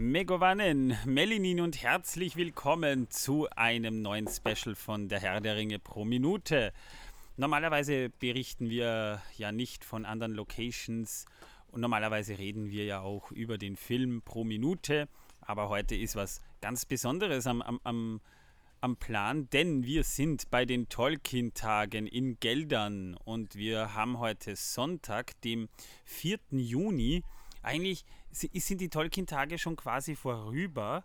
Megovanen, Melinin und herzlich willkommen zu einem neuen Special von der Herr der Ringe pro Minute. Normalerweise berichten wir ja nicht von anderen Locations und normalerweise reden wir ja auch über den Film pro Minute, aber heute ist was ganz Besonderes am, am, am, am Plan, denn wir sind bei den Tolkien-Tagen in Geldern und wir haben heute Sonntag, dem 4. Juni, eigentlich sind die Tolkien-Tage schon quasi vorüber,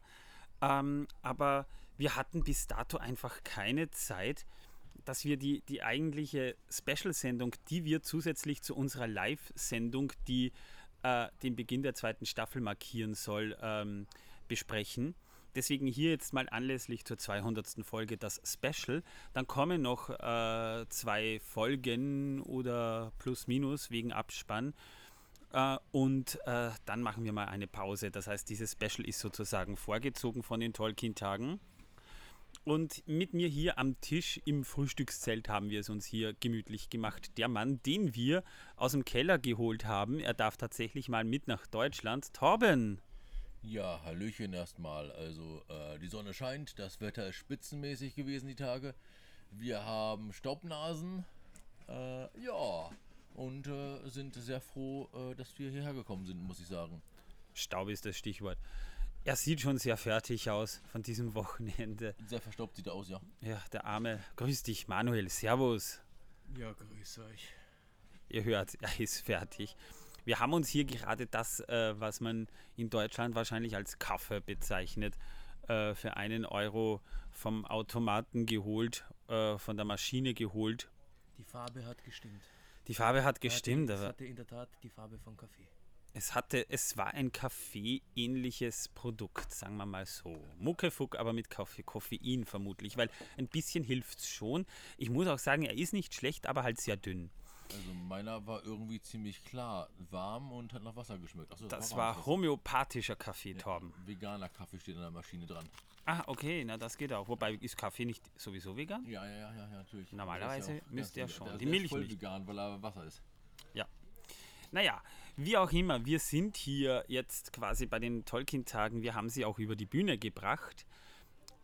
ähm, aber wir hatten bis dato einfach keine Zeit, dass wir die, die eigentliche Special-Sendung, die wir zusätzlich zu unserer Live-Sendung, die äh, den Beginn der zweiten Staffel markieren soll, ähm, besprechen. Deswegen hier jetzt mal anlässlich zur 200. Folge das Special. Dann kommen noch äh, zwei Folgen oder plus minus wegen Abspann. Äh, und äh, dann machen wir mal eine Pause. Das heißt, dieses Special ist sozusagen vorgezogen von den Tolkien-Tagen. Und mit mir hier am Tisch im Frühstückszelt haben wir es uns hier gemütlich gemacht. Der Mann, den wir aus dem Keller geholt haben, er darf tatsächlich mal mit nach Deutschland. Torben! Ja, Hallöchen erstmal. Also, äh, die Sonne scheint, das Wetter ist spitzenmäßig gewesen die Tage. Wir haben Staubnasen. Äh, ja, und äh, sind sehr froh, äh, dass wir hierher gekommen sind, muss ich sagen. Staub ist das Stichwort. Er sieht schon sehr fertig aus von diesem Wochenende. Sehr verstaubt sieht er aus, ja. Ja, der arme. Grüß dich, Manuel. Servus. Ja, grüß euch. Ihr hört, er ist fertig. Wir haben uns hier gerade das, äh, was man in Deutschland wahrscheinlich als Kaffee bezeichnet, äh, für einen Euro vom Automaten geholt, äh, von der Maschine geholt. Die Farbe hat gestimmt. Die Farbe hat gestimmt, Es aber hatte in der Tat die Farbe von Kaffee. es hatte, es war ein Kaffee-ähnliches Produkt, sagen wir mal so. Muckefuck, aber mit Kaffee, Koffein vermutlich, weil ein bisschen hilft es schon. Ich muss auch sagen, er ist nicht schlecht, aber halt sehr dünn. Also, meiner war irgendwie ziemlich klar warm und hat nach Wasser geschmeckt. Achso, Das warm, war das- homöopathischer Kaffee, Torben. Veganer Kaffee steht an der Maschine dran. Ah, okay, na das geht auch. Wobei, ist Kaffee nicht sowieso vegan? Ja, ja, ja, ja, natürlich. Normalerweise müsste er schon. Der, Die Milch ist voll nicht. vegan, weil er Wasser ist. Ja. Naja, wie auch immer, wir sind hier jetzt quasi bei den Tolkien-Tagen. Wir haben sie auch über die Bühne gebracht.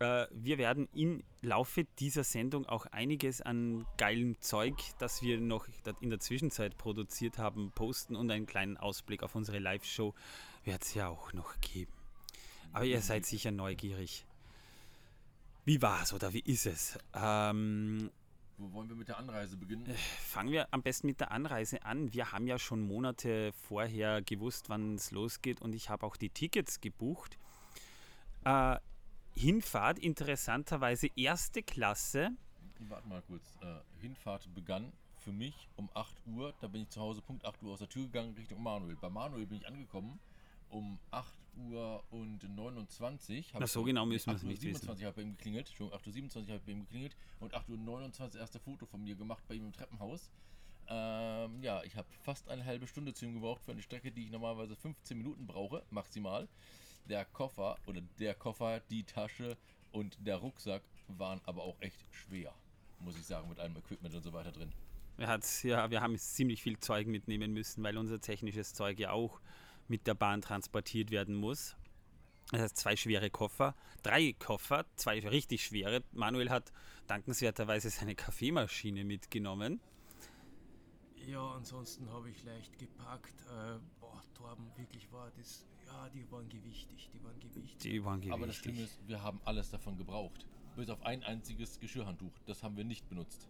Äh, wir werden im Laufe dieser Sendung auch einiges an geilem Zeug, das wir noch in der Zwischenzeit produziert haben, posten und einen kleinen Ausblick auf unsere Live-Show wird es ja auch noch geben. Aber ihr seid sicher neugierig. Wie war's oder wie ist es? Ähm, Wo wollen wir mit der Anreise beginnen? Fangen wir am besten mit der Anreise an. Wir haben ja schon Monate vorher gewusst, wann es losgeht und ich habe auch die Tickets gebucht. Äh, Hinfahrt interessanterweise erste Klasse. Warte mal kurz. Äh, Hinfahrt begann für mich um 8 Uhr. Da bin ich zu Hause Punkt 8 Uhr aus der Tür gegangen Richtung Manuel. Bei Manuel bin ich angekommen um 8 Uhr und 29. Hab Na, ich- so genau müssen wir es 8 Uhr nicht wissen. 27 habe bei ihm geklingelt. Entschuldigung, 8 Uhr 27 habe ich bei ihm geklingelt. Und 8 Uhr 29 erste Foto von mir gemacht bei ihm im Treppenhaus. Ähm, ja, ich habe fast eine halbe Stunde zu ihm gebraucht für eine Strecke, die ich normalerweise 15 Minuten brauche, maximal. Der Koffer oder der Koffer, die Tasche und der Rucksack waren aber auch echt schwer, muss ich sagen, mit allem Equipment und so weiter drin. Wir, hat's, ja, wir haben ziemlich viel Zeug mitnehmen müssen, weil unser technisches Zeug ja auch mit der Bahn transportiert werden muss. Das heißt, zwei schwere Koffer, drei Koffer, zwei richtig schwere. Manuel hat dankenswerterweise seine Kaffeemaschine mitgenommen. Ja, ansonsten habe ich leicht gepackt. Äh, boah, Torben, wirklich war das. Ja, die waren gewichtig, die waren gewichtig. Die waren Aber das Schlimme gewichtig. ist, wir haben alles davon gebraucht. Bis auf ein einziges Geschirrhandtuch. Das haben wir nicht benutzt.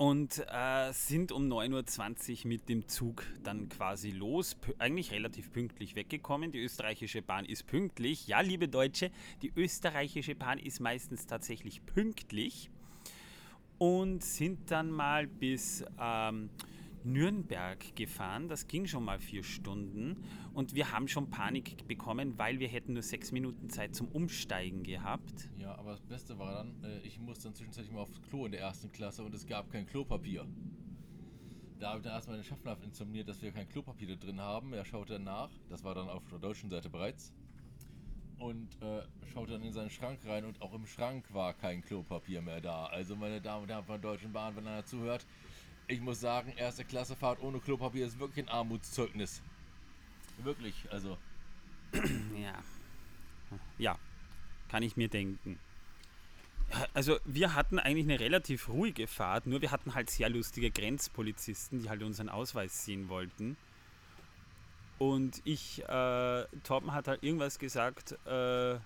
Und äh, sind um 9.20 Uhr mit dem Zug dann quasi los. Eigentlich relativ pünktlich weggekommen. Die österreichische Bahn ist pünktlich. Ja, liebe Deutsche, die österreichische Bahn ist meistens tatsächlich pünktlich. Und sind dann mal bis ähm, Nürnberg gefahren. Das ging schon mal vier Stunden. Und wir haben schon Panik bekommen, weil wir hätten nur sechs Minuten Zeit zum Umsteigen gehabt. Ja, aber das Beste war dann, äh, ich musste dann zwischenzeitlich mal aufs Klo in der ersten Klasse und es gab kein Klopapier. Da habe ich dann erstmal den Schaffner informiert, dass wir kein Klopapier da drin haben. Er schaute dann nach, das war dann auf der deutschen Seite bereits. Und äh, schaute dann in seinen Schrank rein und auch im Schrank war kein Klopapier mehr da. Also meine Damen und Herren von der Deutschen Bahn, wenn einer zuhört, ich muss sagen, erste Klasse Fahrt ohne Klopapier ist wirklich ein Armutszeugnis. Wirklich, also Ja. Ja, kann ich mir denken. Also wir hatten eigentlich eine relativ ruhige Fahrt, nur wir hatten halt sehr lustige Grenzpolizisten, die halt unseren Ausweis sehen wollten. Und ich, äh, Torben hat halt irgendwas gesagt, äh,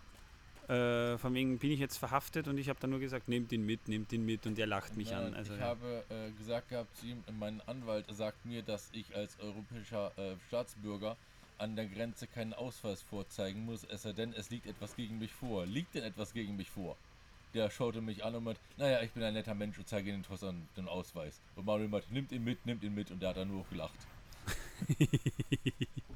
äh, von wegen bin ich jetzt verhaftet und ich habe dann nur gesagt, nehmt ihn mit, nehmt ihn mit und er lacht mich Nein, an. Also, ich ja. habe äh, gesagt gehabt zu ihm, mein Anwalt sagt mir, dass ich als europäischer äh, Staatsbürger an der Grenze keinen Ausweis vorzeigen muss, es sei denn, es liegt etwas gegen mich vor. Liegt denn etwas gegen mich vor? Der schaute mich an und meinte, naja, ich bin ein netter Mensch und zeige Ihnen den, den Ausweis. Und Manuel meinte, nimmt ihn mit, nimmt ihn mit und der hat dann nur gelacht.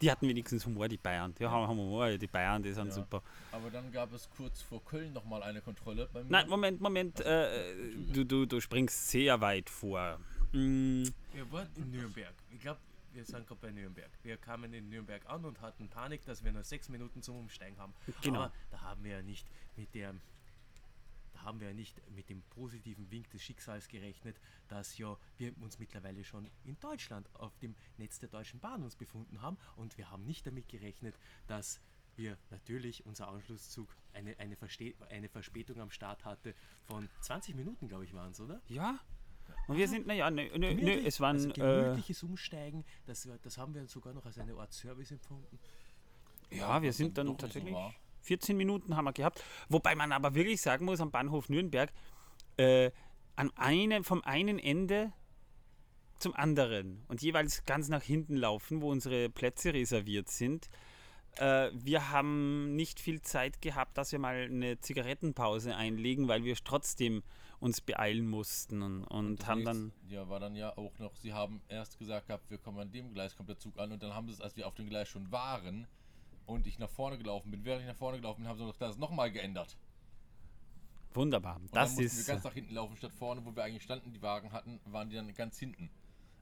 Die hatten wenigstens Humor, die Bayern. Die haben Humor, die Bayern, die sind Ja. super. Aber dann gab es kurz vor Köln nochmal eine Kontrolle bei mir. Nein, Moment, Moment. Äh, du, du, du springst sehr weit vor. Mm, Wir waren in Nürnberg. Ich glaube, wir sind gerade bei Nürnberg. Wir kamen in Nürnberg an und hatten Panik, dass wir nur sechs Minuten zum Umsteigen haben. Genau. Aber da haben wir ja nicht mit der da haben wir ja nicht mit dem positiven Wink des Schicksals gerechnet, dass ja wir uns mittlerweile schon in Deutschland auf dem Netz der Deutschen Bahn uns befunden haben und wir haben nicht damit gerechnet, dass wir natürlich unser Anschlusszug eine, eine, Verste eine Verspätung am Start hatte von 20 Minuten, glaube ich, waren es, oder? ja. Und wir sind, naja, nö, nö, nö, es waren. also äh, gemütliches Umsteigen, das, das haben wir sogar noch als eine Art Service empfunden. ja, wir was sind dann so tatsächlich. war. 14 Minuten haben wir gehabt. Wobei man aber wirklich sagen muss, am Bahnhof Nürnberg, äh, an einem, vom einen Ende zum anderen und jeweils ganz nach hinten laufen, wo unsere Plätze reserviert sind. Äh, wir haben nicht viel Zeit gehabt, dass wir mal eine Zigarettenpause einlegen, weil wir trotzdem uns beeilen mussten und, und Das haben dann. Ja, war dann ja auch noch, sie haben erst gesagt gehabt, wir kommen an dem Gleis, kommt der Zug an und dann haben sie es, als wir auf dem Gleis schon waren und ich nach vorne gelaufen bin, während ich nach vorne gelaufen bin, haben sie noch das nochmal geändert. Wunderbar. Und Das dann mussten ist. wir ganz nach hinten laufen, statt vorne, wo wir eigentlich standen, die Wagen hatten, waren die dann ganz hinten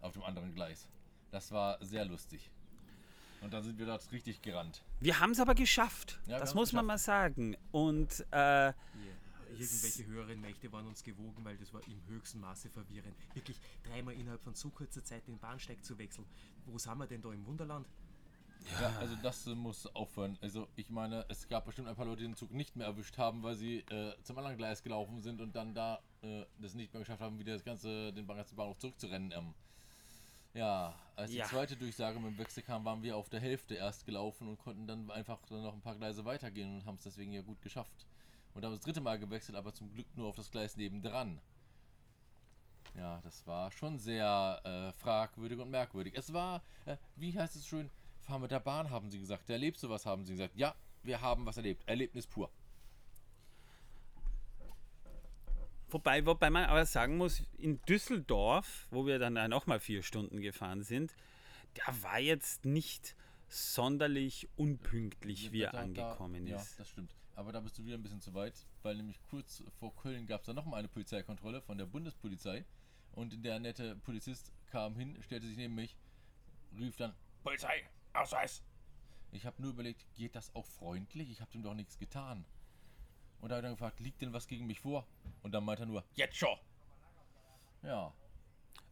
auf dem anderen Gleis. Das war sehr lustig. Und dann sind wir dort richtig gerannt. Wir haben es aber geschafft. Ja, das muss man geschafft. mal sagen. Und äh, Irgendwelche höheren Mächte waren uns gewogen, weil das war im höchsten Maße verwirrend. Wirklich dreimal innerhalb von so kurzer Zeit den Bahnsteig zu wechseln. Wo sind wir denn da im Wunderland? Ja, also das muss aufhören. Also ich meine, es gab bestimmt ein paar Leute, die den Zug nicht mehr erwischt haben, weil sie äh, zum anderen Gleis gelaufen sind und dann da äh, das nicht mehr geschafft haben, wieder das ganze, den ganzen Bahnhof zurückzurennen. Ähm, ja, als Ja. die zweite Durchsage mit dem Wechsel kam, waren wir auf der Hälfte erst gelaufen und konnten dann einfach dann noch ein paar Gleise weitergehen und haben es deswegen ja gut geschafft. Und haben das dritte Mal gewechselt, aber zum Glück nur auf das Gleis nebendran. Ja, das war schon sehr äh, fragwürdig und merkwürdig. Es war, äh, wie heißt es schön, fahren mit der Bahn, haben sie gesagt. Erlebst du was, haben sie gesagt. Ja, wir haben was erlebt. Erlebnis pur. Wobei, wobei man aber sagen muss, in Düsseldorf, wo wir dann nochmal vier Stunden gefahren sind, der war jetzt nicht sonderlich unpünktlich, wie er Da- da- angekommen Ja, ist. das stimmt. Aber da bist du wieder ein bisschen zu weit, weil nämlich kurz vor Köln gab es dann nochmal eine Polizeikontrolle von der Bundespolizei. Und der nette Polizist kam hin, stellte sich neben mich, rief dann, Polizei, Ausweis! Ich habe nur überlegt, geht das auch freundlich? Ich habe dem doch nichts getan. Und da habe ich dann gefragt, liegt denn was gegen mich vor? Und dann meinte er nur, jetzt schon! Ja,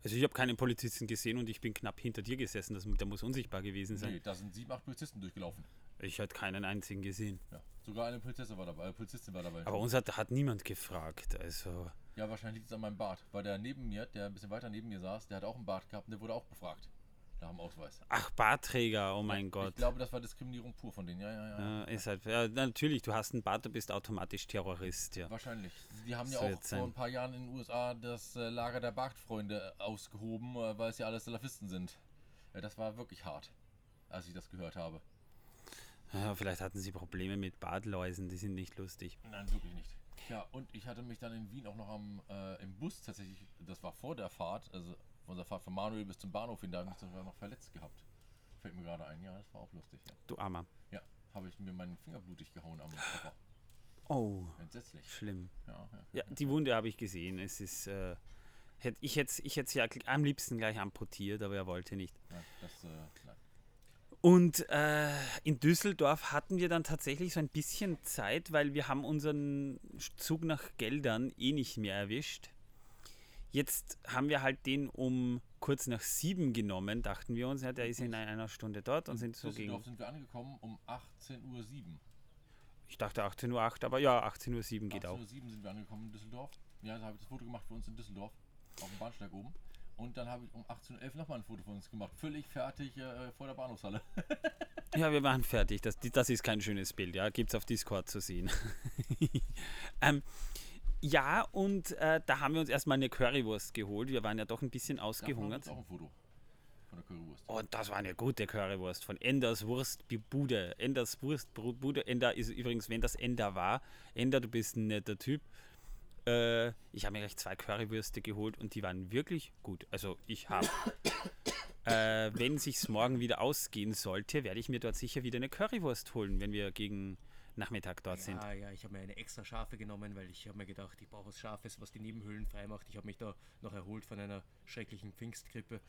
Also ich habe keinen Polizisten gesehen und ich bin knapp hinter dir gesessen. Das, der muss unsichtbar gewesen sein. nee, da sind sieben, acht Polizisten durchgelaufen. Ich hatte keinen einzigen gesehen. Ja, sogar eine Polizistin war dabei. Äh, Polizistin war dabei. Aber uns hat, hat niemand gefragt. Also Ja, wahrscheinlich liegt es an meinem Bart, weil der neben mir, der ein bisschen weiter neben mir saß, der hat auch einen Bart gehabt und der wurde auch befragt. Nach dem Ausweis. ach Bartträger, oh mein Gott. Ich glaube, das war Diskriminierung pur von denen. Ja, ja, ja. Ja, ist halt, ja, natürlich, du hast einen Bart, du bist automatisch Terrorist, ja. Wahrscheinlich. Die haben ja So auch vor ein paar Jahren in den USA das äh, Lager der Bartfreunde ausgehoben, äh, weil es ja alles Salafisten sind. Ja, das war wirklich hart, als ich das gehört habe. ja. Vielleicht hatten sie Probleme mit Bartläusen, die sind nicht lustig. Nein, wirklich nicht. Ja, und ich hatte mich dann in Wien auch noch am, äh, im Bus tatsächlich, das war vor der Fahrt, also von der Fahrt von Manuel bis zum Bahnhof hin, da habe ich mich sogar noch verletzt gehabt. Fällt mir gerade ein, ja, das war auch lustig, ja. Du Armer. Ja, habe ich mir meinen Finger blutig gehauen am Koffer. Oh, Entsetzlich. schlimm. Ja, ja. Ja, die Wunde habe ich gesehen. Es ist, äh, hätt, ich hätte ich sie ja am liebsten gleich amputiert, aber er wollte nicht. Nein, das, äh. Und äh, in Düsseldorf hatten wir dann tatsächlich so ein bisschen Zeit, weil wir haben unseren Zug nach Geldern eh nicht mehr erwischt. Jetzt haben wir halt den um kurz nach sieben genommen, dachten wir uns, ja, der ist in einer Stunde dort und sind so gegen. Düsseldorf sind wir angekommen um 18.07 Uhr. Ich dachte 18.08 Uhr, aber ja, 18.07 Uhr geht auch. 18.07 Uhr sind wir angekommen in Düsseldorf. Ja, da habe ich das Foto gemacht für uns in Düsseldorf. Auf dem Bahnsteig oben. Und dann habe ich um 18.11 Uhr nochmal ein Foto von uns gemacht. Völlig fertig äh, vor der Bahnhofshalle. Ja, wir waren fertig. Das, das ist kein schönes Bild, ja. Gibt es auf Discord zu sehen. ähm, ja, und äh, da haben wir uns erstmal eine Currywurst geholt. Wir waren ja doch ein bisschen Davon ausgehungert. jetzt auch ein Foto von der Currywurst. Und das war eine gute Currywurst von Enders Wurstbude. Enders Wurstbude. Ender ist übrigens, wenn das Ender war. Ender, du bist ein netter Typ. Äh, ich habe mir gleich zwei Currywürste geholt und die waren wirklich gut. Also ich habe, äh, wenn sich's morgen wieder ausgehen sollte, werde ich mir dort sicher wieder eine Currywurst holen, wenn wir gegen Nachmittag dort sind. Ja, ja, ich habe mir eine extra scharfe genommen, weil ich habe mir gedacht, ich brauche was Scharfes, was die Nebenhöhlen frei macht. Ich habe mich da noch erholt von einer schrecklichen Pfingstgrippe.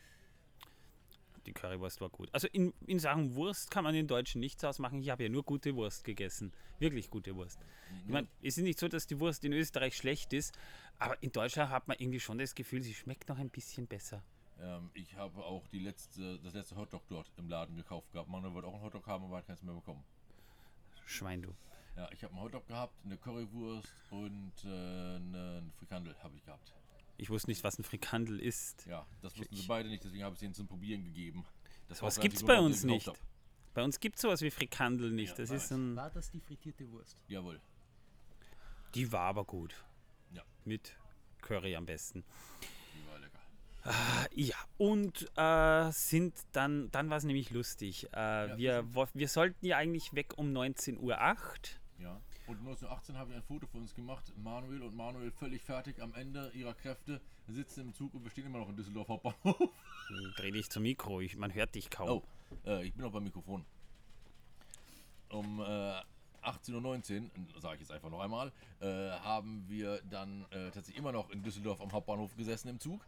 Die Currywurst war gut. Also in, in Sachen Wurst kann man den Deutschen nichts ausmachen. Ich habe ja nur gute Wurst gegessen. Wirklich gute Wurst. Ich meine, es ist nicht so, dass die Wurst in Österreich schlecht ist, aber in Deutschland hat man irgendwie schon das Gefühl, sie schmeckt noch ein bisschen besser. Ähm, ich habe auch die letzte, das letzte Hotdog dort im Laden gekauft gehabt. Manuel wollte auch einen Hotdog haben, aber hat keins mehr bekommen. Schwein, du. Ja, ich habe einen Hotdog gehabt, eine Currywurst und äh, einen Frikandel habe ich gehabt. Ich wusste nicht, was ein Frikandel ist. Ja, das wussten sie beide nicht, deswegen habe ich es ihnen zum Probieren gegeben. Das war Was gibt's einzige bei uns ich nicht. Bei uns gibt es sowas wie Frikandel nicht. Ja, Das ist ein, War das die frittierte Wurst? Jawohl. die war aber gut. Ja, Mit Curry am besten. Lecker. Ja, und äh, sind dann, dann war es nämlich lustig. Äh, wir, wo- wir sollten ja eigentlich weg um 19.08 Uhr. Ja. Und 1918 habe ich ein Foto von uns gemacht. Manuel und Manuel völlig fertig am Ende ihrer Kräfte, sitzen im Zug und wir stehen immer noch in Düsseldorf Hauptbahnhof. Dreh dich zum Mikro, ich, man hört dich kaum. Oh, äh, ich bin noch beim Mikrofon. Um äh, 18.19 Uhr, sage ich jetzt einfach noch einmal, äh, haben wir dann äh, tatsächlich immer noch in Düsseldorf am Hauptbahnhof gesessen im Zug.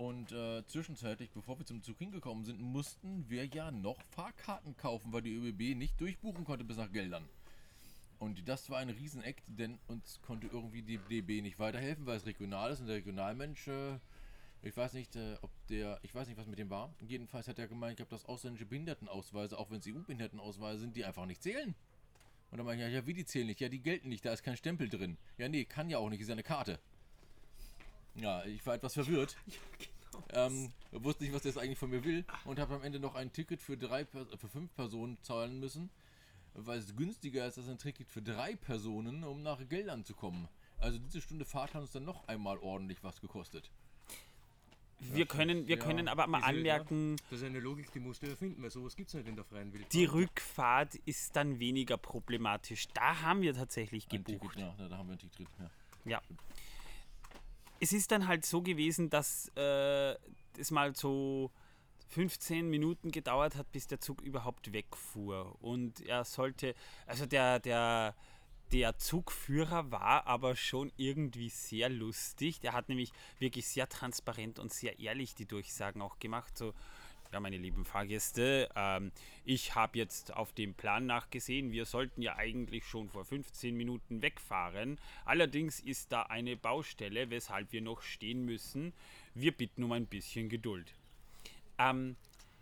Und äh, zwischenzeitlich, bevor wir zum Zug hingekommen sind, mussten wir ja noch Fahrkarten kaufen, weil die ÖBB nicht durchbuchen konnte bis nach Geldern. Und das war ein Riesenakt, denn uns konnte irgendwie die DB nicht weiterhelfen, weil es regional ist und der Regionalmensch, äh, ich weiß nicht, äh, ob der, ich weiß nicht, was mit dem war. Jedenfalls hat er gemeint, ich habe das ausländische Behindertenausweise, auch wenn es EU-Behindertenausweise sind, die einfach nicht zählen. Und dann meinte ich, ja, wie die zählen nicht? Ja, die gelten nicht, da ist kein Stempel drin. Ja, nee, kann ja auch nicht, ist ja eine Karte. Ja, ich war etwas verwirrt. Ähm, wusste nicht, was der jetzt eigentlich von mir will und habe am Ende noch ein Ticket für drei, Per- für fünf Personen zahlen müssen, weil es günstiger ist als ein Ticket für drei Personen, um nach Geldern zu kommen. Also diese Stunde Fahrt hat uns dann noch einmal ordentlich was gekostet. wir können, wir ja, können aber mal ja- anmerken, Das ist eine Logik, die musst du erfinden, weil sowas gibt es nicht in der freien Wildbahn. die Rückfahrt ist dann weniger problematisch. Da haben wir tatsächlich gebucht. Ticket, ja, da, da haben wir ein Ticket drin. Ja. Ja. Es ist dann halt so gewesen, dass äh, es mal so 15 Minuten gedauert hat, bis der Zug überhaupt wegfuhr. Und er sollte, also der, der, der Zugführer war aber schon irgendwie sehr lustig. Der hat nämlich wirklich sehr transparent und sehr ehrlich die Durchsagen auch gemacht. So, ja, meine lieben Fahrgäste, ähm, ich habe jetzt auf dem Plan nachgesehen, wir sollten ja eigentlich schon vor 15 Minuten wegfahren. Allerdings ist da eine Baustelle, weshalb wir noch stehen müssen. Wir bitten um ein bisschen Geduld. Ähm,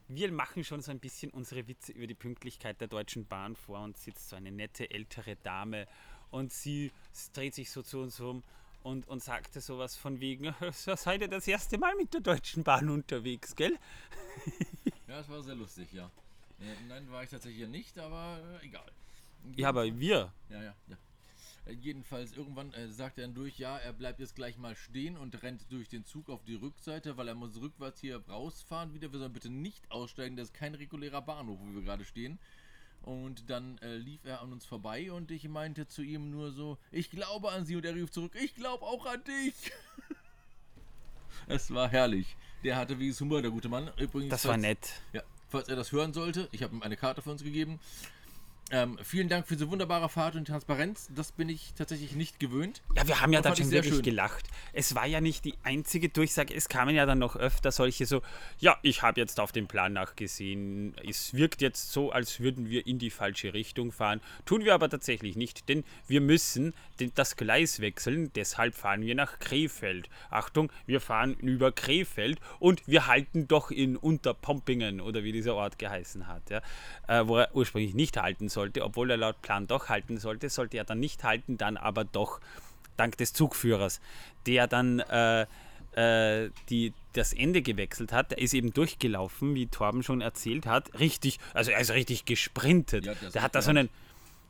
wir machen schon so ein bisschen unsere Witze über die Pünktlichkeit der Deutschen Bahn vor und sitzt so eine nette ältere Dame und sie dreht sich so zu uns um und, und sagte sowas von wegen, seid ihr das erste Mal mit der Deutschen Bahn unterwegs, gell? ja, es war sehr lustig, ja. Äh, nein, war ich tatsächlich hier nicht, aber äh, egal. Ja, aber wir. Ja, ja, ja. Äh, Jedenfalls irgendwann äh, sagt er dann durch, ja, er bleibt jetzt gleich mal stehen und rennt durch den Zug auf die Rückseite, weil er muss rückwärts hier rausfahren wieder. Wir sollen bitte nicht aussteigen, das ist kein regulärer Bahnhof, wo wir gerade stehen. Und dann äh, lief er an uns vorbei und ich meinte zu ihm nur so, ich glaube an Sie und er rief zurück, ich glaube auch an dich. es war herrlich. Der hatte wie Humor, der gute Mann. Übrigens, Das war falls- nett. ja, falls er das hören sollte, ich habe ihm eine Karte für uns gegeben. Ähm, vielen Dank für diese wunderbare Fahrt und Transparenz. Das bin ich tatsächlich nicht gewöhnt. Ja, wir haben ja ich schon wirklich schön. gelacht. Es war ja nicht die einzige Durchsage, es kamen ja dann noch öfter solche so, ja, ich habe jetzt auf den Plan nachgesehen, es wirkt jetzt so, als würden wir in die falsche Richtung fahren, tun wir aber tatsächlich nicht, denn wir müssen das Gleis wechseln, deshalb fahren wir nach Krefeld. Achtung, wir fahren über Krefeld und wir halten doch in Unterpompingen oder wie dieser Ort geheißen hat, ja, äh, wo er ursprünglich nicht halten sollte, obwohl er laut Plan doch halten sollte, sollte er dann nicht halten, dann aber doch dank des Zugführers, der dann äh, äh, die, das Ende gewechselt hat. Der ist eben durchgelaufen, wie Torben schon erzählt hat. Richtig, also er ist richtig gesprintet. Ja, der hat da so einen.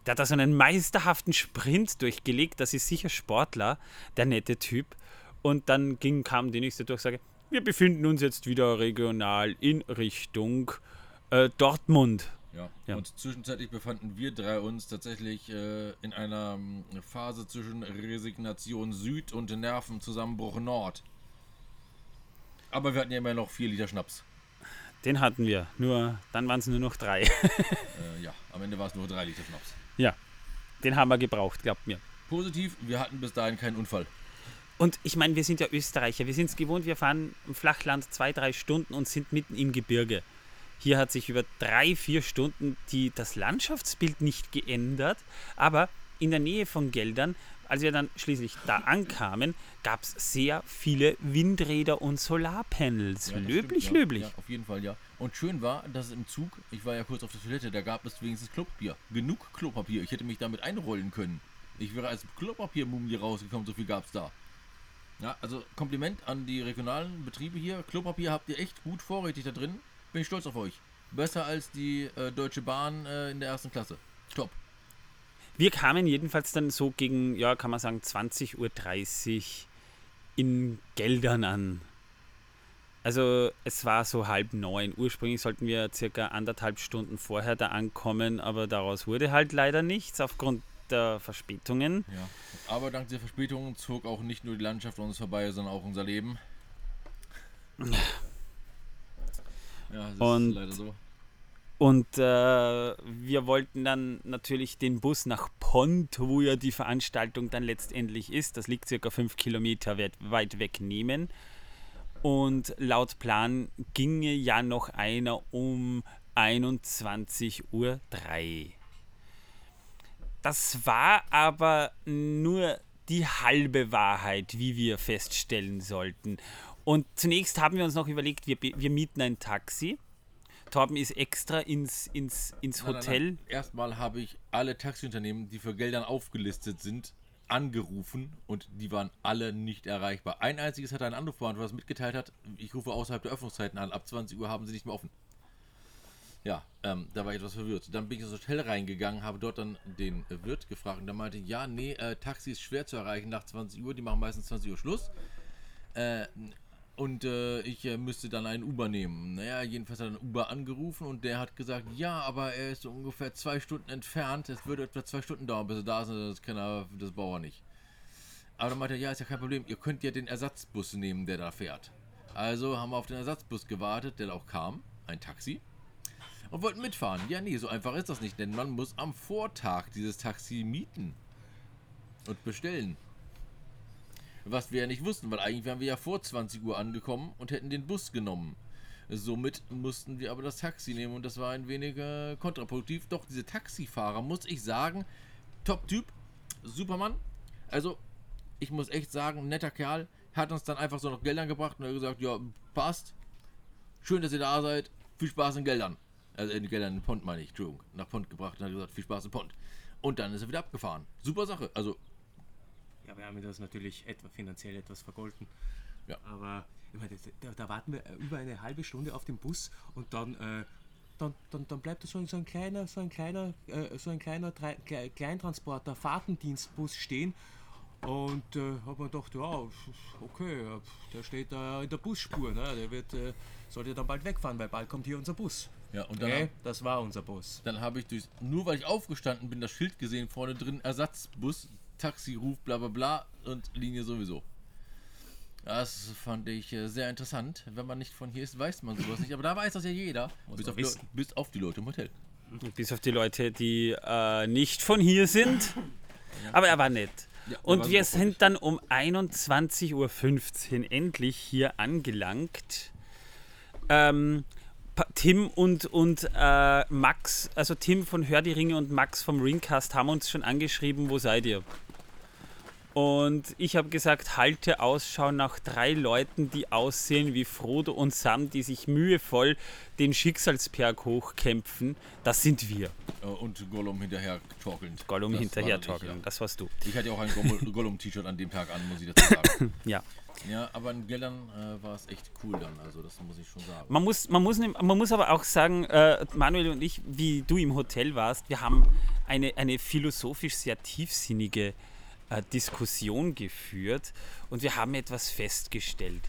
Der hat da so einen meisterhaften Sprint durchgelegt. Das ist sicher Sportler, der nette Typ. Und dann ging, kam die nächste Durchsage. Wir befinden uns jetzt wieder regional in Richtung äh, Dortmund. Ja. Ja. Und zwischenzeitlich befanden wir drei uns tatsächlich äh, in einer ähm, Phase zwischen Resignation Süd und Nervenzusammenbruch Nord. Aber wir hatten ja immer noch vier Liter Schnaps. Den hatten wir. Nur dann waren es nur noch drei. Äh, ja, am Ende war es nur drei Liter Schnaps. ja, den haben wir gebraucht, glaubt mir. Positiv, wir hatten bis dahin keinen Unfall. Und ich meine, wir sind ja Österreicher. Wir sind es gewohnt, wir fahren im Flachland zwei, drei Stunden und sind mitten im Gebirge. Hier hat sich über drei, vier Stunden die, das Landschaftsbild nicht geändert, aber in der Nähe von Geldern, als wir dann schließlich da ankamen, gab es sehr viele Windräder und Solarpanels. Ja, löblich, stimmt, ja. löblich. Ja, auf jeden Fall, ja. Und schön war, dass es im Zug, ich war ja kurz auf der Toilette, da gab es wenigstens Klopapier. Genug Klopapier. Ich hätte mich damit einrollen können. Ich wäre als Klopapiermumie rausgekommen, so viel gab es da. Ja, also Kompliment an die regionalen Betriebe hier. Klopapier habt ihr echt gut vorrätig da drin. Bin ich stolz auf euch. Besser als die äh, Deutsche Bahn äh, in der ersten Klasse. Top. Wir kamen jedenfalls dann so gegen, ja, kann man sagen, 20.30 Uhr in Geldern an. Also es war so halb neun. Ursprünglich sollten wir circa anderthalb Stunden vorher da ankommen, aber daraus wurde halt leider nichts aufgrund der Verspätungen. Ja. Aber dank der Verspätung zog auch nicht nur die Landschaft an uns vorbei, sondern auch unser Leben. Ja, das Und- ist leider so. Und äh, wir wollten dann natürlich den Bus nach Pont, wo ja die Veranstaltung dann letztendlich ist, das liegt circa fünf Kilometer weit, weit weg, nehmen. Und laut Plan ginge ja noch einer um 21.03 Uhr. Das war aber nur die halbe Wahrheit, wie wir feststellen sollten. Und zunächst haben wir uns noch überlegt, wir, wir mieten ein Taxi. Torben ist extra ins, ins, ins Nein, nein, Hotel. nein. Erstmal habe ich alle Taxiunternehmen, die für Geldern aufgelistet sind, angerufen und die waren alle nicht erreichbar. Ein einziges hat einen Anrufbeantworter, was mitgeteilt hat, ich rufe außerhalb der Öffnungszeiten an, ab 20 Uhr haben sie nicht mehr offen. Ja, ähm, da war ich etwas verwirrt. Dann bin ich ins Hotel reingegangen, habe dort dann den Wirt gefragt und der meinte, ja, nee, äh, Taxi ist schwer zu erreichen nach 20 Uhr, die machen meistens 20 Uhr Schluss. Äh, und äh, ich äh, müsste dann einen Uber nehmen. Naja, jedenfalls hat er einen Uber angerufen und der hat gesagt, ja, aber er ist ungefähr zwei Stunden entfernt. Es würde etwa zwei Stunden dauern, bis er da ist. Das kann er, das braucht er nicht. Aber dann meinte er, ja, ist ja kein Problem. Ihr könnt ja den Ersatzbus nehmen, der da fährt. Also haben wir auf den Ersatzbus gewartet, der auch kam. Ein Taxi. Und wollten mitfahren. Ja, nee, so einfach ist das nicht, denn man muss am Vortag dieses Taxi mieten und bestellen. Was wir ja nicht wussten, weil eigentlich wären wir ja vor 20 Uhr angekommen und hätten den Bus genommen. Somit mussten wir aber das Taxi nehmen und das war ein wenig äh, kontraproduktiv. Doch diese Taxifahrer, muss ich sagen, Top-Typ, Supermann. Also, ich muss echt sagen, netter Kerl, hat uns dann einfach so noch Geld angebracht und hat gesagt, ja, passt. Schön, dass ihr da seid. Viel Spaß in Geldern. Also in Geldern in Pont meine ich, Entschuldigung. Nach Pont gebracht und hat gesagt, viel Spaß in Pont. Und dann ist er wieder abgefahren. Super Sache. Also, Ja, wir haben ihm das natürlich etwa finanziell etwas vergolten. Ja. Aber ich meine, da, da warten wir äh, über eine halbe Stunde auf den Bus und dann, äh, dann, dann, dann bleibt da so ein, so ein kleiner, so ein kleiner, äh, so ein kleiner Kle- Kleintransporter, Fahrtendienstbus stehen. Und äh, hab mir gedacht, ja, okay, ja, der steht da in der Busspur, ne? Der wird, äh, sollte dann bald wegfahren, weil bald kommt hier unser Bus. ja, und dann, Okay, das war unser Bus. dann habe ich durch, nur weil ich aufgestanden bin, das Schild gesehen, vorne drin Ersatzbus, Taxi, Ruf, bla bla bla und Linie sowieso. Das fand ich äh, sehr interessant. Wenn man nicht von hier ist, weiß man sowas nicht. Aber da weiß das ja jeder. Bis auf, bis auf die Leute im Hotel. Bis auf die Leute, die äh, nicht von hier sind. Aber er war nett. Ja, Und wir super sind dann um 21.15 Uhr endlich hier angelangt. Ähm, Tim und, und äh, Max, also Tim von Hör die Ringe und Max vom Ringcast haben uns schon angeschrieben, wo seid ihr? Und ich habe gesagt, halte Ausschau nach drei Leuten, die aussehen wie Frodo und Sam, die sich mühevoll den Schicksalsberg hochkämpfen. Das sind wir. Äh, Und Gollum hinterher torkelnd. Gollum Das hinterher war dann ich, torkeln. Das warst du. Ja. Ich hatte ja auch ein Gollum- Gollum-T-Shirt an dem Tag an, muss ich dazu sagen. Ja. ja, aber in Geldern äh, war es echt cool dann, also das muss ich schon sagen. Man muss, man muss, man muss aber auch sagen, äh, Manuel und ich, wie du im Hotel warst, wir haben eine, eine philosophisch sehr tiefsinnige äh, Diskussion geführt und wir haben etwas festgestellt.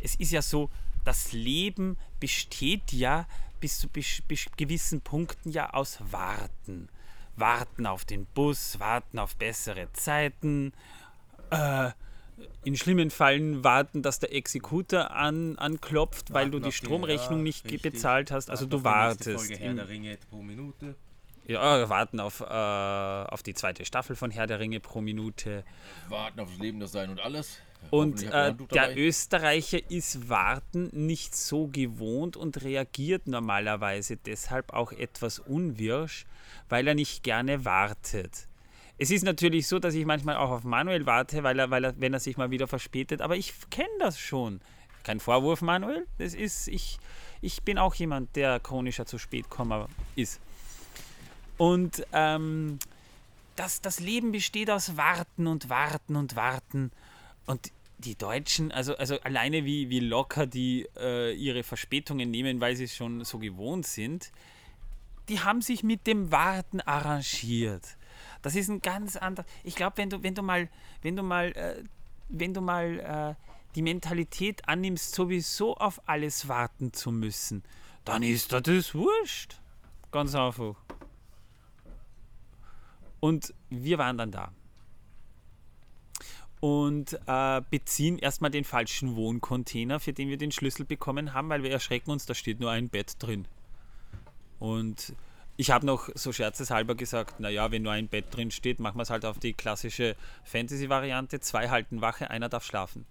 Es ist ja so, das Leben besteht ja bis zu bis, bis gewissen Punkten ja aus Warten. Warten auf den Bus, warten auf bessere Zeiten, äh, in schlimmen Fällen warten, dass der Exekutor an, anklopft, weil du Warten die Stromrechnung ja, nicht richtig. bezahlt hast. Also Warten du wartest. Folge Herr der Ringe pro Minute. Ja, warten auf, äh, auf die zweite Staffel von Herr der Ringe pro Minute. Warten auf das Leben, das Sein und alles. Und äh, der. Österreicher ist Warten nicht so gewohnt und reagiert normalerweise deshalb auch etwas unwirsch, weil er nicht gerne wartet. Es ist natürlich so, dass ich manchmal auch auf Manuel warte, weil er, weil er, wenn er sich mal wieder verspätet, aber ich kenne das schon. Kein Vorwurf, Manuel. Das ist, ich, ich bin auch jemand, der chronischer zu spät kommen ist. Und ähm, das, das Leben besteht aus Warten und Warten und Warten. Und die Deutschen, also, also alleine wie, wie locker die äh, ihre Verspätungen nehmen, weil sie es schon so gewohnt sind, die haben sich mit dem Warten arrangiert. Das ist ein ganz anderer. Ich glaube, wenn du, wenn du mal, wenn du mal, äh, wenn du mal äh, die Mentalität annimmst, sowieso auf alles warten zu müssen, dann ist das wurscht. Ganz einfach. Und wir waren dann da. Und äh, beziehen erstmal den falschen Wohncontainer, für den wir den Schlüssel bekommen haben, weil wir erschrecken uns, da steht nur ein Bett drin. Und ich habe noch so scherzeshalber gesagt, naja, wenn nur ein Bett drin steht, machen wir es halt auf die klassische Fantasy-Variante. Zwei halten Wache, einer darf schlafen.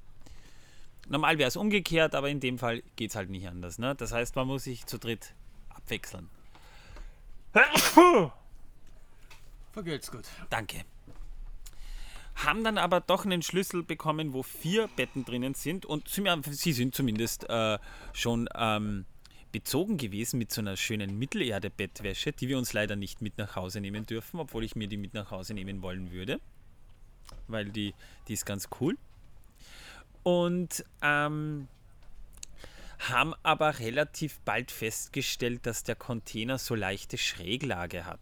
Normal wäre es umgekehrt, aber in dem Fall geht es halt nicht anders. Ne? Das heißt, man muss sich zu dritt abwechseln. Vergelt's gut. Danke. Haben dann aber doch einen Schlüssel bekommen, wo vier Betten drinnen sind und sie sind zumindest äh, schon ähm, bezogen gewesen mit so einer schönen Mittelerde-Bettwäsche, die wir uns leider nicht mit nach Hause nehmen dürfen, obwohl ich mir die mit nach Hause nehmen wollen würde, weil die, die ist ganz cool. Und ähm, haben aber relativ bald festgestellt, dass der Container so leichte Schräglage hat.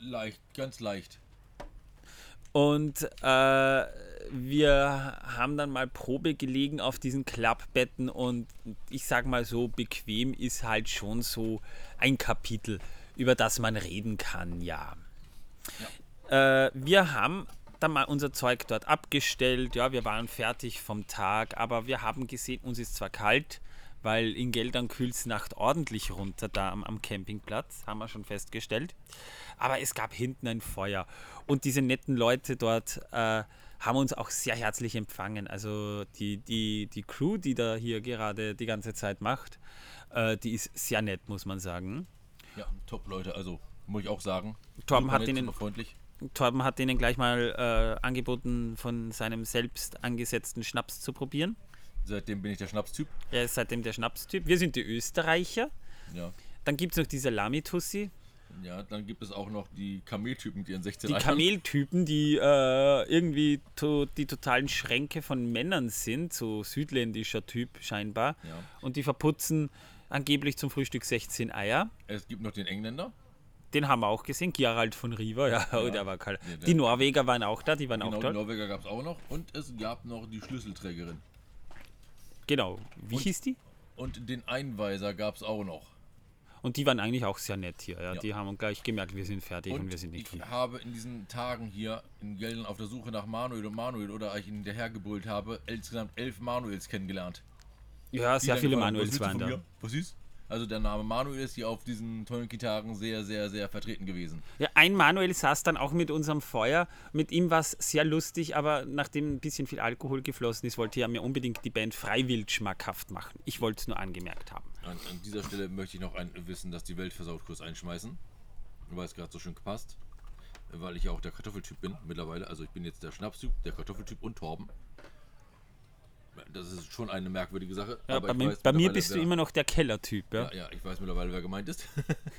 Leicht, ganz leicht. Und äh, wir haben dann mal Probe gelegen auf diesen Klappbetten und ich sag mal so, bequem ist halt schon so ein Kapitel, über das man reden kann, ja. Äh, wir haben dann mal unser Zeug dort abgestellt, ja, wir waren fertig vom Tag, aber wir haben gesehen, uns ist zwar kalt, weil in Geldern kühlt es Nacht ordentlich runter da am, am Campingplatz, haben wir schon festgestellt. Aber es gab hinten ein Feuer und diese netten Leute dort äh, haben uns auch sehr herzlich empfangen. Also die, die, die Crew, die da hier gerade die ganze Zeit macht, äh, die ist sehr nett, muss man sagen. Ja, top Leute, also muss ich auch sagen. Torben hat super freundlich. Torben hat denen gleich mal äh, angeboten, von seinem selbst angesetzten Schnaps zu probieren. Seitdem bin ich der Schnapstyp. Ist seitdem der Schnapstyp. Wir sind die Österreicher. Ja. Dann gibt es noch diese Lamitussi, Ja, dann gibt es auch noch die Kameltypen, die ihren 16 die Eiern- Kameltypen, die äh, irgendwie to die totalen Schränke von Männern sind, so südländischer Typ scheinbar. Ja. Und die verputzen angeblich zum Frühstück 16 Eier. Es gibt noch den Engländer. Den haben wir auch gesehen, Gerald von Riva, ja, oh, der war kalt. Ja, der- Die Norweger waren auch da, die waren Genau, auch die dort. Norweger gab es auch noch. Und es gab noch die Schlüsselträgerin. Genau. Wie Und- hieß die? Und den Einweiser gab es auch noch. Und die waren eigentlich auch sehr nett hier. Ja. Ja. Die haben gleich gemerkt, wir sind fertig und, Und wir sind nicht ich von habe in diesen Tagen hier in Gelden auf der Suche nach Manuel und Manuel oder ich ihn hinterhergebrüllt habe, insgesamt elf Manuels kennengelernt. Ja, sehr viele Manuels waren da. Was ist? Also der Name Manuel ist hier auf diesen tollen Gitarren sehr, sehr, sehr vertreten gewesen. Ja, ein Manuel saß dann auch mit unserem Feuer. Mit ihm war es sehr lustig, aber nachdem ein bisschen viel Alkohol geflossen ist, wollte er mir unbedingt die Band freiwillig schmackhaft machen. Ich wollte es nur angemerkt haben. An, an dieser Stelle möchte ich noch ein Wissen, dass die Welt versaut kurz einschmeißen. Weil es gerade so schön gepasst. Weil ich ja auch der Kartoffeltyp bin mittlerweile. Also ich bin jetzt der Schnapstyp, der Kartoffeltyp und Torben. Das ist schon eine merkwürdige Sache. Ja, bei, mir- bei mir bist du immer noch der Kellertyp. Ja? Ja, ja, ich weiß mittlerweile, wer gemeint ist.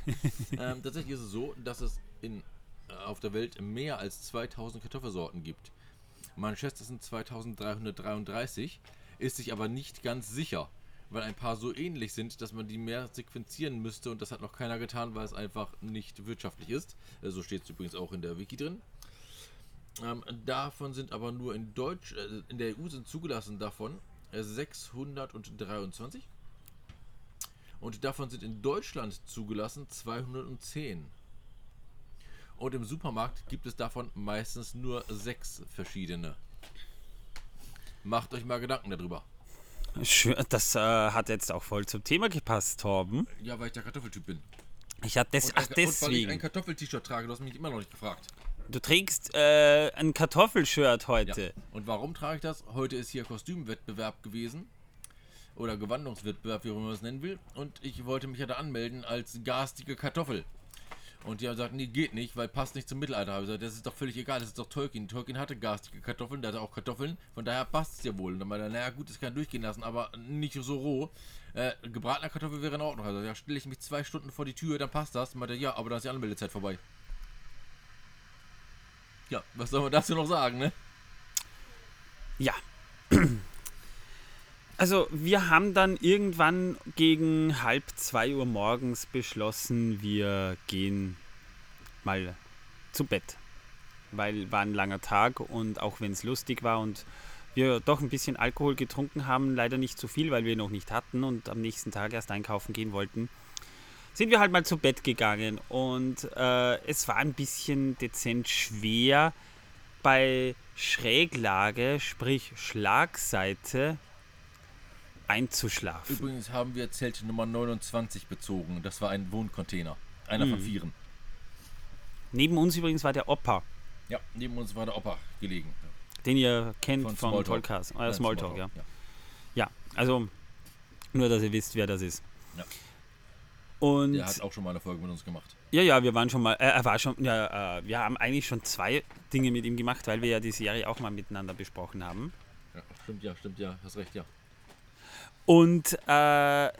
ähm, tatsächlich ist es so, dass es in, äh, auf der Welt mehr als 2000 Kartoffelsorten gibt. Man schätzt, es sind 2333, ist sich aber nicht ganz sicher, weil ein paar so ähnlich sind, dass man die mehr sequenzieren müsste und das hat noch keiner getan, weil es einfach nicht wirtschaftlich ist. Äh, So steht es übrigens auch in der Wiki drin. Ähm, davon sind aber nur in Deutsch, äh, in der EU sind zugelassen davon äh, 623. Und davon sind in Deutschland zugelassen 210. Und im Supermarkt gibt es davon meistens nur sechs verschiedene. Macht euch mal Gedanken darüber. Schön, das äh, hat jetzt auch voll zum Thema gepasst, Torben. Ja, weil ich der Kartoffeltyp bin. Ich hatte des, Und, ach ein- und weil ich ein deswegen. Kartoffel-T-Shirt trage, du hast mich immer noch nicht gefragt. Du trägst äh, ein Kartoffelshirt Ja. heute. Und warum trage ich das? Heute ist hier Kostümwettbewerb gewesen. Oder Gewandungswettbewerb, wie man es nennen will. Und ich wollte mich ja da anmelden als garstige Kartoffel. Und die haben gesagt, nee, geht nicht, weil passt nicht zum Mittelalter. Ich gesagt, das ist doch völlig egal, das ist doch Tolkien. Tolkien hatte garstige Kartoffeln, der hatte auch Kartoffeln, von daher passt es ja wohl. Und dann meinte er, naja gut, das kann durchgehen lassen, aber nicht so roh. Äh, gebratener Kartoffel wäre in Ordnung. Also ja, stelle ich mich zwei Stunden vor die Tür, dann passt das. Und meinte, ja, aber da ist die Anmeldezeit vorbei. Ja, was soll man dazu noch sagen, ne? Ja. Also wir haben dann irgendwann gegen halb zwei Uhr morgens beschlossen, wir gehen mal zu Bett. Weil war ein langer Tag und auch wenn es lustig war und wir doch ein bisschen Alkohol getrunken haben, leider nicht zu viel, weil wir noch nicht hatten und am nächsten Tag erst einkaufen gehen wollten, sind wir halt mal zu Bett gegangen und äh, es war ein bisschen dezent schwer bei Schräglage, sprich Schlagseite, einzuschlafen. Übrigens haben wir Zelt Nummer 29 bezogen. Das war ein Wohncontainer. Einer von Mhm. vieren. Neben uns übrigens war der Opa, Ja, neben uns war der Opa gelegen. den ihr kennt Von vom Smalltalk. Podcast. Äh, Nein, Smalltalk, ja. ja. Ja, also nur, dass ihr wisst, wer das ist. Ja. Und Der hat auch schon mal eine Folge mit uns gemacht. ja, ja, wir waren schon mal, äh, er war schon, ja, äh, wir haben eigentlich schon zwei Dinge mit ihm gemacht, weil wir ja die Serie auch mal miteinander besprochen haben. Ja, stimmt ja, stimmt ja, hast recht, ja. Und äh,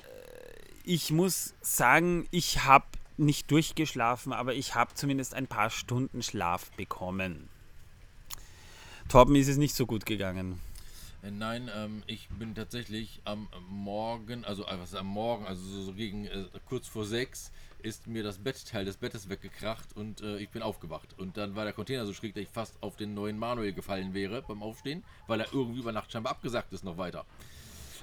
ich muss sagen, ich habe nicht durchgeschlafen, aber ich habe zumindest ein paar Stunden Schlaf bekommen. Torben ist es nicht so gut gegangen. Äh, Nein, ähm, ich bin tatsächlich am Morgen, also äh, was am Morgen, also so, gegen äh, kurz vor sechs, ist mir das Bettteil des Bettes weggekracht und äh, ich bin aufgewacht. Und dann war der Container so schräg, dass ich fast auf den neuen Manuel gefallen wäre beim Aufstehen, weil er irgendwie über Nacht scheinbar abgesagt ist noch weiter.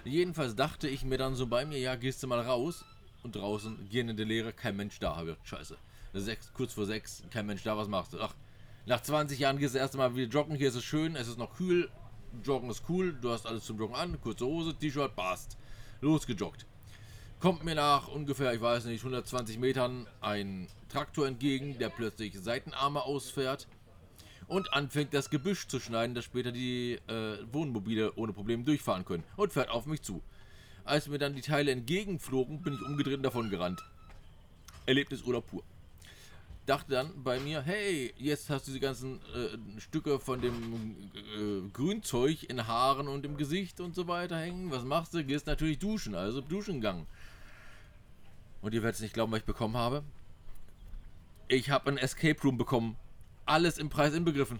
Jedenfalls dachte ich mir dann so bei mir, ja, gehst du mal raus und draußen gehende Leere, kein Mensch da. Hab ich scheiße. Sechs, kurz vor sechs, kein Mensch da, was machst du? Ach, nach 20 Jahren gehst du erst mal wieder joggen, hier ist es schön, es ist noch kühl, Joggen ist cool, du hast alles zum Joggen an, kurze Hose, T-Shirt, passt. Losgejoggt. Kommt mir nach ungefähr, ich weiß nicht, 120 Metern ein Traktor entgegen, der plötzlich Seitenarme ausfährt und anfängt das Gebüsch zu schneiden, dass später die äh, Wohnmobile ohne Probleme durchfahren können und fährt auf mich zu. Als mir dann die Teile entgegenflogen, bin ich umgedreht davon gerannt. Erlebnisurlaub pur. Dachte dann bei mir, hey, jetzt hast du diese ganzen äh, Stücke von dem äh, Grünzeug in Haaren und im Gesicht und so weiter hängen. Was machst du? Gehst natürlich duschen, also duschen gegangen. Und ihr werdet es nicht glauben, was ich bekommen habe. Ich habe ein Escape Room bekommen. Alles im Preis inbegriffen.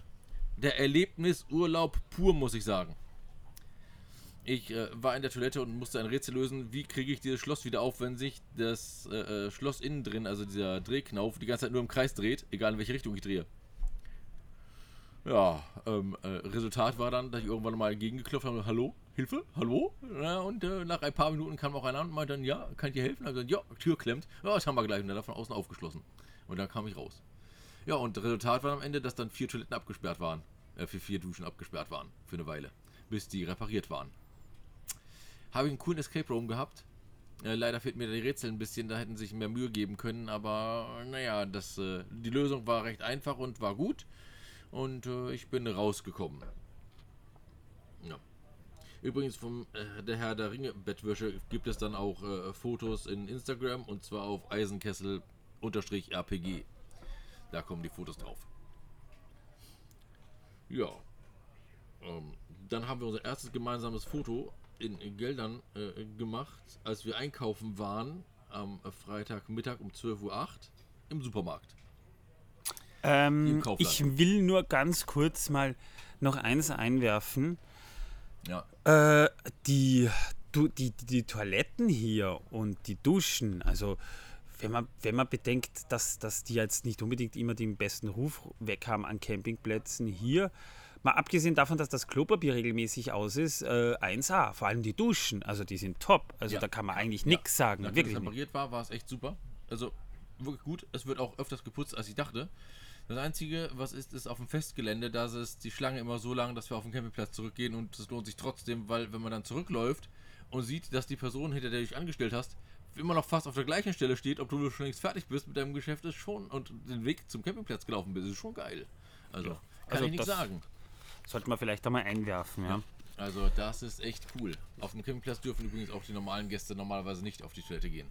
Der Erlebnisurlaub pur, muss ich sagen. Ich äh, war in der Toilette und musste ein Rätsel lösen, wie kriege ich dieses Schloss wieder auf, wenn sich das äh, äh, Schloss innen drin, also dieser Drehknauf, die ganze Zeit nur im Kreis dreht, egal in welche Richtung ich drehe. Ja, ähm, äh, Resultat war dann, dass ich irgendwann mal gegengeklopft habe, hallo, Hilfe, hallo? Ja, und äh, nach ein paar Minuten kam auch einer und meinte dann, ja, kann ich dir helfen? Ich gesagt, ja, Tür klemmt. Ja, das haben wir gleich. Und dann von außen aufgeschlossen. Und dann kam ich raus. Ja, und Resultat war am Ende, dass dann vier Toiletten abgesperrt waren. Äh, für vier Duschen abgesperrt waren. Für eine Weile. Bis die repariert waren. Habe ich einen coolen Escape Room gehabt. Äh, leider fehlt mir die Rätsel ein bisschen, da hätten sie sich mehr Mühe geben können, aber naja, das, äh, die Lösung war recht einfach und war gut. Und äh, ich bin rausgekommen. Ja. Übrigens vom äh, der Herr der Ringe Bettwäsche gibt es dann auch äh, Fotos in Instagram und zwar auf Eisenkessel-RPG. Da kommen die Fotos drauf. Ja. Ähm, dann haben wir unser erstes gemeinsames Foto in, in Geldern äh, gemacht, als wir einkaufen waren am Freitagmittag um 12.08 Uhr im Supermarkt. Ähm, Im ich will nur ganz kurz mal noch eins einwerfen. Ja. Äh, die, du, die, die, die Toiletten hier und die Duschen, also wenn man, wenn man bedenkt, dass, dass die jetzt nicht unbedingt immer den besten Ruf weg haben an Campingplätzen hier, mal abgesehen davon, dass das Klopapier regelmäßig aus ist, äh, 1A, vor allem die Duschen, also die sind top, also Ja. da kann man eigentlich Ja. nichts sagen, Nachdem wirklich es nicht. repariert war, war es echt super. Also wirklich gut. Es wird auch öfters geputzt, als ich dachte. Das Einzige, was ist, ist auf dem Festgelände, da ist die Schlange immer so lang, dass wir auf den Campingplatz zurückgehen und es lohnt sich trotzdem, weil wenn man dann zurückläuft und sieht, dass die Person, hinter der du dich angestellt hast, immer noch fast auf der gleichen Stelle steht, ob du schon längst fertig bist mit deinem Geschäft, ist schon und den Weg zum Campingplatz gelaufen bist, ist schon geil. Also, kann Also ich nichts das- sagen. Sollte man vielleicht einmal einwerfen, ja. Also, das ist echt cool. Auf dem Campingplatz dürfen übrigens auch die normalen Gäste normalerweise nicht auf die Toilette gehen.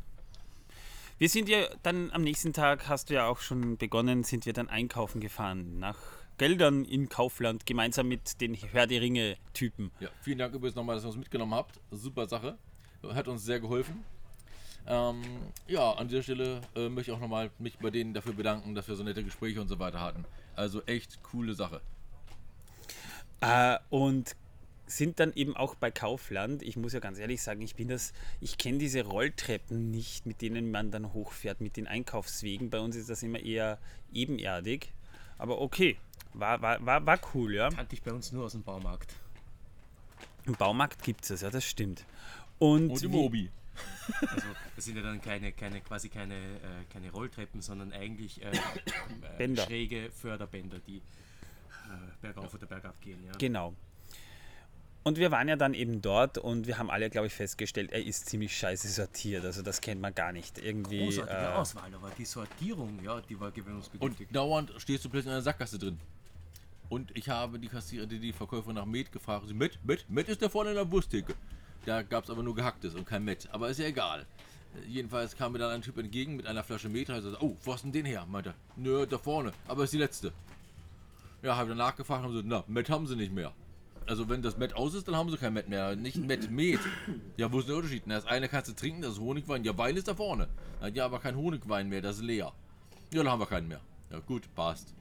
Wir sind ja dann am nächsten Tag, hast du ja auch schon begonnen, sind wir dann einkaufen gefahren nach Geldern in Kaufland, gemeinsam mit den Herr der Ringe-Typen. Ja, vielen Dank übrigens nochmal, dass ihr uns mitgenommen habt. Super Sache. Hat uns sehr geholfen. Ähm, ja, an dieser Stelle äh, möchte ich auch nochmal mich bei denen dafür bedanken, dass wir so nette Gespräche und so weiter hatten. Also echt coole Sache. Äh, und sind dann eben auch bei Kaufland. Ich muss ja ganz ehrlich sagen, ich bin das, ich kenne diese Rolltreppen nicht, mit denen man dann hochfährt, mit den Einkaufswegen. Bei uns ist das immer eher ebenerdig. Aber okay, war, war, war, war cool, ja. Kannte ich bei uns nur aus dem Baumarkt. Im Baumarkt gibt es, ja, das stimmt. Und, Und im Obi. Also das sind ja dann keine, keine quasi keine, äh, keine Rolltreppen, sondern eigentlich äh, äh, Bänder. schräge Förderbänder, die bergauf oder bergab gehen. Ja. Genau. Und wir waren ja dann eben dort und wir haben alle, glaube ich, festgestellt, er ist ziemlich scheiße sortiert. Also das kennt man gar nicht. Irgendwie. Großartige Äh, Auswahl, aber die Sortierung, ja, die war Und gewöhnungsbedürftig. dauernd stehst du plötzlich in einer Sackgasse drin. Und ich habe die Kassiererin, die, die Verkäuferin nach Met gefragt. Sie, Met, Met, Met ist da vorne in der Wursttheke. Da gab es aber nur gehacktes und kein Met. Aber ist ja egal. Äh, Jedenfalls kam mir dann ein Typ entgegen mit einer Flasche Met. Also, oh, wo hast du denn den her? Meinte er. Nö, da vorne. Aber ist die letzte. Ja, habe dann nachgefragt und haben so, na, Met haben sie nicht mehr. Also wenn das Met aus ist, dann haben sie kein Met mehr. Nicht Met, Met. Ja, wo ist der Unterschied? Na, das eine kannst du trinken, das ist Honigwein. Ja, Wein ist da vorne. Na, Ja, aber kein Honigwein mehr, das ist leer. Ja, dann haben wir keinen mehr. Ja, gut, passt.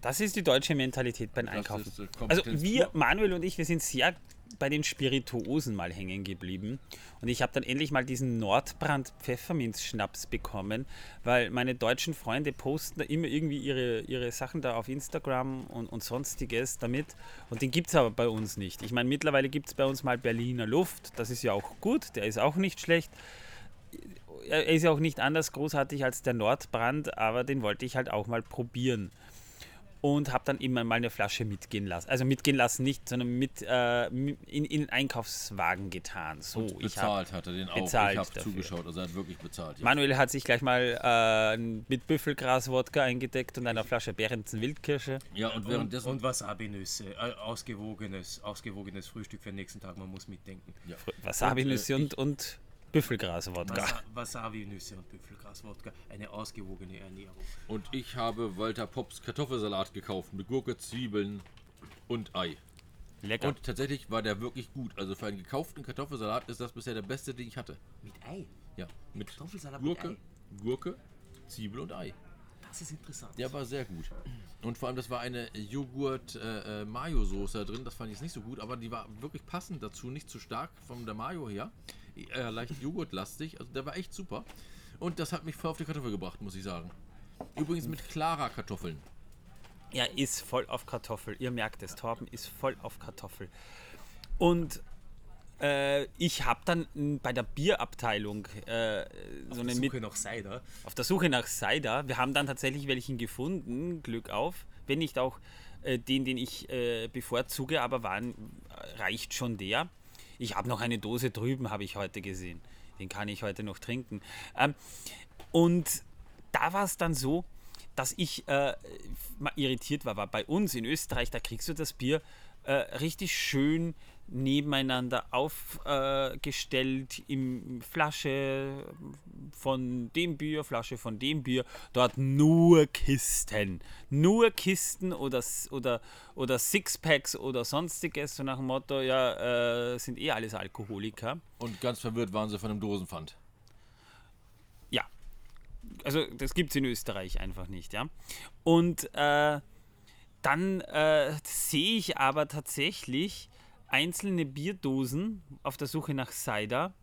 Das ist die deutsche Mentalität beim Einkaufen. ist, äh, Also wir. Manuel und ich, wir sind sehr bei den Spirituosen mal hängen geblieben. Und ich habe dann endlich mal diesen Nordbrand Pfefferminz-Schnaps bekommen, weil meine deutschen Freunde posten da immer irgendwie ihre, ihre Sachen da auf Instagram und, und sonstiges damit. Und den gibt es aber bei uns nicht. Ich meine, mittlerweile gibt es bei uns mal Berliner Luft. Das ist ja auch gut, der ist auch nicht schlecht. Er ist ja auch nicht anders großartig als der Nordbrand, aber den wollte ich halt auch mal probieren und habe dann immer mal eine Flasche mitgehen lassen. Also mitgehen lassen nicht, sondern mit äh, in, in den Einkaufswagen getan. So, Und bezahlt hat er den auch. bezahlt ich habe zugeschaut, also er hat wirklich bezahlt. Ja. Manuel hat sich gleich mal äh, mit Büffelgras-Wodka eingedeckt und einer Flasche Behrensen Wildkirsche. ja, und Und, währenddessen. und Wasabi-Nüsse, äh, ausgewogenes, ausgewogenes Frühstück für den nächsten Tag, man muss mitdenken. ja. Wasabi-Nüsse Und, äh, und, und Büffelgras-Wodka. Wasa Wasabi-Nüsse und Büffelgras-Wodka, eine ausgewogene Ernährung. Und ich habe Walter Pops Kartoffelsalat gekauft mit Gurke, Zwiebeln und Ei. Lecker. Und tatsächlich war der wirklich gut. Also für einen gekauften Kartoffelsalat ist das bisher der beste, den ich hatte. Mit Ei. Ja, mit Kartoffelsalat mit Gurke, Gurke, Zwiebel und Ei. Das ist interessant. Der war sehr gut. Und vor allem, das war eine Joghurt-Mayo-Soße drin. Das fand ich jetzt nicht so gut, aber die war wirklich passend dazu. Nicht zu stark von der Mayo her. Äh, leicht Joghurtlastig. Also der war echt super. Und das hat mich voll auf die Kartoffel gebracht, muss ich sagen. Übrigens mit klarer Kartoffeln. Er ist voll auf Kartoffel. Ihr merkt es, Torben ist voll auf Kartoffel. Und äh, ich habe dann bei der Bierabteilung äh, so eine Suche nach Cider. auf der Suche nach Cider. Wir haben dann tatsächlich welchen gefunden, Glück auf. Wenn nicht auch äh, den, den ich äh, bevorzuge, aber waren, reicht schon der. Ich habe noch eine Dose drüben, habe ich heute gesehen. Den kann ich heute noch trinken. Ähm, und da war es dann so, dass ich äh, irritiert war, war bei uns in Österreich, da kriegst du das Bier äh, richtig schön nebeneinander aufgestellt äh, im Flasche von dem Bier, Flasche von dem Bier, dort nur Kisten. Nur Kisten oder, oder, oder Sixpacks oder sonstiges, so nach dem Motto, ja, äh, sind eh alles Alkoholiker. Und ganz verwirrt waren sie von dem Dosenpfand. Ja. Also das gibt es in Österreich einfach nicht, ja. Und äh, dann äh, sehe ich aber tatsächlich einzelne Bierdosen auf der Suche nach Cider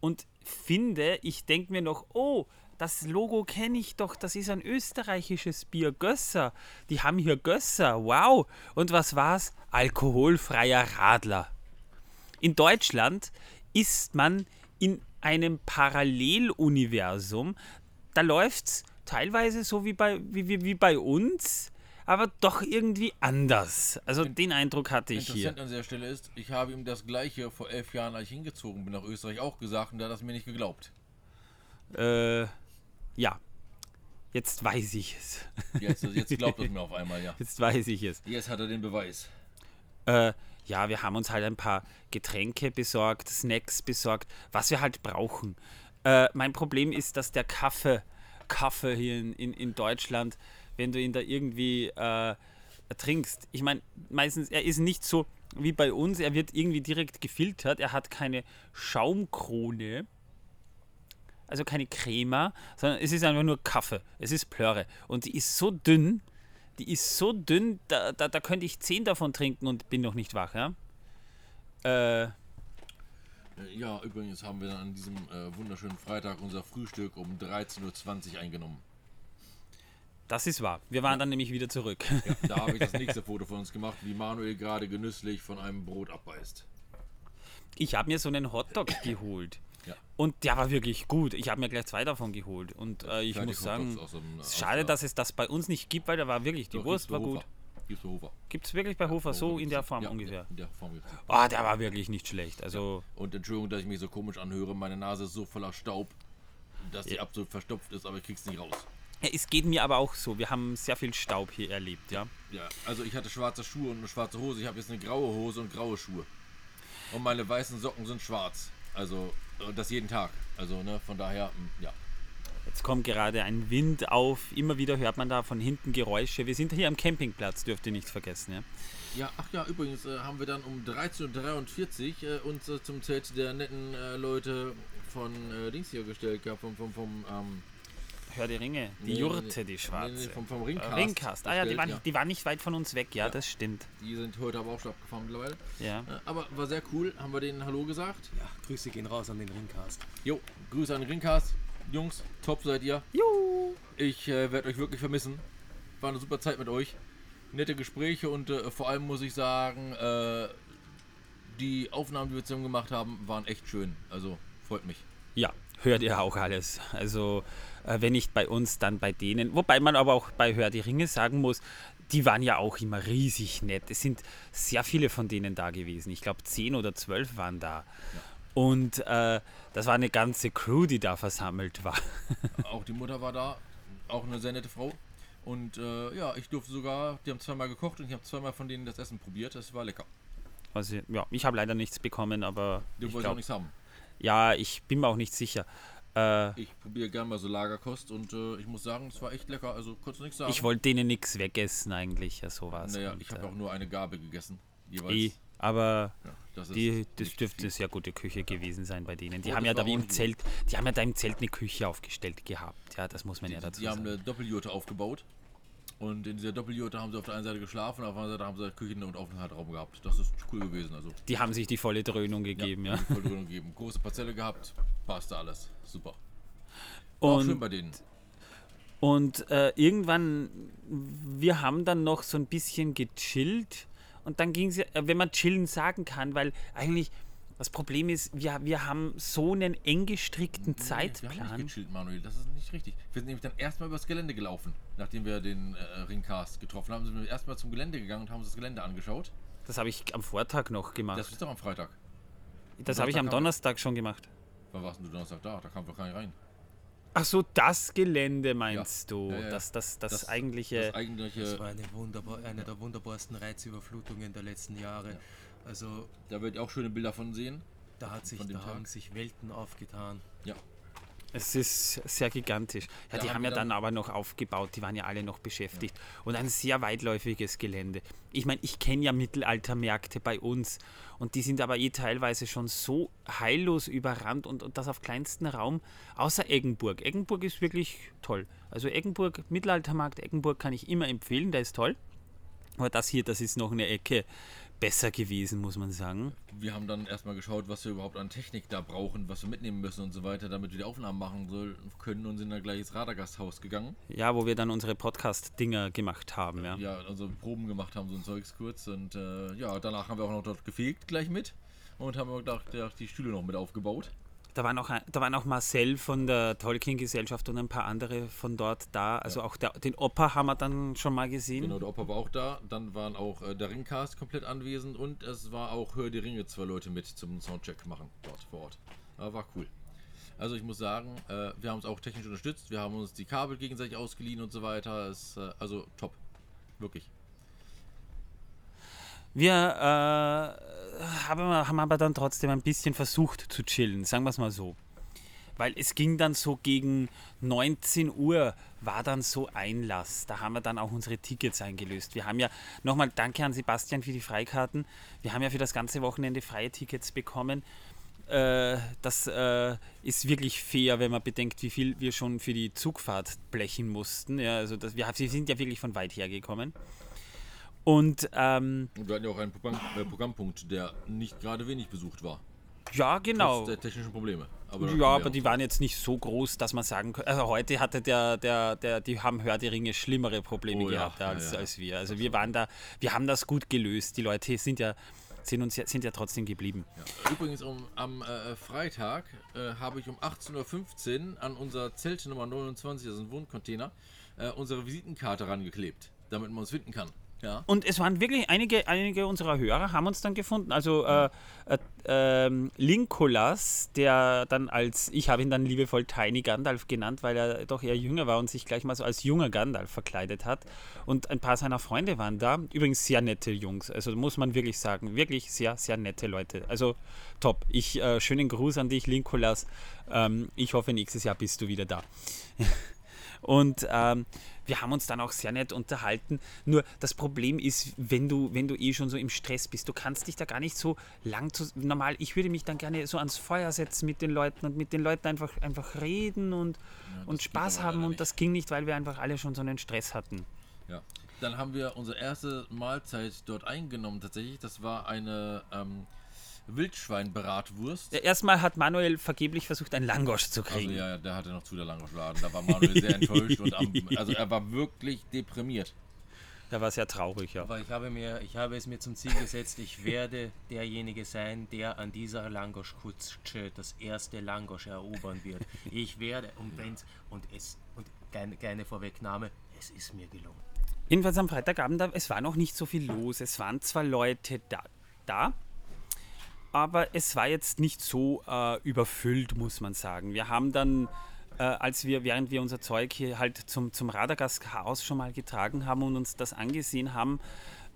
und finde, ich denke mir noch, oh, das Logo kenne ich doch, das ist ein österreichisches Bier, Gösser. Die haben hier Gösser, wow. Und was war's? Alkoholfreier Radler. In Deutschland ist man in einem Paralleluniversum. Da läuft's teilweise so wie bei, wie, wie, wie bei uns, aber doch irgendwie anders. Also den Eindruck hatte ich hier. Interessant an der Stelle ist, ich habe ihm das gleiche vor elf Jahren, als ich hingezogen bin nach Österreich, auch gesagt und er hat das mir nicht geglaubt. Äh, ja. Jetzt weiß ich es. Jetzt, jetzt glaubt er mir auf einmal, ja. Jetzt weiß ich es. Jetzt hat er den Beweis. Äh, ja, wir haben uns halt ein paar Getränke besorgt, Snacks besorgt, was wir halt brauchen. Äh, mein Problem ist, dass der Kaffee, Kaffee hier in, in, in Deutschland wenn du ihn da irgendwie äh, trinkst. Ich meine, meistens, er ist nicht so wie bei uns, er wird irgendwie direkt gefiltert, er hat keine Schaumkrone, also keine Crema, sondern es ist einfach nur Kaffee, es ist Plörre und die ist so dünn, die ist so dünn, da, da, da könnte ich zehn davon trinken und bin noch nicht wach, ja? Äh, ja, übrigens haben wir dann an diesem äh, wunderschönen Freitag unser Frühstück um 13.20 Uhr eingenommen. Das ist wahr. Wir waren dann nämlich wieder zurück. Ja, da habe ich das nächste Foto von uns gemacht, wie Manuel gerade genüsslich von einem Brot abbeißt. Ich habe mir so einen Hotdog geholt. Ja. Und der war wirklich gut. Ich habe mir gleich zwei davon geholt. Und äh, ich muss sagen, dem- es schade, dass es das bei uns nicht gibt, weil da war wirklich, die Doch, Wurst gibt's war gut. Gibt's bei Hofer. Gibt es wirklich bei Hofer so in der gibt's. Form ja, ungefähr? In der Form gibt's. Oh, der war wirklich nicht schlecht. Also, Und Entschuldigung, dass ich mich so komisch anhöre, meine Nase ist so voller Staub, dass sie absolut verstopft ist, aber ich krieg's nicht raus. Es geht mir aber auch so. Wir haben sehr viel Staub hier erlebt, ja. Ja, also ich hatte schwarze Schuhe und eine schwarze Hose. Ich habe jetzt eine graue Hose und graue Schuhe. Und meine weißen Socken sind schwarz. Also und das jeden Tag. Also ne, von daher, mm, ja. Jetzt kommt gerade ein Wind auf. Immer wieder hört man da von hinten Geräusche. Wir sind hier am Campingplatz, dürft ihr nicht vergessen, ja. Ja, ach ja, übrigens äh, haben wir dann um 13.43 Uhr äh, uns äh, zum Zelt der netten äh, Leute von äh, Dings hier gestellt gehabt, vom, vom, vom ähm, Hör die Ringe, die Nee, Jurte, nee, die schwarze. nee, nee, vom- vom Äh, Ringcast Ringcast. Ah ja, die waren, ja. die waren nicht weit von uns weg, ja, Ja. das stimmt. die sind heute aber auch schon abgefahren mittlerweile. Ja. Äh, aber war sehr cool, haben wir denen Hallo gesagt. Ja, Grüße gehen raus an den Ringcast. Jo, Grüße an den Ringcast. Jungs, top seid ihr. Juhu. Ich äh, werde euch wirklich vermissen. War eine super Zeit mit euch. Nette Gespräche und äh, vor allem muss ich sagen, äh, die Aufnahmen, die wir zusammen gemacht haben, waren echt schön. Also freut mich. Ja, hört ihr auch alles. Also, wenn nicht bei uns, dann bei denen. Wobei man aber auch bei Hör die Ringe sagen muss, die waren ja auch immer riesig nett. Es sind sehr viele von denen da gewesen. Ich glaube, zehn oder zwölf waren da. Und äh, das war eine ganze Crew, die da versammelt war. Auch die Mutter war da, auch eine sehr nette Frau. Und äh, ja, ich durfte sogar, die haben zweimal gekocht und ich habe zweimal von denen das Essen probiert. Das war lecker. Also, ja, ich habe leider nichts bekommen, aber Du wolltest auch nichts haben. ja, ich bin mir auch nicht sicher. Äh, Ich probiere gerne mal so Lagerkost und äh, ich muss sagen, es war echt lecker. Also du nichts sagen. ich wollte denen nichts wegessen eigentlich, ja, sowas. Naja, Und, ich habe äh, auch nur eine Gabel gegessen. Jeweils. eh, aber Ja, das Die, das dürfte viel. sehr gute Küche gewesen sein bei denen. Die Oh, haben ja da im. Zelt, die haben ja da im Zelt eine Küche aufgestellt gehabt. Ja, das muss man ja dazu Die haben sagen. eine Doppeljurte aufgebaut. Und in dieser Doppeljurte haben sie auf der einen Seite geschlafen, auf der anderen Seite haben sie Küchen- und Aufenthaltsraum gehabt. Das ist cool gewesen. Also, Die haben sich die volle Dröhnung gegeben, ja. haben die voll drin gegeben. Große Parzelle gehabt, passte alles. Super. War auch schön Und, bei denen. und äh, irgendwann, wir haben dann noch so ein bisschen gechillt und dann ging es ja, wenn man chillen sagen kann, weil eigentlich das Problem ist, wir, wir haben so einen eng gestrickten Nee, Wir haben Zeitplan. nicht gechillt, Manuel. Das ist nicht richtig. Wir sind nämlich dann erstmal übers Gelände gelaufen. Nachdem wir den äh, Ringcast getroffen haben, sind wir erstmal zum Gelände gegangen und haben uns das Gelände angeschaut. Das habe ich am Vortag noch gemacht. Das ist doch am Freitag. Das habe ich am Donnerstag schon gemacht. Wann warst denn du Donnerstag da? Da kam doch keiner rein. Ach so, das Gelände meinst Ja. du? Ja, ja, ja. Das, das, das, Das- eigentliche. Das eigentliche, Das war eine, wunderbar, eine der wunderbarsten Reizüberflutungen der letzten Jahre. Also da werdet ihr auch schöne Bilder von sehen. da, hat sich, da haben sich Welten aufgetan. Ja. Es ist sehr gigantisch. Ja, Ja, die haben haben ja dann dann- aber noch aufgebaut, die waren ja alle noch beschäftigt. Und ein sehr weitläufiges Gelände. Ich meine, ich kenne ja Mittelaltermärkte bei uns und die sind aber eh teilweise schon so heillos überrannt und, und das auf kleinsten Raum, außer Eggenburg. Eggenburg ist wirklich toll. Also Eggenburg, Mittelaltermarkt Eggenburg kann ich immer empfehlen, der ist toll. Aber das hier, das ist noch eine Ecke besser gewesen, muss man sagen. Wir haben dann erstmal geschaut, was wir überhaupt an Technik da brauchen, was wir mitnehmen müssen und so weiter, damit wir die Aufnahmen machen soll, können und sind dann gleich ins Radargasthaus gegangen. Ja, wo wir dann unsere Podcast-Dinger gemacht haben, ja. Ja, also Proben gemacht haben, so ein Zeugs kurz. Und äh, ja, danach haben wir auch noch dort gefegt gleich mit. Und haben gedacht, die Stühle noch mit aufgebaut. Da waren, auch, da waren auch Marcel von der Tolkien-Gesellschaft und ein paar andere von dort da. Also auch der, den Opa haben wir dann schon mal gesehen. Genau, der Opa war auch da. Dann waren auch äh, der Ringcast komplett anwesend und es war auch Hör die Ringe zwei Leute mit zum Soundcheck machen dort vor Ort. Aber war cool. Also ich muss sagen, äh, wir haben uns auch technisch unterstützt. Wir haben uns die Kabel gegenseitig ausgeliehen und so weiter. Es, äh, also top. Wirklich. Wir äh, haben, haben aber dann trotzdem ein bisschen versucht zu chillen, sagen wir es mal so. Weil es ging dann so gegen 19 Uhr war dann so Einlass. Da haben wir dann auch unsere Tickets eingelöst. Wir haben ja, nochmal danke an Sebastian für die Freikarten. Wir haben ja für das ganze Wochenende freie Tickets bekommen. Äh, das äh, ist wirklich fair, wenn man bedenkt, wie viel wir schon für die Zugfahrt blechen mussten. Ja, also das, wir, wir sind ja wirklich von weit her gekommen. Und ähm, Und wir hatten ja auch einen Programm, äh, Programmpunkt, der nicht gerade wenig besucht war. ja, Trotz genau. der technischen Probleme. Aber Ja, aber die waren jetzt nicht so groß, dass man sagen könnte. Also heute hatte der, der, der, die haben Hör die Ringe schlimmere Probleme Oh ja, gehabt als, ja, ja. als wir. Also wir waren da, wir haben das gut gelöst. Die Leute sind ja, sind uns ja, sind ja trotzdem geblieben. Ja. Übrigens um, am äh, Freitag äh, habe ich um 18.15 Uhr an unser Zelt Nummer 29, das ist ein Wohncontainer, äh, unsere Visitenkarte rangeklebt, damit man uns finden kann. Ja. Und es waren wirklich einige, einige unserer Hörer haben uns dann gefunden. Also äh, äh, ähm, Linkolas, der dann als, ich habe ihn dann liebevoll Tiny Gandalf genannt, weil er doch eher jünger war und sich gleich mal so als junger Gandalf verkleidet hat. Und ein paar seiner Freunde waren da. Übrigens sehr nette Jungs. Also muss man wirklich sagen, wirklich sehr, sehr nette Leute. Also top. Ich äh, schönen Gruß an dich, Linkolas. Ähm, ich hoffe, nächstes Jahr bist du wieder da. Und ähm, wir haben uns dann auch sehr nett unterhalten. Nur das Problem ist, wenn du, wenn du eh schon so im Stress bist, du kannst dich da gar nicht so lang zu. Normal, ich würde mich dann gerne so ans Feuer setzen mit den Leuten und mit den Leuten einfach, einfach reden und, und geht Spaß haben. Und das ging nicht, weil wir einfach alle schon so einen Stress hatten. ja. Dann haben wir unsere erste Mahlzeit dort eingenommen tatsächlich. Das war eine ähm, Wildschweinbratwurst. Ja, Erstmal hat Manuel vergeblich versucht, einen Langosch zu Also kriegen. ja, der hatte noch zu der Langoschladen. Da war Manuel sehr enttäuscht und am, also er war wirklich deprimiert. Der war sehr traurig, ja. Aber ich habe, mir, ich habe es mir zum Ziel gesetzt, ich werde derjenige sein, der an dieser Langosch-Kutsche das erste Langosch erobern wird. Ich werde, und wenn's, und es, und keine, keine Vorwegnahme, es ist mir gelungen. Jedenfalls am Freitagabend, da- es war noch nicht so viel los. Es waren zwar Leute da, da aber es war jetzt nicht so äh, überfüllt, muss man sagen. Wir haben dann, äh, als wir, während wir unser Zeug hier halt zum, zum Radagasthaus schon mal getragen haben und uns das angesehen haben,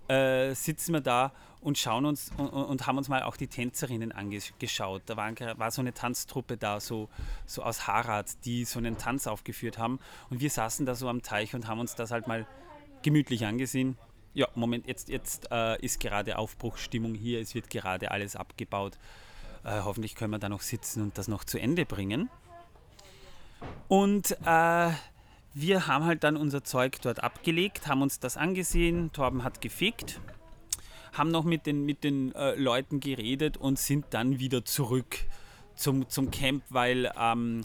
äh, sitzen wir da und schauen uns und, und haben uns mal auch die Tänzerinnen angeschaut. Da waren, war so eine Tanztruppe da, so, so aus Harad, die so einen Tanz aufgeführt haben. Und wir saßen da so am Teich und haben uns das halt mal gemütlich angesehen. Ja, Moment, jetzt, jetzt äh, ist gerade Aufbruchsstimmung hier, es wird gerade alles abgebaut. Äh, hoffentlich können wir da noch sitzen und das noch zu Ende bringen. Und äh, wir haben halt dann unser Zeug dort abgelegt, haben uns das angesehen, Torben hat gefickt, haben noch mit den, mit den äh, Leuten geredet und sind dann wieder zurück zum, zum Camp, weil ähm,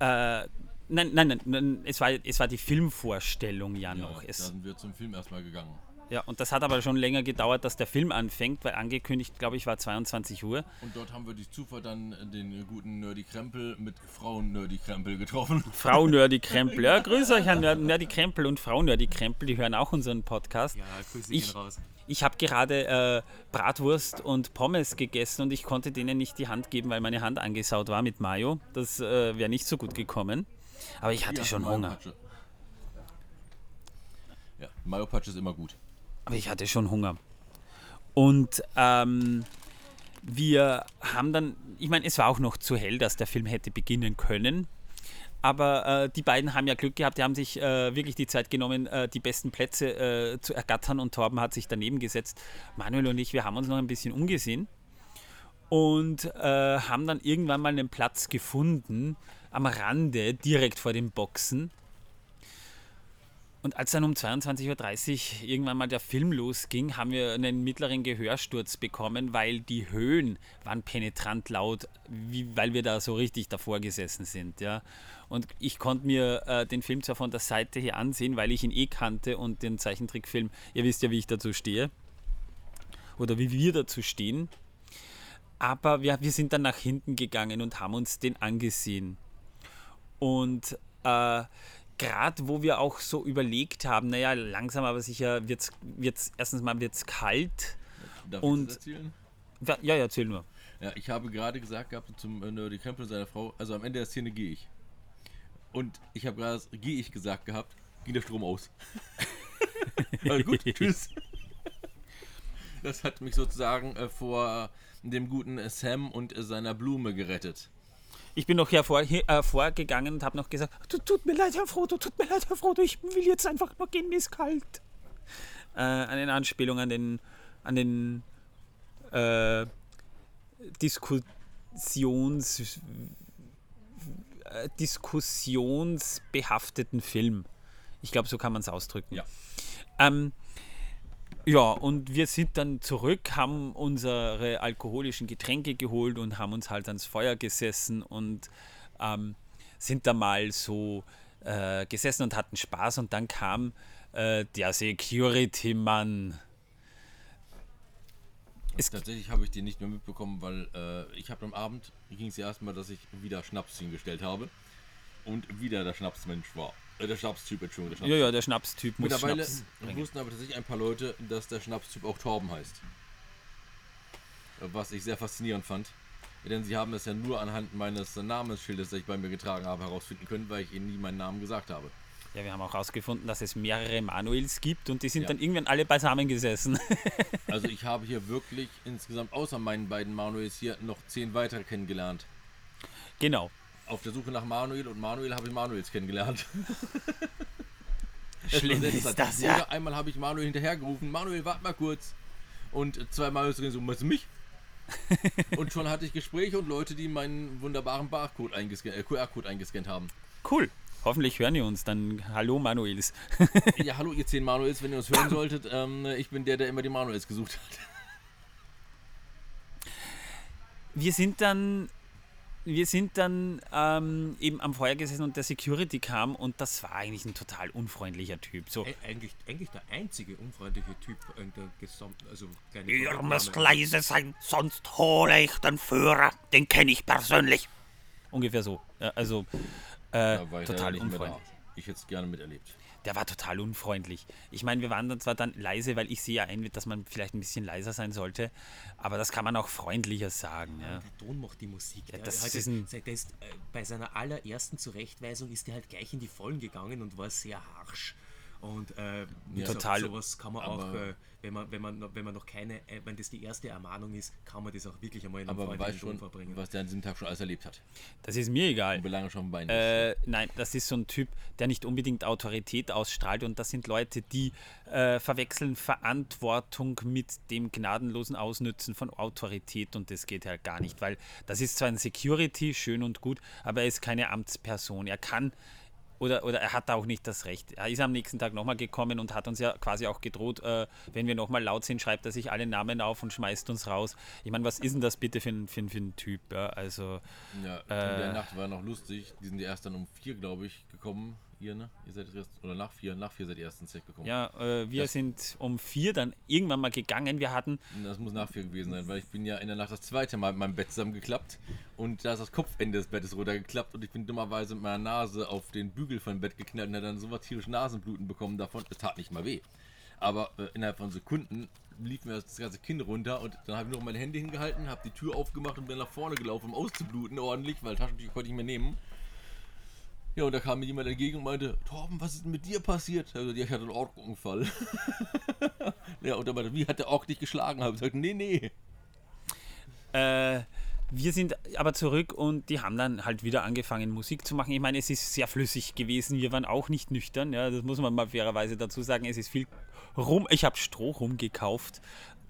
äh, nein, nein, nein, es war, es war die Filmvorstellung ja, noch. da Es, sind wir zum Film erstmal gegangen. Ja, und das hat aber schon länger gedauert, dass der Film anfängt, weil angekündigt, glaube ich, war 22 Uhr. Und dort haben wir durch Zufall dann den guten Nerdy Krempel mit Frau Nerdy Krempel getroffen. Frau Nerdy Krempel. Ja, grüß euch an Nerdy Krempel und Frau Nerdy Krempel, die hören auch unseren Podcast. Ja, Grüße Ich- raus. Ich habe gerade äh, Bratwurst und Pommes gegessen und ich konnte denen nicht die Hand geben, weil meine Hand angesaut war mit Mayo. Das äh, wäre nicht so gut gekommen. Aber ich hatte Ja, schon Mayo Hunger. Patsche. Ja, Mayo Patch ist immer gut. Aber ich hatte schon Hunger. Und ähm, wir haben dann, ich meine, es war auch noch zu hell, dass der Film hätte beginnen können. Aber äh, die beiden haben ja Glück gehabt, die haben sich äh, wirklich die Zeit genommen, äh, die besten Plätze äh, zu ergattern und Torben hat sich daneben gesetzt. Manuel und ich, wir haben uns noch ein bisschen umgesehen und äh, haben dann irgendwann mal einen Platz gefunden am Rande, direkt vor den Boxen. Und als dann um 22.30 Uhr irgendwann mal der Film losging, haben wir einen mittleren Gehörsturz bekommen, weil die Höhen waren penetrant laut, wie, weil wir da so richtig davor gesessen sind. Ja. Und ich konnte mir äh, den Film zwar von der Seite her ansehen, weil ich ihn eh kannte und den Zeichentrickfilm, ihr wisst ja, wie ich dazu stehe. Oder wie wir dazu stehen. Aber wir, wir sind dann nach hinten gegangen und haben uns den angesehen. Und äh, gerade wo wir auch so überlegt haben, naja, langsam aber sicher wird es, erstens mal wird's kalt. Darf Und- ich das erzählen? Ja, ja, erzähl nur. Ja, ich habe gerade gesagt gehabt zum äh, Nerdy Krempel seiner Frau, also am Ende der Szene gehe ich. Und ich habe gerade gehe ich gesagt gehabt, ging der Strom aus. also gut, tschüss. Das hat mich sozusagen äh, vor dem guten äh, Sam und seiner Blume gerettet. Ich bin noch hervor, hier, äh, vorgegangen und habe noch gesagt, "Tu- tut mir leid, Herr Frodo, tut mir leid, Herr Frodo, ich will jetzt einfach nur gehen, mir ist kalt. Äh, eine Anspielung an den, an den äh, Diskussions, äh, diskussionsbehafteten Film. Ich glaube, so kann man es ausdrücken. Ja. Ähm, ja, und wir sind dann zurück, haben unsere alkoholischen Getränke geholt und haben uns halt ans Feuer gesessen und ähm, sind da mal so äh, gesessen und hatten Spaß und dann kam äh, der Security-Mann. Es- Tatsächlich habe ich die nicht mehr mitbekommen, weil äh, ich habe am Abend, ging es erstmal, dass ich wieder Schnaps hingestellt habe und wieder der Schnapsmensch war. Äh, der Schnapstyp, Entschuldigung, der Schnaps. Ja, ja, der Schnapstyp muss Mittlerweile Schnaps bringen. wussten aber tatsächlich ein paar Leute, dass der Schnapstyp auch Torben heißt. Was ich sehr faszinierend fand. Denn sie haben es ja nur anhand meines Namensschildes, das ich bei mir getragen habe, herausfinden können, weil ich ihnen nie meinen Namen gesagt habe. Ja, wir haben auch herausgefunden, dass es mehrere Manuels gibt und die sind Ja. dann irgendwann alle beisammen gesessen. Also ich habe hier wirklich insgesamt außer meinen beiden Manuels hier noch zehn weitere kennengelernt. genau. Auf der Suche nach Manuel und Manuel habe ich Manuels kennengelernt. Schlimm Das ist das, ja. Oder einmal habe ich Manuel hinterhergerufen, Manuel, warte mal kurz. Und zwei Manuels drin so, du mich? und schon hatte ich Gespräche und Leute, die meinen wunderbaren Barcode eingescannt, äh, QR-Code eingescannt haben. Cool. Hoffentlich hören die uns dann. Hallo Manuels. Ja, hallo ihr zehn Manuels, wenn ihr uns hören solltet, ähm, ich bin der, der immer die Manuels gesucht hat. wir sind dann, wir sind dann ähm, eben am Feuer gesessen und der Security kam und das war eigentlich ein total unfreundlicher Typ. So, Ä- Eigentlich, eigentlich der einzige unfreundliche Typ in der gesamten, also Ihr müsst leise sein, sonst hole ich den Führer. Den kenne ich persönlich. ungefähr so. Ja, also äh, ich total unfreundlich. Ich hätte es gerne miterlebt. Der war total unfreundlich. Ich meine, wir waren dann zwar dann leise, weil ich sehe ja ein, dass man vielleicht ein bisschen leiser sein sollte, aber das kann man auch freundlicher sagen. Ja. Der Ton macht die Musik. Ja, das halt, ist ein- ist, äh, bei seiner allerersten Zurechtweisung ist er halt gleich in die Vollen gegangen und war sehr harsch. Und äh, gesagt, Total. sowas kann man auch, äh, wenn, man, wenn, man, noch- wenn man noch keine, äh, wenn das die erste Ermahnung ist, kann man das auch wirklich einmal in einem Aber man weiß schon, verbringen. was der an diesem Tag schon alles erlebt hat. Das ist mir egal. Und wie lange schon bei Äh, nein, das ist so ein Typ, der nicht unbedingt Autorität ausstrahlt und das sind Leute, die äh, verwechseln Verantwortung mit dem gnadenlosen Ausnützen von Autorität und das geht halt gar nicht, weil das ist zwar ein Security, schön und gut, aber er ist keine Amtsperson. Er kann oder, oder er hat auch nicht das Recht. Er ist am nächsten Tag nochmal gekommen und hat uns ja quasi auch gedroht, äh, wenn wir nochmal laut sind, schreibt er sich alle Namen auf und schmeißt uns raus. Ich meine, was ist denn das bitte für ein, für ein, für ein Typ? Ja? Also, Ja, in Äh. der Nacht war noch lustig. Die sind erst dann um vier, glaube ich, gekommen. Ihr, ne? Ihr seid erst, oder nach vier, nach vier seid ihr erst ins Zelt gekommen. Ja, äh, wir Das- sind um vier dann irgendwann mal gegangen. Wir hatten, Das muss nach vier gewesen sein, weil ich bin ja in der Nacht das zweite Mal mit meinem Bett zusammengeklappt und da ist das Kopfende des Bettes runtergeklappt und ich bin dummerweise mit meiner Nase auf den Bügel von dem Bett geknallt und habe dann so was tierisch Nasenbluten bekommen davon. Es tat nicht mal weh. Aber äh, innerhalb von Sekunden lief mir das ganze Kinn runter und dann habe ich nur meine Hände hingehalten, habe die Tür aufgemacht und bin nach vorne gelaufen, um auszubluten ordentlich, weil Taschentücher konnte ich mehr nehmen. Ja, und da kam mir jemand entgegen und meinte, Torben, was ist denn mit dir passiert? Also, ja, ich hatte einen Orkunfall. ja, und er meinte, wie hat der Ork dich geschlagen? Habe ich gesagt, nee, nee. äh, wir sind aber zurück und die haben dann halt wieder angefangen Musik zu machen. Ich meine, es ist sehr flüssig gewesen. Wir waren auch nicht nüchtern, ja, das muss man mal fairerweise dazu sagen. Es ist viel rum. Ich habe Stroh rumgekauft,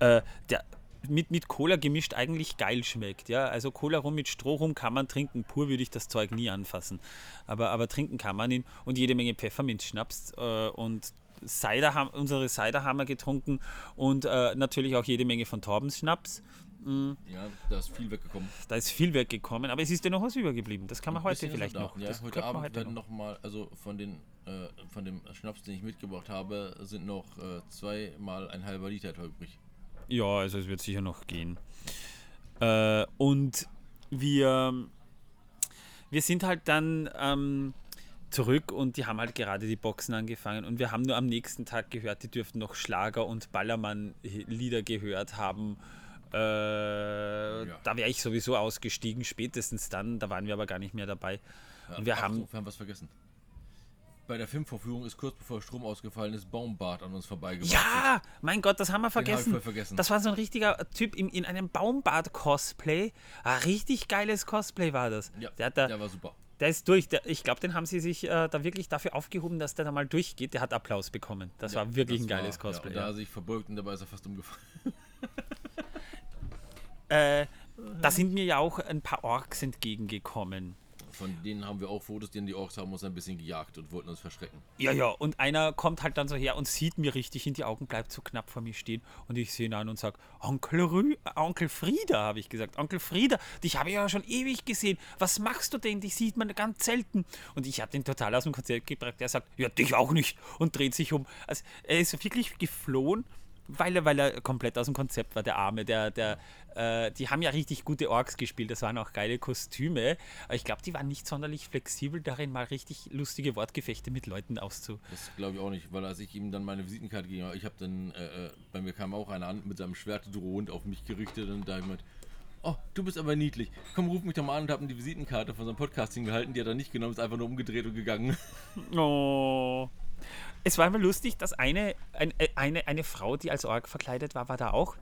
äh, der mit, mit Cola gemischt eigentlich geil schmeckt. Ja? Also Cola rum mit Stroh rum kann man trinken. Pur würde ich das Zeug nie anfassen. Aber, aber trinken kann man ihn. Und jede Menge Pfefferminzschnaps äh, und Cider haben, unsere Cider haben wir getrunken und äh, natürlich auch jede Menge von Torbens Schnaps. Ja, da ist viel weggekommen. Da ist viel weggekommen, aber es ist ja noch was übergeblieben. Das kann man heute vielleicht noch. Ja, das heute Abend heute werden noch. noch mal, also von den äh, von dem Schnaps, den ich mitgebracht habe, sind noch äh, zweimal ein halber Liter übrig. Ja, also es wird sicher noch gehen. Äh, und wir, wir sind halt dann ähm, zurück und die haben halt gerade die Boxen angefangen und wir haben nur am nächsten Tag gehört, die dürften noch Schlager und Ballermann-Lieder gehört haben. Äh, Da wäre ich sowieso ausgestiegen, spätestens dann, da waren wir aber gar nicht mehr dabei. Und wir Ach haben, wir haben was vergessen. Bei der Filmvorführung ist kurz bevor Strom ausgefallen ist, Baumbart an uns vorbeigebracht. Ja, mein Gott, das haben wir hab vergessen. voll vergessen. Das war so ein richtiger Typ in, in einem Baumbart-Cosplay. Ein richtig geiles Cosplay war das. Ja, der, da, der war super. der ist durch. Der, ich glaube, den haben sie sich äh, da wirklich dafür aufgehoben, dass der da mal durchgeht. Der hat Applaus bekommen. Das Ja, war wirklich das ein geiles war- Cosplay. Ja, da hat er sich verbeugt und dabei ist er fast umgefallen. äh, da sind mir ja auch ein paar Orks entgegengekommen. Von denen haben wir auch Fotos, denn die Orks haben uns ein bisschen gejagt und wollten uns verschrecken. Ja, ja, und einer kommt halt dann so her und sieht mir richtig in die Augen, bleibt so knapp vor mir stehen und ich sehe ihn an und sage, Onkel, Rü äh, Onkel Frieda, habe ich gesagt. Onkel Frieda, dich habe ich ja schon ewig gesehen. Was machst du denn? Dich sieht man ganz selten. Und ich habe den total aus dem Konzert gebracht. Er sagt, ja, dich auch nicht und dreht sich um. Also er ist wirklich geflohen, weil er, weil er komplett aus dem Konzept war, der Arme. Der, der, äh, die haben ja richtig gute Orks gespielt, das waren auch geile Kostüme. Aber ich glaube, die waren nicht sonderlich flexibel darin, mal richtig lustige Wortgefechte mit Leuten auszu. Das glaube ich auch nicht, weil als ich ihm dann meine Visitenkarte gegeben habe, ich habe dann, äh, äh, bei mir kam auch einer an mit seinem Schwert drohend auf mich gerichtet und da gemeint, oh, du bist aber niedlich. Komm, ruf mich doch mal an und hab ihm die Visitenkarte von seinem Podcast hingehalten, die hat er nicht genommen, ist einfach nur umgedreht und gegangen. Oh. Es war immer lustig, dass eine, ein, äh, eine, eine Frau, die als Org verkleidet war, war da auch.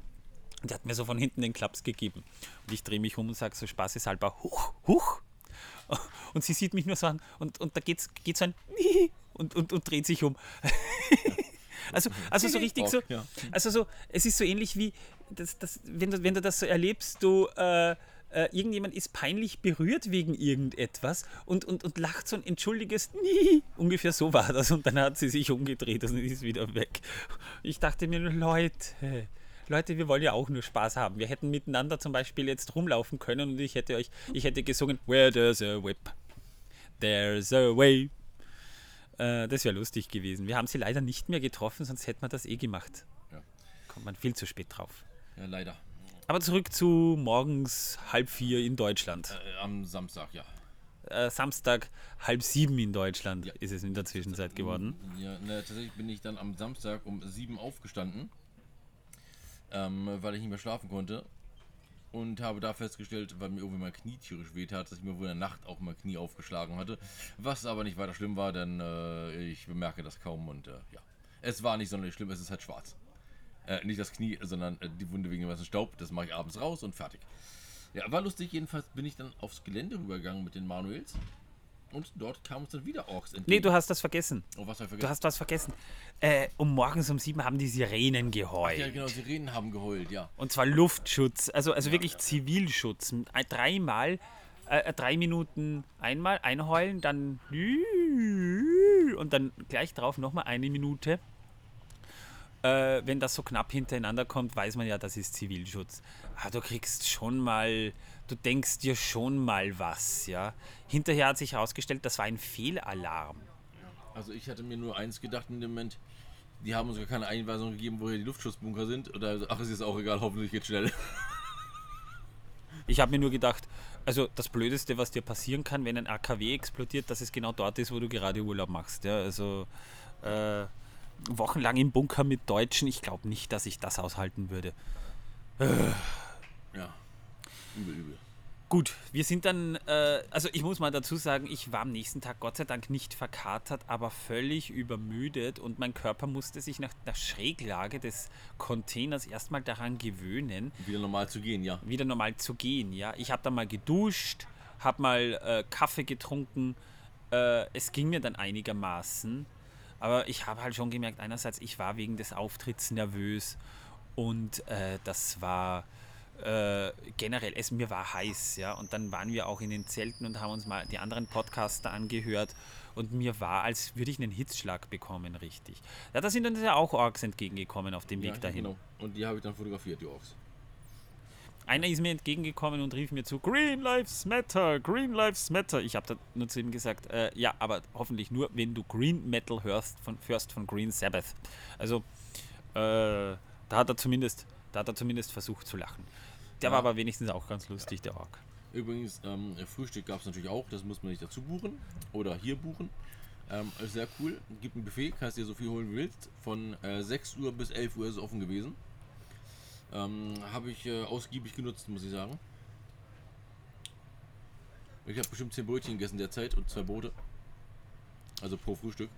Und die hat mir so von hinten den Klaps gegeben. Und ich drehe mich um und sage so spaßeshalber, huch, huch. Und sie sieht mich nur so an und, und da geht's, geht so ein und, und, und dreht sich um. Also, also so richtig so, also so, es ist so ähnlich wie, das, das, wenn, du, wenn du das so erlebst, du, äh, äh, irgendjemand ist peinlich berührt wegen irgendetwas und, und, und lacht so ein entschuldiges Nie. Ungefähr so war das und dann hat sie sich umgedreht und ist wieder weg. Ich dachte mir nur, Leute, Leute, wir wollen ja auch nur Spaß haben. Wir hätten miteinander zum Beispiel jetzt rumlaufen können und ich hätte euch, ich hätte gesungen, Where there's a whip, there's a way. Äh, das wäre lustig gewesen. Wir haben sie leider nicht mehr getroffen, sonst hätte man das eh gemacht. Ja. Kommt man viel zu spät drauf. Ja, leider. Aber zurück zu morgens halb vier in Deutschland. Äh, am Samstag, ja. Äh, Samstag halb sieben in Deutschland Ja. ist es in der Zwischenzeit geworden. Ja, na, tatsächlich bin ich dann am Samstag um sieben aufgestanden, ähm, weil ich nicht mehr schlafen konnte. Und habe da festgestellt, weil mir irgendwie mein Knie tierisch weht hat, dass ich mir wohl in der Nacht auch mein Knie aufgeschlagen hatte. Was aber nicht weiter schlimm war, denn äh, ich bemerke das kaum und äh, ja. Es war nicht sonderlich schlimm, es ist halt schwarz. Äh, nicht das Knie, sondern äh, die Wunde wegen dem ganzen Staub. Das mache ich abends raus und fertig. Ja, war lustig. Jedenfalls bin ich dann aufs Gelände rübergegangen mit den Manuels. Und dort kamen uns dann wieder Orks entgegen. Nee, du hast das vergessen. Oh, was hab ich Du vergessen? hast was vergessen. Äh, um morgens um sieben haben die Sirenen geheult. Ja, genau, Sirenen haben geheult, ja. Und zwar Luftschutz, also, also wirklich Zivilschutz. Ein- Dreimal, äh, drei Minuten einmal einheulen, dann und dann gleich drauf nochmal eine Minute. Äh, wenn das so knapp hintereinander kommt, weiß man ja, das ist Zivilschutz. Ah, du kriegst schon mal, du denkst dir schon mal was, ja. Hinterher hat sich herausgestellt, das war ein Fehlalarm. Also ich hatte mir nur eins gedacht in dem Moment, die haben uns gar keine Einweisung gegeben, woher die Luftschutzbunker sind. Oder ach, es ist auch egal, hoffentlich geht schnell. Ich habe mir nur gedacht, also das Blödeste, was dir passieren kann, wenn ein AKW explodiert, dass es genau dort ist, wo du gerade Urlaub machst. Ja? Also äh, wochenlang im Bunker mit Deutschen, ich glaube nicht, dass ich das aushalten würde. Ja. Übel, übel. Gut, wir sind dann, äh, also ich muss mal dazu sagen, ich war am nächsten Tag Gott sei Dank nicht verkatert, aber völlig übermüdet und mein Körper musste sich nach der Schräglage des Containers erstmal daran gewöhnen, Wieder normal zu gehen, ja. wieder normal zu gehen. Ja, ich habe dann mal geduscht, habe mal äh, Kaffee getrunken. Äh, es ging mir dann einigermaßen, aber ich habe halt schon gemerkt, einerseits ich war wegen des Auftritts nervös und äh, das war äh, generell es mir war heiß, ja. Und dann waren wir auch in den Zelten und haben uns mal die anderen Podcaster angehört und mir war, als würde ich einen Hitzschlag bekommen, richtig. Ja, da sind uns ja auch Orks entgegengekommen auf dem Weg ja, dahin. Genau. Und die habe ich dann fotografiert, die Orks. Einer ist mir entgegengekommen und rief mir zu, Green Lives Matter, Green Lives Matter. Ich habe da nur zu ihm gesagt, äh, ja, aber hoffentlich nur, wenn du Green Metal hörst von, hörst von Green Sabbath. Also, äh, da hat er zumindest, da hat er zumindest versucht zu lachen. Der Ja. war aber wenigstens auch ganz lustig, der Ork. Übrigens, ähm, Frühstück gab es natürlich auch, das muss man nicht dazu buchen oder hier buchen. Ähm, sehr cool. Gibt ein Buffet, kannst dir so viel holen wie willst. Von äh, 6 Uhr bis 11 Uhr ist es offen gewesen. Ähm, Habe ich äh, ausgiebig genutzt, muss ich sagen. Ich habe bestimmt 10 Brötchen gegessen derzeit und zwei Brote. Also pro Frühstück.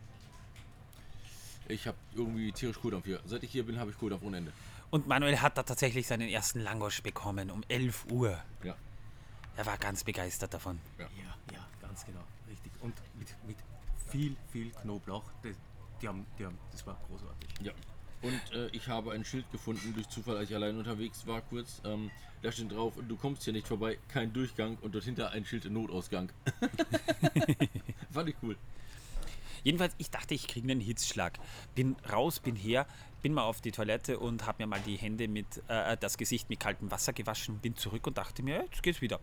Ich habe irgendwie tierisch Kohldampf hier. Seit ich hier bin, habe ich Kohldampf ohne Ende. Und Manuel hat da tatsächlich seinen ersten Langosch bekommen um 11 Uhr. Ja. Er war ganz begeistert davon. Ja, ja, ganz genau, richtig. Und mit, mit viel, viel Knoblauch. Das, die haben, die haben, das war großartig. Ja. Und äh, ich habe ein Schild gefunden, durch Zufall, als ich allein unterwegs war, kurz. Ähm, da steht drauf, du kommst hier nicht vorbei, kein Durchgang und dort hinter ein Schild Notausgang. Fand ich cool. Jedenfalls, ich dachte, ich kriege einen Hitzschlag. Bin raus, bin her, bin mal auf die Toilette und habe mir mal die Hände mit, äh, das Gesicht mit kaltem Wasser gewaschen, bin zurück und dachte mir, jetzt geht's wieder.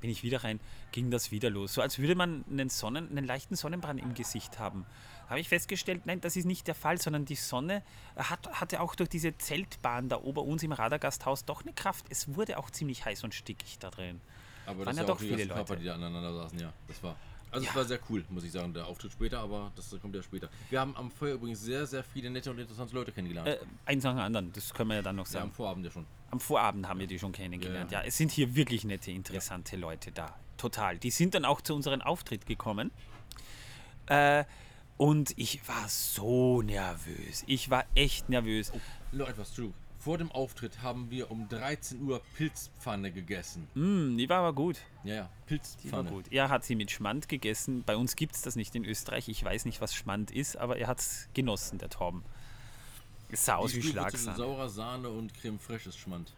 Bin ich wieder rein, ging das wieder los. So als würde man einen, Sonnen, einen leichten Sonnenbrand im Gesicht haben. Habe ich festgestellt, nein, das ist nicht der Fall, sondern die Sonne hat, hatte auch durch diese Zeltbahn da ober uns im Radargasthaus doch eine Kraft. Es wurde auch ziemlich heiß und stickig da drin. Aber Waren das ja ja doch viele ganzen Körper, Leute. die da aneinander saßen, ja. Das war. Also Ja. es war sehr cool, muss ich sagen, der Auftritt später, aber das kommt ja später. Wir haben am Feuer übrigens sehr, sehr viele nette und interessante Leute kennengelernt. Äh, eins nach dem anderen, das können wir ja dann noch ja, sagen. am Vorabend ja schon. Am Vorabend haben wir die schon kennengelernt. Ja, Ja, ja. es sind hier wirklich nette, interessante Leute da. Total. Die sind dann auch zu unserem Auftritt gekommen. Äh, und ich war so nervös. Ich war echt nervös. Noch etwas, Entschuldigung. Vor dem Auftritt haben wir um 13 Uhr Pilzpfanne gegessen. Mm, die war aber gut. Ja, ja, Die war Pilzpfanne. gut. Er hat sie mit Schmand gegessen. Bei uns gibt es das nicht in Österreich. Ich weiß nicht, was Schmand ist, aber er hat es genossen, der Torben. Es sah aus Die wie Schlagsahne. saurer Sahne und Creme Fraiche ist Schmand.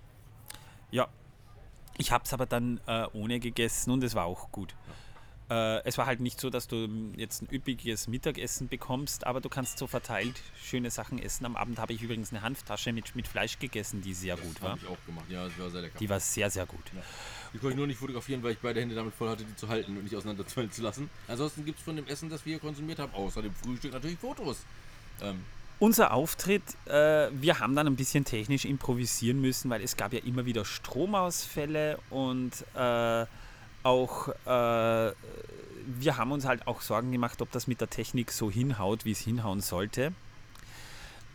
Ja. Ich habe es aber dann äh, ohne gegessen und es war auch gut. Äh, es war halt nicht so, dass du jetzt ein üppiges Mittagessen bekommst, aber du kannst so verteilt schöne Sachen essen. Am Abend habe ich übrigens eine Hanftasche mit, mit Fleisch gegessen, die sehr gut war. Habe ich auch gemacht. Ja, das war sehr lecker. Die war sehr, sehr gut. Die konnte ich nur nicht fotografieren, weil ich beide Hände damit voll hatte, die zu halten und nicht auseinanderzweilen zu lassen. Ansonsten gibt es von dem Essen, das wir hier konsumiert haben, außer dem Frühstück natürlich Fotos. Ähm, Unser Auftritt, äh, wir haben dann ein bisschen technisch improvisieren müssen, weil es gab ja immer wieder Stromausfälle und äh, auch äh, wir haben uns halt auch Sorgen gemacht, ob das mit der Technik so hinhaut, wie es hinhauen sollte.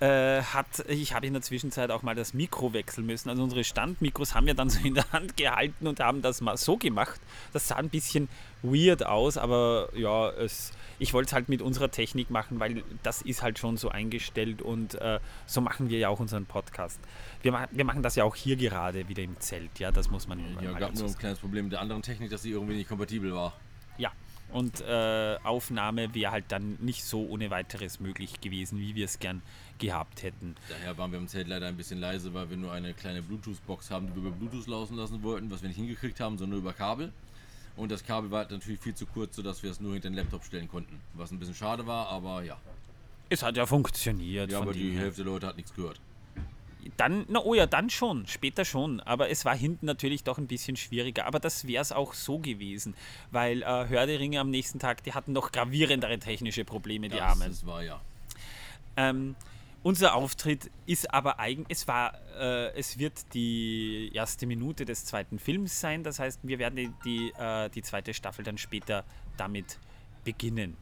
Äh, hat, ich habe in der Zwischenzeit auch mal das Mikro wechseln müssen. Also unsere Standmikros haben wir dann so in der Hand gehalten und haben das mal so gemacht. Das sah ein bisschen weird aus, aber ja, es, ich wollte es halt mit unserer Technik machen, weil das ist halt schon so eingestellt und äh, so machen wir ja auch unseren Podcast. Wir, ma wir machen das ja auch hier gerade wieder im Zelt, ja, das muss man ja, gab nur ein kleines Problem mit der anderen Technik, dass sie irgendwie nicht kompatibel war. Ja, und äh, Aufnahme wäre halt dann nicht so ohne weiteres möglich gewesen, wie wir es gern gehabt hätten. Daher waren wir im Zelt leider ein bisschen leise, weil wir nur eine kleine Bluetooth-Box haben, die wir über Bluetooth laufen lassen wollten, was wir nicht hingekriegt haben, sondern nur über Kabel. Und das Kabel war natürlich viel zu kurz, sodass wir es nur hinter den Laptop stellen konnten. Was ein bisschen schade war, aber ja. Es hat ja funktioniert. Ja, aber die her. Hälfte der Leute hat nichts gehört. dann, na oh ja, dann schon, später schon, aber es war hinten natürlich doch ein bisschen schwieriger. Aber das wäre es auch so gewesen, weil äh, Hör die Ringe am nächsten Tag, die hatten noch gravierendere technische Probleme, die das, Armen. Das war ja. Ähm, unser Auftritt ist aber eigen, es war, äh, es wird die erste Minute des zweiten Films sein. Das heißt, wir werden die, die, äh, die zweite Staffel dann später damit beginnen.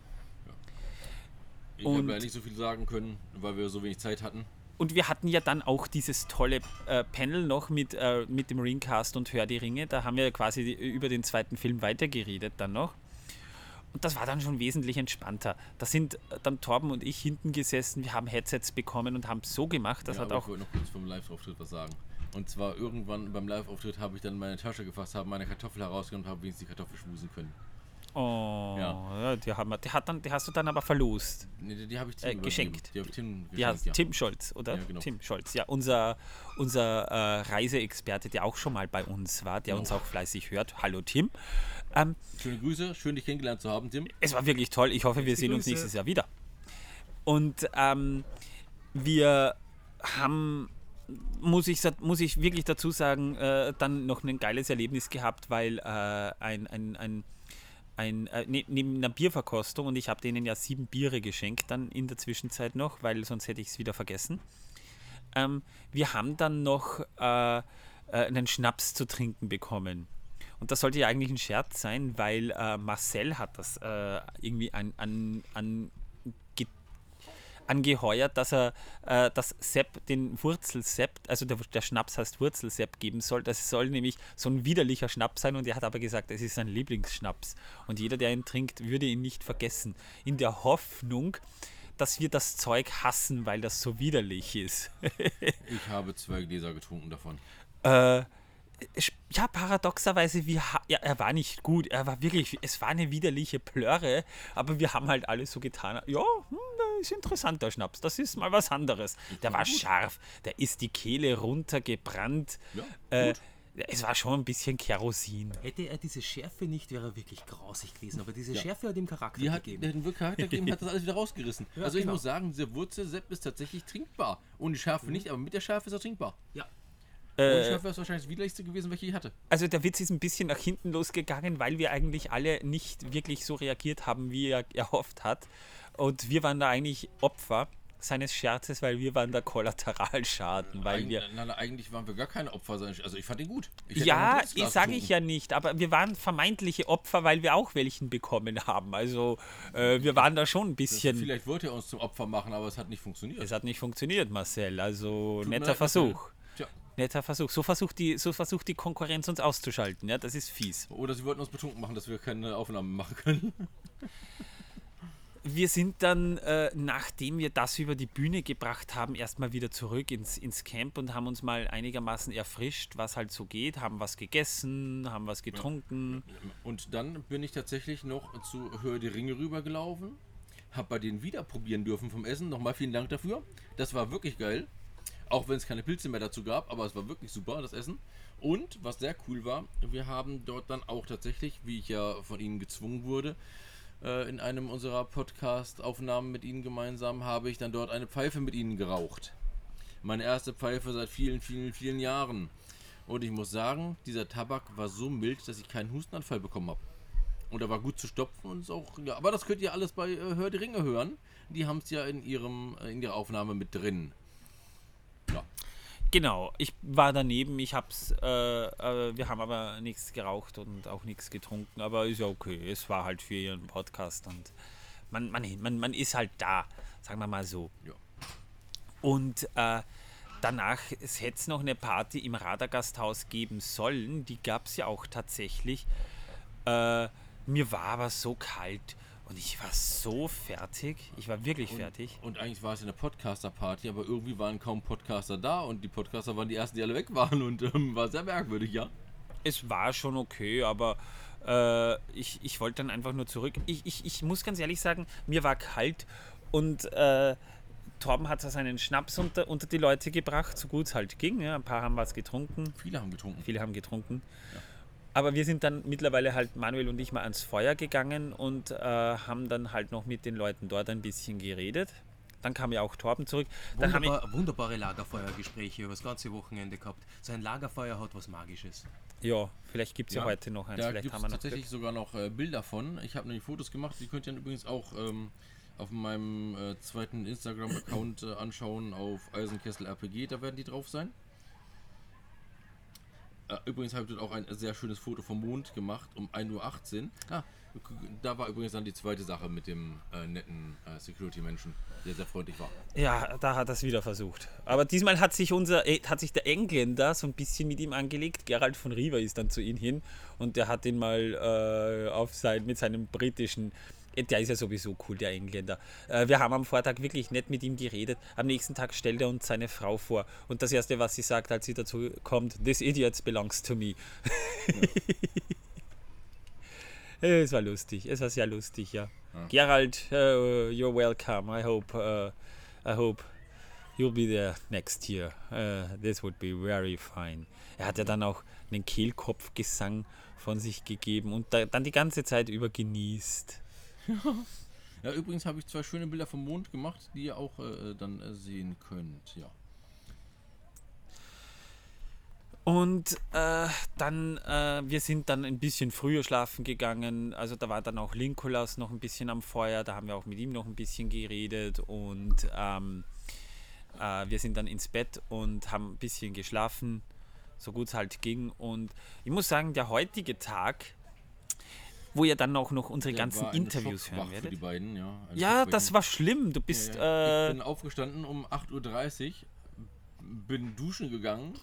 Ich Und- habe leider nicht so viel sagen können, weil wir so wenig Zeit hatten. Und wir hatten ja dann auch dieses tolle äh, Panel noch mit, äh, mit dem Ringcast und Hör die Ringe. Da haben wir quasi die- über den zweiten Film weitergeredet dann noch. Und das war dann schon wesentlich entspannter. Da sind äh, dann Torben und ich hinten gesessen, wir haben Headsets bekommen und haben es so gemacht. Das ja, hat auch Ich wollte noch kurz vom Live-Auftritt was sagen. Und zwar irgendwann beim Live-Auftritt habe ich dann meine Tasche gefasst, habe meine Kartoffel herausgenommen und habe wenigstens die Kartoffel schmusen können. Oh, Ja. ja. die, haben die, hat dann, die hast du dann aber verlost. Nee, die, die habe ich Tim Äh, geschenkt. Die Tim geschenkt, Ja, ja. Tim Scholz, oder? Ja, genau. Tim Scholz, ja, unser, unser äh, Reiseexperte, der auch schon mal bei uns war, der Genau. uns auch fleißig hört. Hallo Tim. Ähm, Schöne Grüße, schön dich kennengelernt zu haben, Tim. es war wirklich toll. Ich hoffe, wir sehen uns nächstes Jahr wieder. Und ähm, wir haben, muss ich, muss ich wirklich dazu sagen, äh, dann noch ein geiles Erlebnis gehabt, weil äh, ein, ein, ein, ein äh, ne, neben einer Bierverkostung und ich habe denen ja sieben Biere geschenkt dann in der Zwischenzeit noch, weil sonst hätte ich es wieder vergessen. Ähm, wir haben dann noch äh, äh, einen Schnaps zu trinken bekommen. Und das sollte ja eigentlich ein Scherz sein, weil äh, Marcel hat das äh, irgendwie an, an, an, ge- angeheuert, dass er äh, das Sepp, den Wurzelsepp, also der, der Schnaps heißt Wurzelsepp geben soll. Das soll nämlich so ein widerlicher Schnaps sein und er hat aber gesagt, es ist sein Lieblingsschnaps. Und jeder, der ihn trinkt, würde ihn nicht vergessen. In der Hoffnung, dass wir das Zeug hassen, weil das so widerlich ist. Ich habe zwei Gläser getrunken davon. Äh, ja, paradoxerweise, wir, ja, er war nicht gut. Er war wirklich, es war eine widerliche Plörre, aber wir haben halt alles so getan. Ja, hm, das ist interessant, der Schnaps. Das ist mal was anderes. Der war scharf. Der ist die Kehle runtergebrannt. Ja, äh, es war schon ein bisschen Kerosin. Hätte er diese Schärfe nicht, wäre er wirklich grausig gewesen. Aber diese Schärfe hat ihm Charakter Die hat gegeben. den wirklich Charakter gegeben, hat das alles wieder rausgerissen. Ja, also ich genau. muss sagen, dieser Wurzelsepp ist tatsächlich trinkbar. Ohne Schärfe nicht, aber mit der Schärfe ist er trinkbar. Ja. Äh, wäre es wahrscheinlich das widerlichste gewesen, welche ich hatte. also der Witz ist ein bisschen nach hinten losgegangen, weil wir eigentlich alle nicht wirklich so reagiert haben, wie er erhofft hat. Und wir waren da eigentlich Opfer seines Scherzes, weil wir waren der Kollateralschaden, weil Eig wir nein, nein, eigentlich waren wir gar keine Opfer. ich- Also ich fand ihn gut. Ich Ja, sage ich ja nicht, aber wir waren vermeintliche Opfer, weil wir auch welchen bekommen haben. Also äh, wir waren da schon ein bisschen. Vielleicht wollte er uns zum Opfer machen, aber es hat nicht funktioniert. Es hat nicht funktioniert, Marcel. Also Tut netter leid, Marcel. Netter Versuch. So versucht die, so versucht die Konkurrenz uns auszuschalten. Ja, das ist fies. Oder sie wollten uns betrunken machen, dass wir keine Aufnahmen machen können. Wir sind dann, äh, nachdem wir das über die Bühne gebracht haben, erstmal wieder zurück ins, ins Camp und haben uns mal einigermaßen erfrischt, was halt so geht, haben was gegessen, haben was getrunken. Und dann bin ich tatsächlich noch zu Hör die Ringe rübergelaufen. Hab bei denen wieder probieren dürfen vom Essen. Nochmal vielen Dank dafür. Das war wirklich geil. Auch wenn es keine Pilze mehr dazu gab, aber es war wirklich super, das Essen. Und was sehr cool war, wir haben dort dann auch tatsächlich, wie ich ja von ihnen gezwungen wurde, äh, in einem unserer Podcast-Aufnahmen mit ihnen gemeinsam, habe ich dann dort eine Pfeife mit ihnen geraucht. Meine erste Pfeife seit vielen, vielen, vielen Jahren. Und ich muss sagen, dieser Tabak war so mild, dass ich keinen Hustenanfall bekommen habe. Und er war gut zu stopfen und ist auch, ja, aber das könnt ihr alles bei äh, Hör die Ringe hören. Die haben es ja in ihrem, äh, in ihrer Aufnahme mit drin. Ja. Genau, ich war daneben, ich hab's, äh, äh, wir haben aber nichts geraucht und auch nichts getrunken, aber ist ja okay, es war halt für ihren Podcast und man, man, man, man ist halt da, sagen wir mal so. Ja. Und äh, danach, es hätte es noch eine Party im Radargasthaus geben sollen, die gab es ja auch tatsächlich. Äh, mir war aber so kalt und ich war so fertig, ich war wirklich fertig. Und eigentlich war es ja eine Podcaster-Party, aber irgendwie waren kaum Podcaster da und die Podcaster waren die ersten, die alle weg waren und ähm, war sehr merkwürdig, ja. es war schon okay, aber äh, ich, ich wollte dann einfach nur zurück. Ich, ich, ich muss ganz ehrlich sagen, mir war kalt und äh, Torben hat seinen Schnaps unter, unter die Leute gebracht, so gut es halt ging. Ja. Ein paar haben was getrunken, Viele haben getrunken. viele haben getrunken. Aber wir sind dann mittlerweile halt, Manuel und ich, mal ans Feuer gegangen und äh, haben dann halt noch mit den Leuten dort ein bisschen geredet. Dann kam ja auch Torben zurück. Dann haben wir, Wunderbar, wunderbare Lagerfeuergespräche über das ganze Wochenende gehabt. So ein Lagerfeuer hat was Magisches. ja, vielleicht gibt es ja. Ja, heute noch eins. Da Vielleicht gibt es haben wir noch tatsächlich sogar noch äh, Bilder von. Ich habe nämlich Fotos gemacht, die könnt ihr dann übrigens auch ähm, auf meinem äh, zweiten Instagram-Account äh, anschauen, auf Eisenkessel RPG, da werden die drauf sein. Äh, übrigens habe ich dort auch ein sehr schönes Foto vom Mond gemacht um 1.18 Uhr. Ah, da war übrigens dann die zweite Sache mit dem äh, netten äh, Security-Menschen, der sehr freundlich war. Ja, da hat er es wieder versucht. Aber diesmal hat sich unser, äh, hat sich der Engländer so ein bisschen mit ihm angelegt. Gerald von Riva ist dann zu ihm hin und der hat ihn mal äh, auf sein, mit seinem britischen, der ist ja sowieso cool, der Engländer. Äh, wir haben am Vortag wirklich nett mit ihm geredet. Am nächsten Tag stellt er uns seine Frau vor. Und das erste, was sie sagt, als sie dazu kommt, this idiot belongs to me. es war lustig, es war sehr lustig, ja. Gerald, uh, you're welcome. I hope, uh, I hope you'll be there next year. Uh, this would be very fine. Er hat ja dann auch einen Kehlkopfgesang von sich gegeben und da, dann die ganze Zeit über genießt. Ja, übrigens habe ich zwei schöne Bilder vom Mond gemacht, die ihr auch äh, dann äh, sehen könnt. Ja. Und äh, dann, äh, wir sind dann ein bisschen früher schlafen gegangen. Also da war dann auch Linkolas noch ein bisschen am Feuer. Da haben wir auch mit ihm noch ein bisschen geredet. Und ähm, äh, wir sind dann ins Bett und haben ein bisschen geschlafen, so gut es halt ging. Und ich muss sagen, der heutige Tag, wo ihr dann auch noch unsere Der ganzen Interviews hören Für werdet. die beiden, ja. Ja, das war schlimm. Du bist. Ja, ja. Äh, Ich bin aufgestanden um 8.30 Uhr, bin duschen gegangen.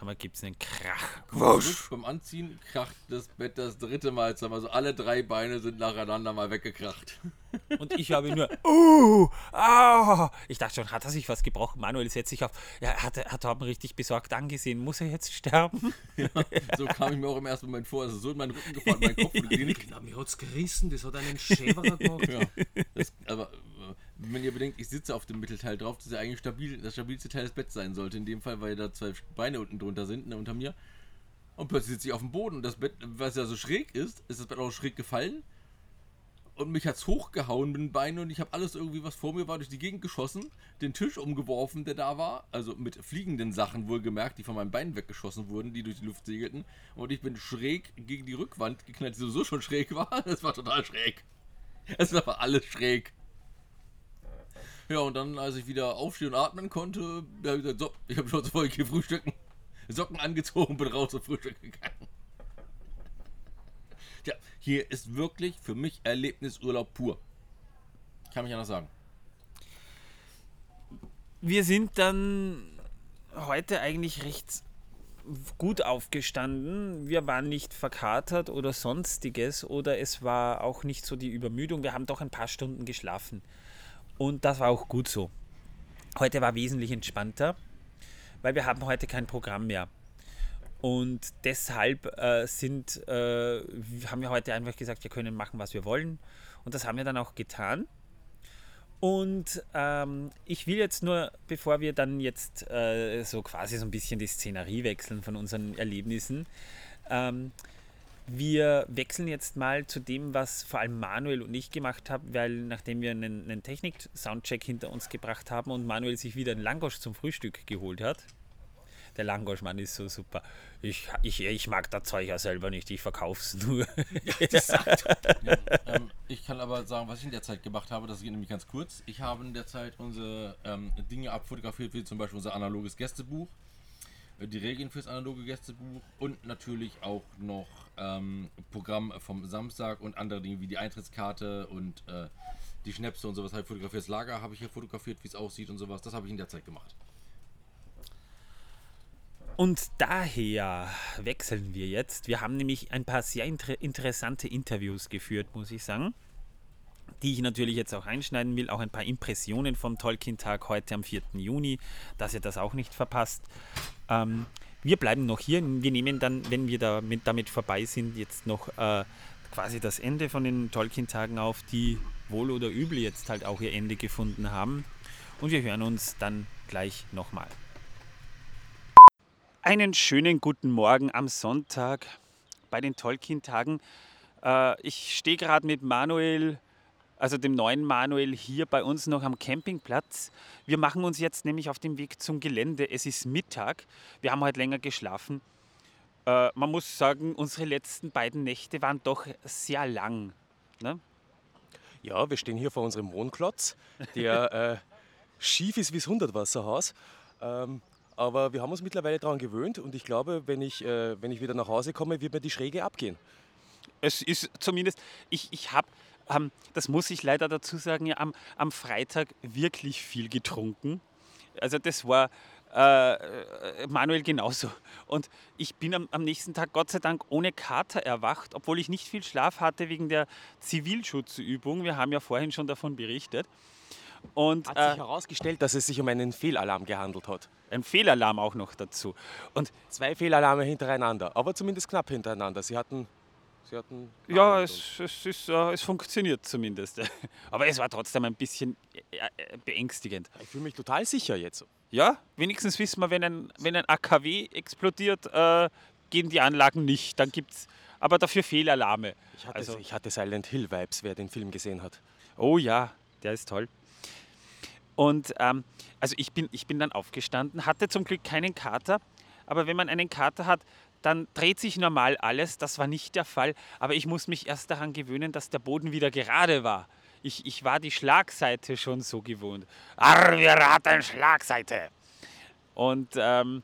Einmal gibt es einen Krach. Zurück beim Anziehen kracht das Bett das dritte Mal zusammen. Also alle drei Beine sind nacheinander mal weggekracht. Und ich habe nur, uh, ah. Ich dachte schon, hat er sich was gebrochen? Manuel setzt sich auf. Ja, hat, er- hat Torben richtig besorgt angesehen. Muss er jetzt sterben? So kam ich mir auch im ersten Moment vor. Also so in meinen Rücken gefahren, mein Kopf und. Genau, mir hat's gerissen, das hat einen Schäberer gemacht. Ja, das, aber wenn ihr bedenkt, ich sitze auf dem Mittelteil drauf, das ja eigentlich stabil, das stabilste Teil des Betts sein sollte. In dem Fall, weil da zwei Beine unten drunter sind, ne, unter mir. Und plötzlich sitze ich auf dem Boden und das Bett, was ja so schräg ist, ist das Bett auch schräg gefallen. Und mich hat's hochgehauen mit den Beinen und ich habe alles irgendwie, was vor mir war, durch die Gegend geschossen, den Tisch umgeworfen, der da war, also mit fliegenden Sachen wohlgemerkt, die von meinen Beinen weggeschossen wurden, die durch die Luft segelten. Und ich bin schräg gegen die Rückwand geknallt, die sowieso schon schräg war. Das war total schräg. Es war alles schräg. Ja, und dann, als ich wieder aufstehen und atmen konnte, habe ich gesagt, so, ich habe schon sofort hier frühstücken. Socken angezogen, bin raus zum Frühstück gegangen. Tja, hier ist wirklich für mich Erlebnisurlaub pur. Kann mich anders sagen. Wir sind dann heute eigentlich recht gut aufgestanden. Wir waren nicht verkatert oder sonstiges oder es war auch nicht so die Übermüdung. Wir haben doch ein paar Stunden geschlafen. Und das war auch gut so. Heute war wesentlich entspannter, weil wir haben heute kein Programm mehr. Und deshalb äh, sind, äh, haben wir heute einfach gesagt, wir können machen, was wir wollen. Und das haben wir dann auch getan. Und ähm, ich will jetzt nur, bevor wir dann jetzt äh, so quasi so ein bisschen die Szenerie wechseln von unseren Erlebnissen, ähm, wir wechseln jetzt mal zu dem, was vor allem Manuel und ich gemacht haben, weil nachdem wir einen, einen Technik-Soundcheck hinter uns gebracht haben und Manuel sich wieder einen Langosch zum Frühstück geholt hat. Der Langosch-Mann ist so super. Ich, ich, ich mag das Zeug ja selber nicht, ich verkauf's nur. ähm, ich kann aber sagen, was ich in der Zeit gemacht habe, das geht nämlich ganz kurz. Ich habe in der Zeit unsere ähm, Dinge abfotografiert, wie zum Beispiel unser analoges Gästebuch, die Regeln fürs analoge Gästebuch und natürlich auch noch ähm, Programm vom Samstag und andere Dinge wie die Eintrittskarte und äh, die Schnäpse und sowas ich fotografiert. Das Lager habe ich hier fotografiert, wie es aussieht und sowas. Das habe ich in der Zeit gemacht. Und daher wechseln wir jetzt. Wir haben nämlich ein paar sehr inter interessante Interviews geführt, muss ich sagen, die ich natürlich jetzt auch einschneiden will. Auch ein paar Impressionen vom Tolkien-Tag heute am 4. Juni, dass ihr das auch nicht verpasst. Ähm, wir bleiben noch hier. Wir nehmen dann, wenn wir damit, damit vorbei sind, jetzt noch äh, quasi das Ende von den Tolkien-Tagen auf, die wohl oder übel jetzt halt auch ihr Ende gefunden haben. Und wir hören uns dann gleich nochmal. Einen schönen guten Morgen am Sonntag bei den Tolkien-Tagen. Äh, ich stehe gerade mit Manuel also dem neuen Manuel hier bei uns noch am Campingplatz. Wir machen uns jetzt nämlich auf den Weg zum Gelände. Es ist Mittag. Wir haben heute länger geschlafen. Äh, man muss sagen, unsere letzten beiden Nächte waren doch sehr lang. Ne? Ja, wir stehen hier vor unserem Wohnklotz, der äh, schief ist wie das Hundertwasserhaus. Ähm, aber wir haben uns mittlerweile daran gewöhnt und ich glaube, wenn ich, äh, wenn ich wieder nach Hause komme, wird mir die Schräge abgehen. Es ist zumindest, ich, ich habe, ähm, das muss ich leider dazu sagen, ja, am, am Freitag wirklich viel getrunken. Also das war äh, Manuel genauso. Und ich bin am, am, nächsten Tag Gott sei Dank ohne Kater erwacht, obwohl ich nicht viel Schlaf hatte wegen der Zivilschutzübung. Wir haben ja vorhin schon davon berichtet. Und, hat sich äh, herausgestellt, dass es sich um einen Fehlalarm gehandelt hat. Ein Fehlalarm auch noch dazu. Und zwei Fehlalarme hintereinander, aber zumindest knapp hintereinander. Sie hatten. Sie hatten ja, es, es, ist, uh, es funktioniert zumindest. aber es war trotzdem ein bisschen äh, äh, beängstigend. Ich fühle mich total sicher jetzt. Ja, wenigstens wissen wir, wenn ein, wenn ein AKW explodiert, äh, gehen die Anlagen nicht. Dann gibt es aber dafür Fehlalarme. Ich hatte, also, ich hatte Silent Hill Vibes, wer den Film gesehen hat. Oh ja, der ist toll. Und ähm, also ich bin, ich bin dann aufgestanden, hatte zum Glück keinen Kater, aber wenn man einen Kater hat, dann dreht sich normal alles. Das war nicht der Fall, aber ich muss mich erst daran gewöhnen, dass der Boden wieder gerade war. Ich, ich war die Schlagseite schon so gewohnt. Arr, wir raten Schlagseite. Und ähm,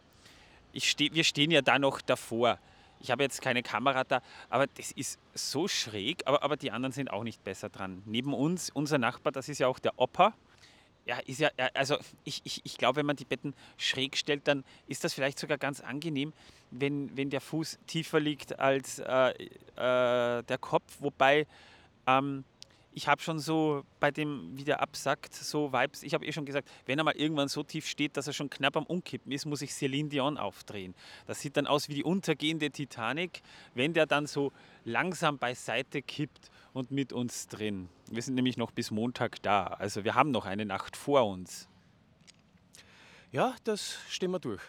ich steh, wir stehen ja da noch davor. Ich habe jetzt keine Kamera da, aber das ist so schräg, aber, aber die anderen sind auch nicht besser dran. Neben uns, unser Nachbar, das ist ja auch der Opa, ja, ist ja, also ich, ich, ich glaube, wenn man die Betten schräg stellt, dann ist das vielleicht sogar ganz angenehm, wenn, wenn der Fuß tiefer liegt als äh, äh, der Kopf. Wobei ähm, ich habe schon so bei dem, wie der absackt, so Vibes. Ich habe eh schon gesagt, wenn er mal irgendwann so tief steht, dass er schon knapp am Umkippen ist, muss ich Celine Dion aufdrehen. Das sieht dann aus wie die untergehende Titanic, wenn der dann so langsam beiseite kippt und mit uns drin. Wir sind nämlich noch bis Montag da. Also wir haben noch eine Nacht vor uns. Ja, das stehen wir durch.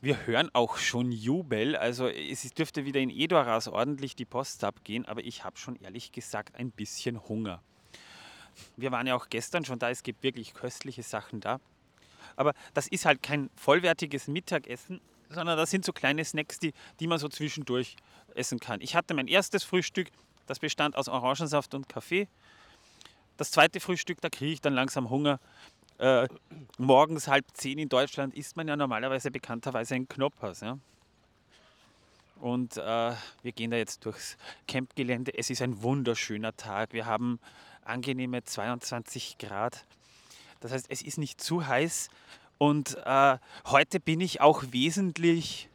Wir hören auch schon Jubel. Also es dürfte wieder in Edoras ordentlich die Post abgehen, aber ich habe schon ehrlich gesagt ein bisschen Hunger. Wir waren ja auch gestern schon da, es gibt wirklich köstliche Sachen da. Aber das ist halt kein vollwertiges Mittagessen, sondern das sind so kleine Snacks, die, die man so zwischendurch essen kann. Ich hatte mein erstes Frühstück das bestand aus Orangensaft und Kaffee. Das zweite Frühstück, da kriege ich dann langsam Hunger. Äh, morgens halb zehn in Deutschland isst man ja normalerweise bekannterweise ein Knoppers. Ja? Und äh, wir gehen da jetzt durchs Campgelände. Es ist ein wunderschöner Tag. Wir haben angenehme 22 Grad. Das heißt, es ist nicht zu heiß. Und äh, heute bin ich auch wesentlich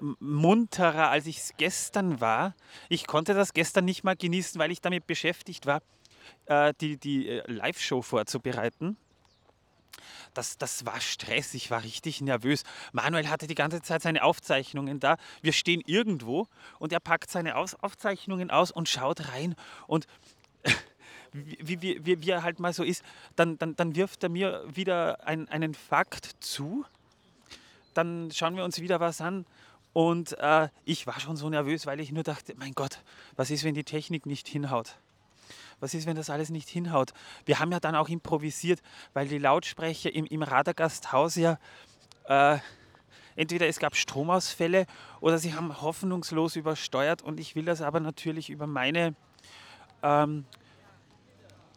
munterer, als ich es gestern war. Ich konnte das gestern nicht mal genießen, weil ich damit beschäftigt war, äh, die, die äh, Live-Show vorzubereiten. Das, das war Stress, ich war richtig nervös. Manuel hatte die ganze Zeit seine Aufzeichnungen da. Wir stehen irgendwo und er packt seine aus Aufzeichnungen aus und schaut rein. Und wie, wie, wie, wie er halt mal so ist, dann, dann, dann wirft er mir wieder ein, einen Fakt zu. Dann schauen wir uns wieder was an und äh, ich war schon so nervös, weil ich nur dachte, mein Gott, was ist, wenn die Technik nicht hinhaut? Was ist, wenn das alles nicht hinhaut? Wir haben ja dann auch improvisiert, weil die Lautsprecher im, im Radargasthaus ja äh, entweder es gab Stromausfälle oder sie haben hoffnungslos übersteuert und ich will das aber natürlich über meine, ähm,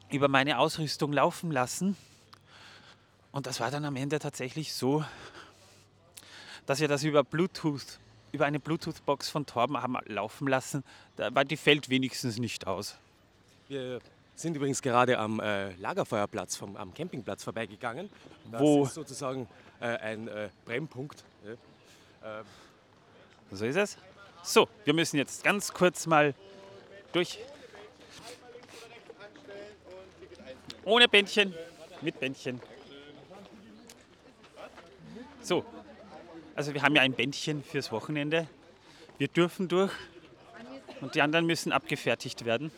über meine Ausrüstung laufen lassen. Und das war dann am Ende tatsächlich so, dass wir das über Bluetooth über eine Bluetooth-Box von Torben haben laufen lassen, weil die fällt wenigstens nicht aus. Wir sind übrigens gerade am äh, Lagerfeuerplatz, vom, am Campingplatz vorbeigegangen. Das Wo ist sozusagen äh, ein äh, Brennpunkt. Ja. So ist es. So, wir müssen jetzt ganz kurz mal durch. Ohne Bändchen, mit Bändchen. So, also wir haben ja ein Bändchen fürs Wochenende. Wir dürfen durch und die anderen müssen abgefertigt werden.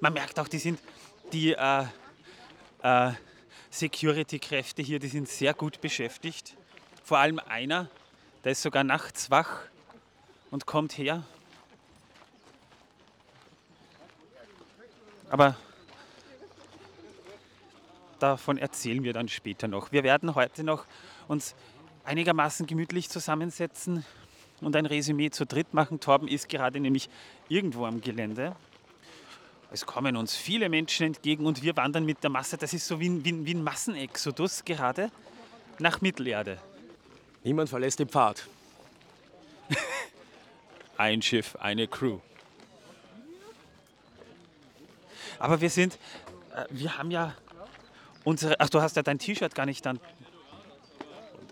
Man merkt auch, die sind die äh, äh, Security-Kräfte hier, die sind sehr gut beschäftigt. Vor allem einer, der ist sogar nachts wach und kommt her. Aber davon erzählen wir dann später noch. Wir werden heute noch uns einigermaßen gemütlich zusammensetzen und ein Resümee zu dritt machen. Torben ist gerade nämlich irgendwo am Gelände. Es kommen uns viele Menschen entgegen und wir wandern mit der Masse. Das ist so wie ein, wie ein, wie ein Massenexodus gerade nach Mittelerde. Niemand verlässt den Pfad. Ein Schiff, eine Crew. Aber wir sind, äh, wir haben ja unsere, ach du hast ja dein T-Shirt gar nicht dann.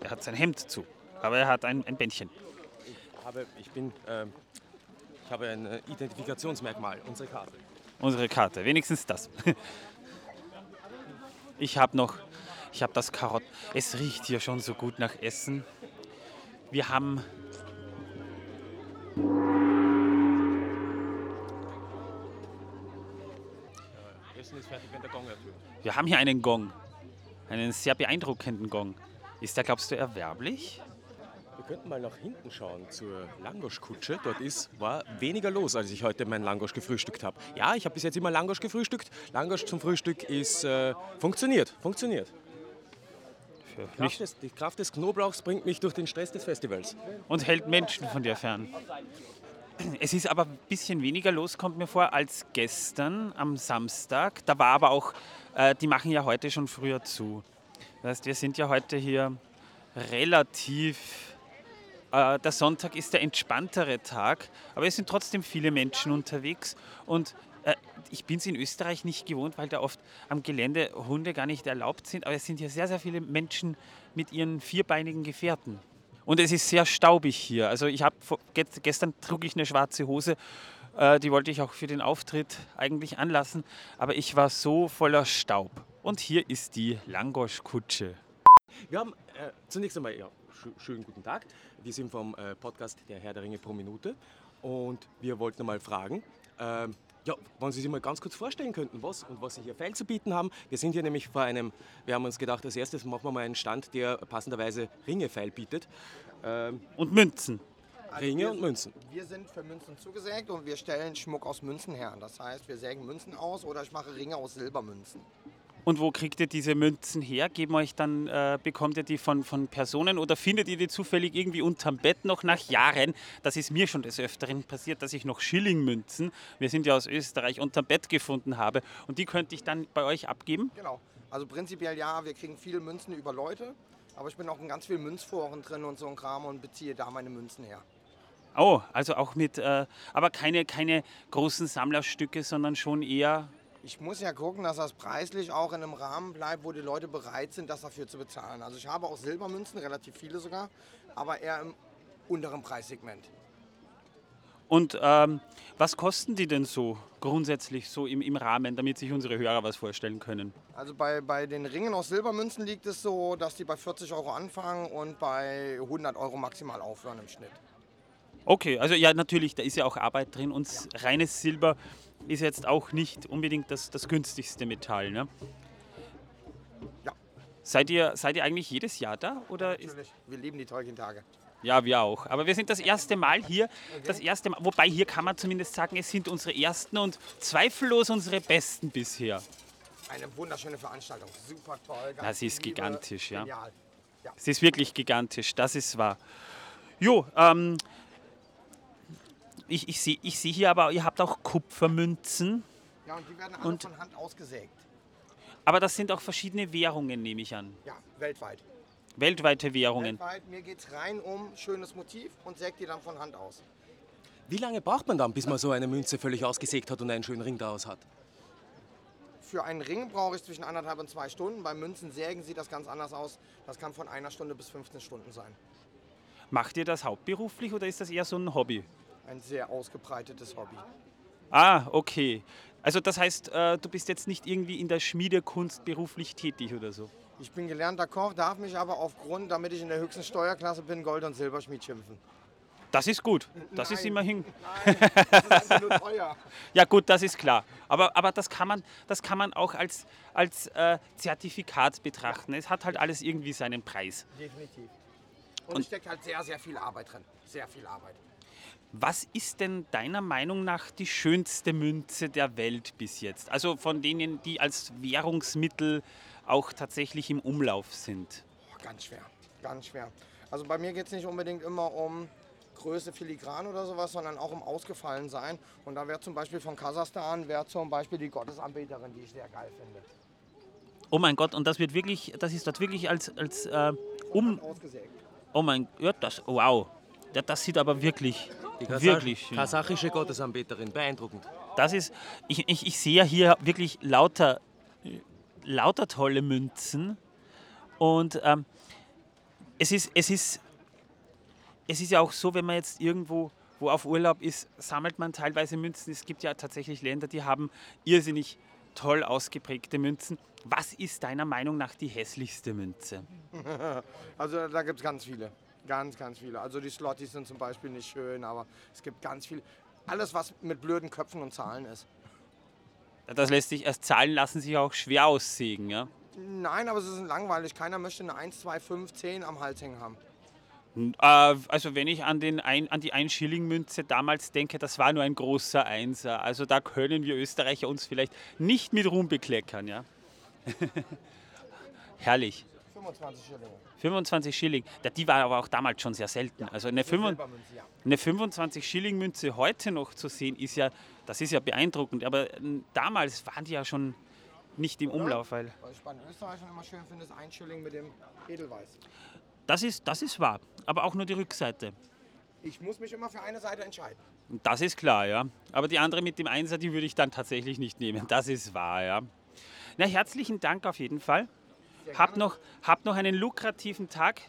Er hat sein Hemd zu, aber er hat ein, ein Bändchen. Ich habe, ich bin, ähm, ich habe ein äh, Identifikationsmerkmal, unsere Karte. Unsere Karte, wenigstens das. Ich habe noch, ich habe das Karott. Es riecht hier schon so gut nach Essen. Wir haben Essen ist fertig, wenn der Gong ertönt. Wir haben hier einen Gong. Einen sehr beeindruckenden Gong. Ist der, glaubst du, erwerblich? Wir könnten mal nach hinten schauen zur Langoschkutsche. Dort ist, war weniger los, als ich heute meinen Langosch gefrühstückt habe. Ja, ich habe bis jetzt immer Langosch gefrühstückt. Langosch zum Frühstück ist äh, funktioniert, funktioniert. Für Kraft mich des, die Kraft des Knoblauchs bringt mich durch den Stress des Festivals. und hält Menschen von dir fern. Es ist aber ein bisschen weniger los, kommt mir vor, als gestern am Samstag. Da war aber auch, äh, die machen ja heute schon früher zu. Das heißt, wir sind ja heute hier relativ. Äh, der Sonntag ist der entspanntere Tag, aber es sind trotzdem viele Menschen unterwegs. Und äh, ich bin es in Österreich nicht gewohnt, weil da oft am Gelände Hunde gar nicht erlaubt sind. Aber es sind hier sehr, sehr viele Menschen mit ihren vierbeinigen Gefährten. Und es ist sehr staubig hier. Also ich habe gestern trug ich eine schwarze Hose, äh, die wollte ich auch für den Auftritt eigentlich anlassen, aber ich war so voller Staub. Und hier ist die Langosch-Kutsche. Wir haben äh, zunächst einmal, ja, schö schönen guten Tag. Wir sind vom äh, Podcast Der Herr der Ringe pro Minute und wir wollten mal fragen, ähm, ja, wenn Sie sich mal ganz kurz vorstellen könnten, was und was Sie hier feil zu bieten haben. Wir sind hier nämlich vor einem, wir haben uns gedacht, als erstes machen wir mal einen Stand, der passenderweise Ringe feil bietet. Ähm, Und Münzen. Ringe wir, und Münzen. Wir sind für Münzen zugesägt und wir stellen Schmuck aus Münzen her. Das heißt, wir sägen Münzen aus oder ich mache Ringe aus Silbermünzen. Und wo kriegt ihr diese Münzen her? Geben euch dann, äh, bekommt ihr die von, von Personen oder findet ihr die zufällig irgendwie unterm Bett noch nach Jahren? Das ist mir schon des Öfteren passiert, dass ich noch Schillingmünzen, wir sind ja aus Österreich, unterm Bett gefunden habe. Und die könnte ich dann bei euch abgeben? Genau. Also prinzipiell ja, wir kriegen viele Münzen über Leute, aber ich bin auch in ganz vielen Münzforen drin und so ein Kram und beziehe da meine Münzen her. Oh, also auch mit, äh, aber keine, keine großen Sammlerstücke, sondern schon eher. Ich muss ja gucken, dass das preislich auch in einem Rahmen bleibt, wo die Leute bereit sind, das dafür zu bezahlen. Also ich habe auch Silbermünzen, relativ viele sogar, aber eher im unteren Preissegment. Und ähm, was kosten die denn so grundsätzlich so im, im Rahmen, damit sich unsere Hörer was vorstellen können? Also bei, bei den Ringen aus Silbermünzen liegt es so, dass die bei 40 Euro anfangen und bei 100 Euro maximal aufhören im Schnitt. Okay, also ja, natürlich, da ist ja auch Arbeit drin und reines Silber ist jetzt auch nicht unbedingt das, das günstigste Metall. Ne? Ja. Seid ihr, seid ihr eigentlich jedes Jahr da? Oder ist, Natürlich, wir lieben die tollen Tage. ja, wir auch. Aber wir sind das erste Mal hier. Das erste Mal, wobei hier kann man zumindest sagen, es sind unsere ersten und zweifellos unsere besten bisher. Eine wunderschöne Veranstaltung, super toll. Das ist Liebe, gigantisch, ja. Genial. Ja. Es ist wirklich gigantisch, das ist wahr. Jo, ähm, ich, ich sehe ich seh hier aber, ihr habt auch Kupfermünzen, ja, und die werden alle Und- von Hand ausgesägt. aber das sind auch verschiedene Währungen, nehme ich an. Ja, weltweit. Weltweite Währungen. Weltweit, mir geht es rein um schönes Motiv und sägt die dann von Hand aus. Wie lange braucht man dann, bis man so eine Münze völlig ausgesägt hat und einen schönen Ring daraus hat? Für einen Ring brauche ich zwischen anderthalb und zwei Stunden. Bei Münzen sägen sieht das ganz anders aus. Das kann von einer Stunde bis 15 Stunden sein. Macht ihr das hauptberuflich oder ist das eher so ein Hobby? Ein sehr ausgebreitetes Hobby. Ah, okay. Also das heißt, äh, du bist jetzt nicht irgendwie in der Schmiedekunst beruflich tätig oder so. Ich bin gelernter Koch, darf mich aber aufgrund, damit ich in der höchsten Steuerklasse bin, Gold- und Silberschmied schimpfen. Das ist gut. Das ist Nein. immerhin. Nein, das ist nur teuer. Ja gut, das ist klar. Aber, aber das, kann man, das kann man auch als, als äh, Zertifikat betrachten. Es hat halt alles irgendwie seinen Preis. Definitiv. Und, es steckt halt sehr, sehr viel Arbeit drin. Sehr viel Arbeit. Was ist denn deiner Meinung nach die schönste Münze der Welt bis jetzt? Also von denen, die als Währungsmittel auch tatsächlich im Umlauf sind? Boah, ganz schwer, ganz schwer. Also bei mir geht es nicht unbedingt immer um Größe filigran oder sowas, sondern auch um ausgefallen sein. Und da wäre zum Beispiel von Kasachstan, wäre zum Beispiel die Gottesanbeterin, die ich sehr geil finde. Oh mein Gott, und das wird wirklich, das ist dort wirklich als, als äh, um. Ausgesägt. Oh mein Gott, das, wow. Ja, das sieht aber wirklich, Kasach- wirklich schön. kasachische Gottesanbeterin, beeindruckend. Das ist, ich, ich, ich sehe ja hier wirklich lauter, lauter tolle Münzen. Und ähm, es, ist, es, ist, es ist ja auch so, wenn man jetzt irgendwo wo auf Urlaub ist, sammelt man teilweise Münzen. Es gibt ja tatsächlich Länder, die haben irrsinnig toll ausgeprägte Münzen. Was ist deiner Meinung nach die hässlichste Münze? Also da gibt es ganz viele. Ganz, ganz viele. Also die Slotties sind zum Beispiel nicht schön, aber es gibt ganz viele. Alles, was mit blöden Köpfen und Zahlen ist. Das lässt sich, erst Zahlen lassen sich auch schwer aussägen. Ja? Nein, aber sie sind langweilig. Keiner möchte eine 1, 2, 5, 10 am Hals hängen haben. Äh, also wenn ich an, den ein, an die 1-Schilling-Münze damals denke, das war nur ein großer Einser. Also da können wir Österreicher uns vielleicht nicht mit Ruhm bekleckern. Ja? Herrlich. 25 Schillinge. 25 Schilling. Ja, die war aber auch damals schon sehr selten. Also eine, 25 Silbermünze, ja. eine 25 Schilling Münze heute noch zu sehen, ist ja, das ist ja beeindruckend. Aber ähm, damals waren die ja schon nicht im Umlauf, weil Was ich bei den Österreichern immer schön finde, ist ein Schilling mit dem Edelweiß. das ist, das ist wahr. Aber auch nur die Rückseite. Ich muss mich immer für eine Seite entscheiden. Das ist klar, ja. Aber die andere mit dem Einser, die würde ich dann tatsächlich nicht nehmen. Das ist wahr, ja. Na, herzlichen Dank auf jeden Fall. Habt noch, habt noch einen lukrativen Tag.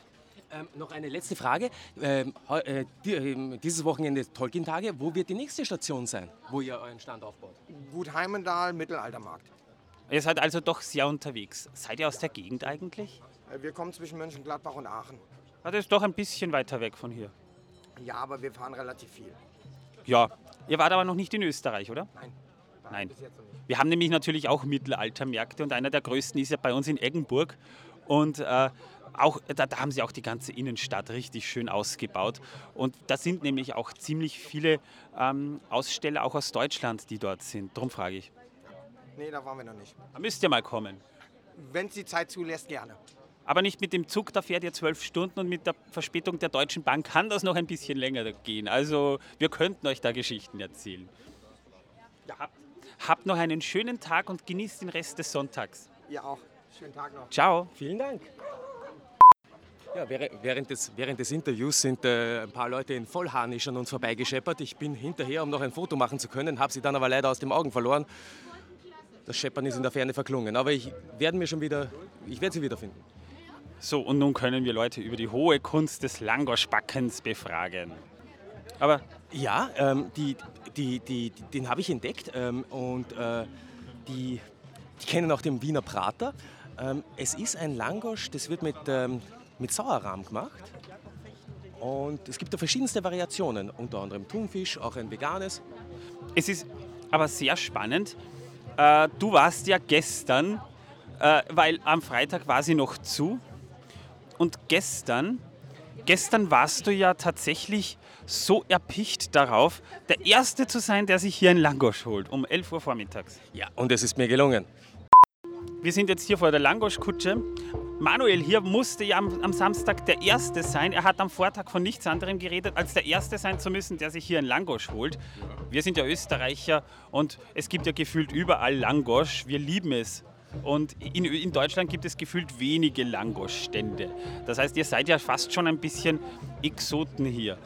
Ähm, noch eine letzte Frage. Ähm, äh, die, ähm, dieses Wochenende Tolkien-Tage. Wo wird die nächste Station sein, wo ihr euren Stand aufbaut? Gut Heimendal, Mittelaltermarkt. Ihr seid also doch sehr unterwegs. Seid ihr aus der Gegend eigentlich? Äh, Wir kommen zwischen Mönchengladbach und Aachen. Ah, Das ist doch ein bisschen weiter weg von hier. Ja, aber wir fahren relativ viel. Ja. Ihr wart aber noch nicht in Österreich, oder? Nein. Nein. Wir haben nämlich natürlich auch Mittelaltermärkte und einer der größten ist ja bei uns in Eggenburg. Und äh, auch, da, da haben sie auch die ganze Innenstadt richtig schön ausgebaut. Und da sind nämlich auch ziemlich viele ähm, Aussteller, auch aus Deutschland, die dort sind. Darum frage ich. Nee, da waren wir noch nicht. Da müsst ihr mal kommen. Wenn es die Zeit zulässt, gerne. Aber nicht mit dem Zug, da fährt ihr zwölf Stunden und mit der Verspätung der Deutschen Bank kann das noch ein bisschen länger gehen. Also wir könnten euch da Geschichten erzählen. Habt, habt noch einen schönen Tag und genießt den Rest des Sonntags. Ihr auch. Schönen Tag noch. Ciao. Vielen Dank. Ja, während, während, des, während des Interviews sind äh, ein paar Leute in Vollharnisch an uns vorbeigescheppert. Ich bin hinterher, um noch ein Foto machen zu können, habe sie dann aber leider aus den Augen verloren. Das Scheppern ist in der Ferne verklungen, aber ich werde mir schon wieder, ich werde sie wiederfinden. So, und nun können wir Leute über die hohe Kunst des Langoschbackens befragen. Aber Ja, ähm, die, die, die, den habe ich entdeckt ähm, und äh, die, die kennen auch den Wiener Prater. Ähm, es ist ein Langosch, das wird mit, ähm, mit Sauerrahm gemacht. Und es gibt da verschiedenste Variationen, unter anderem Thunfisch, auch ein veganes. es ist aber sehr spannend. Äh, du warst ja gestern, äh, weil am Freitag war sie noch zu. Und gestern, gestern warst du ja tatsächlich so erpicht darauf, der Erste zu sein, der sich hier ein Langosch holt, um 11 Uhr vormittags. Ja, und es ist mir gelungen. Wir sind jetzt hier vor der Langoschkutsche. Manuel hier musste ja am, am Samstag der Erste sein. Er hat am Vortag von nichts anderem geredet, als der Erste sein zu müssen, der sich hier ein Langosch holt. Wir sind ja Österreicher und es gibt ja gefühlt überall Langosch. Wir lieben es. Und in, in Deutschland gibt es gefühlt wenige Langoschstände. Das heißt, ihr seid ja fast schon ein bisschen Exoten hier.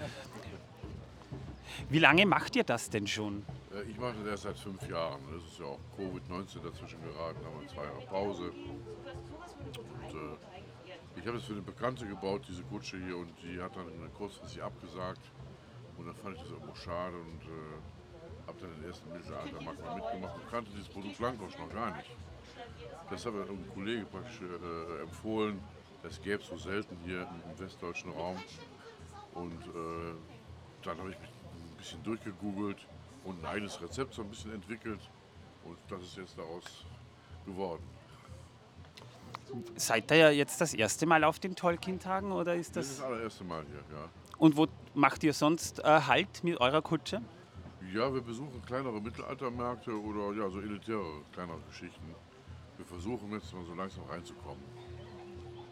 Wie lange macht ihr das denn schon? Äh, Ich mache das erst seit fünf Jahren. Es ist ja auch Covid-19 dazwischen geraten, haben wir zwei Jahre Pause. Und, äh, ich habe es für eine Bekannte gebaut, diese Kutsche hier, und die hat dann kurzfristig abgesagt. Und dann fand ich das irgendwo schade und äh, habe dann den ersten Mittelaltermarkt mal mitgemacht und kannte dieses Produkt Langosch noch gar nicht. Das hat mir ein Kollege praktisch äh, empfohlen. Das gäbe es so selten hier im, im westdeutschen Raum. Und äh, dann habe ich mich ein bisschen durchgegoogelt und ein eigenes Rezept so ein bisschen entwickelt. Und das ist jetzt daraus geworden. Seid ihr ja jetzt das erste Mal auf den Tolkien-Tagen oder ist Das ist das... das allererste Mal hier, ja. Und wo macht ihr sonst äh, Halt mit eurer Kutsche? Ja, wir besuchen kleinere Mittelaltermärkte oder ja, so elitäre kleinere Geschichten. wir versuchen jetzt mal so langsam reinzukommen.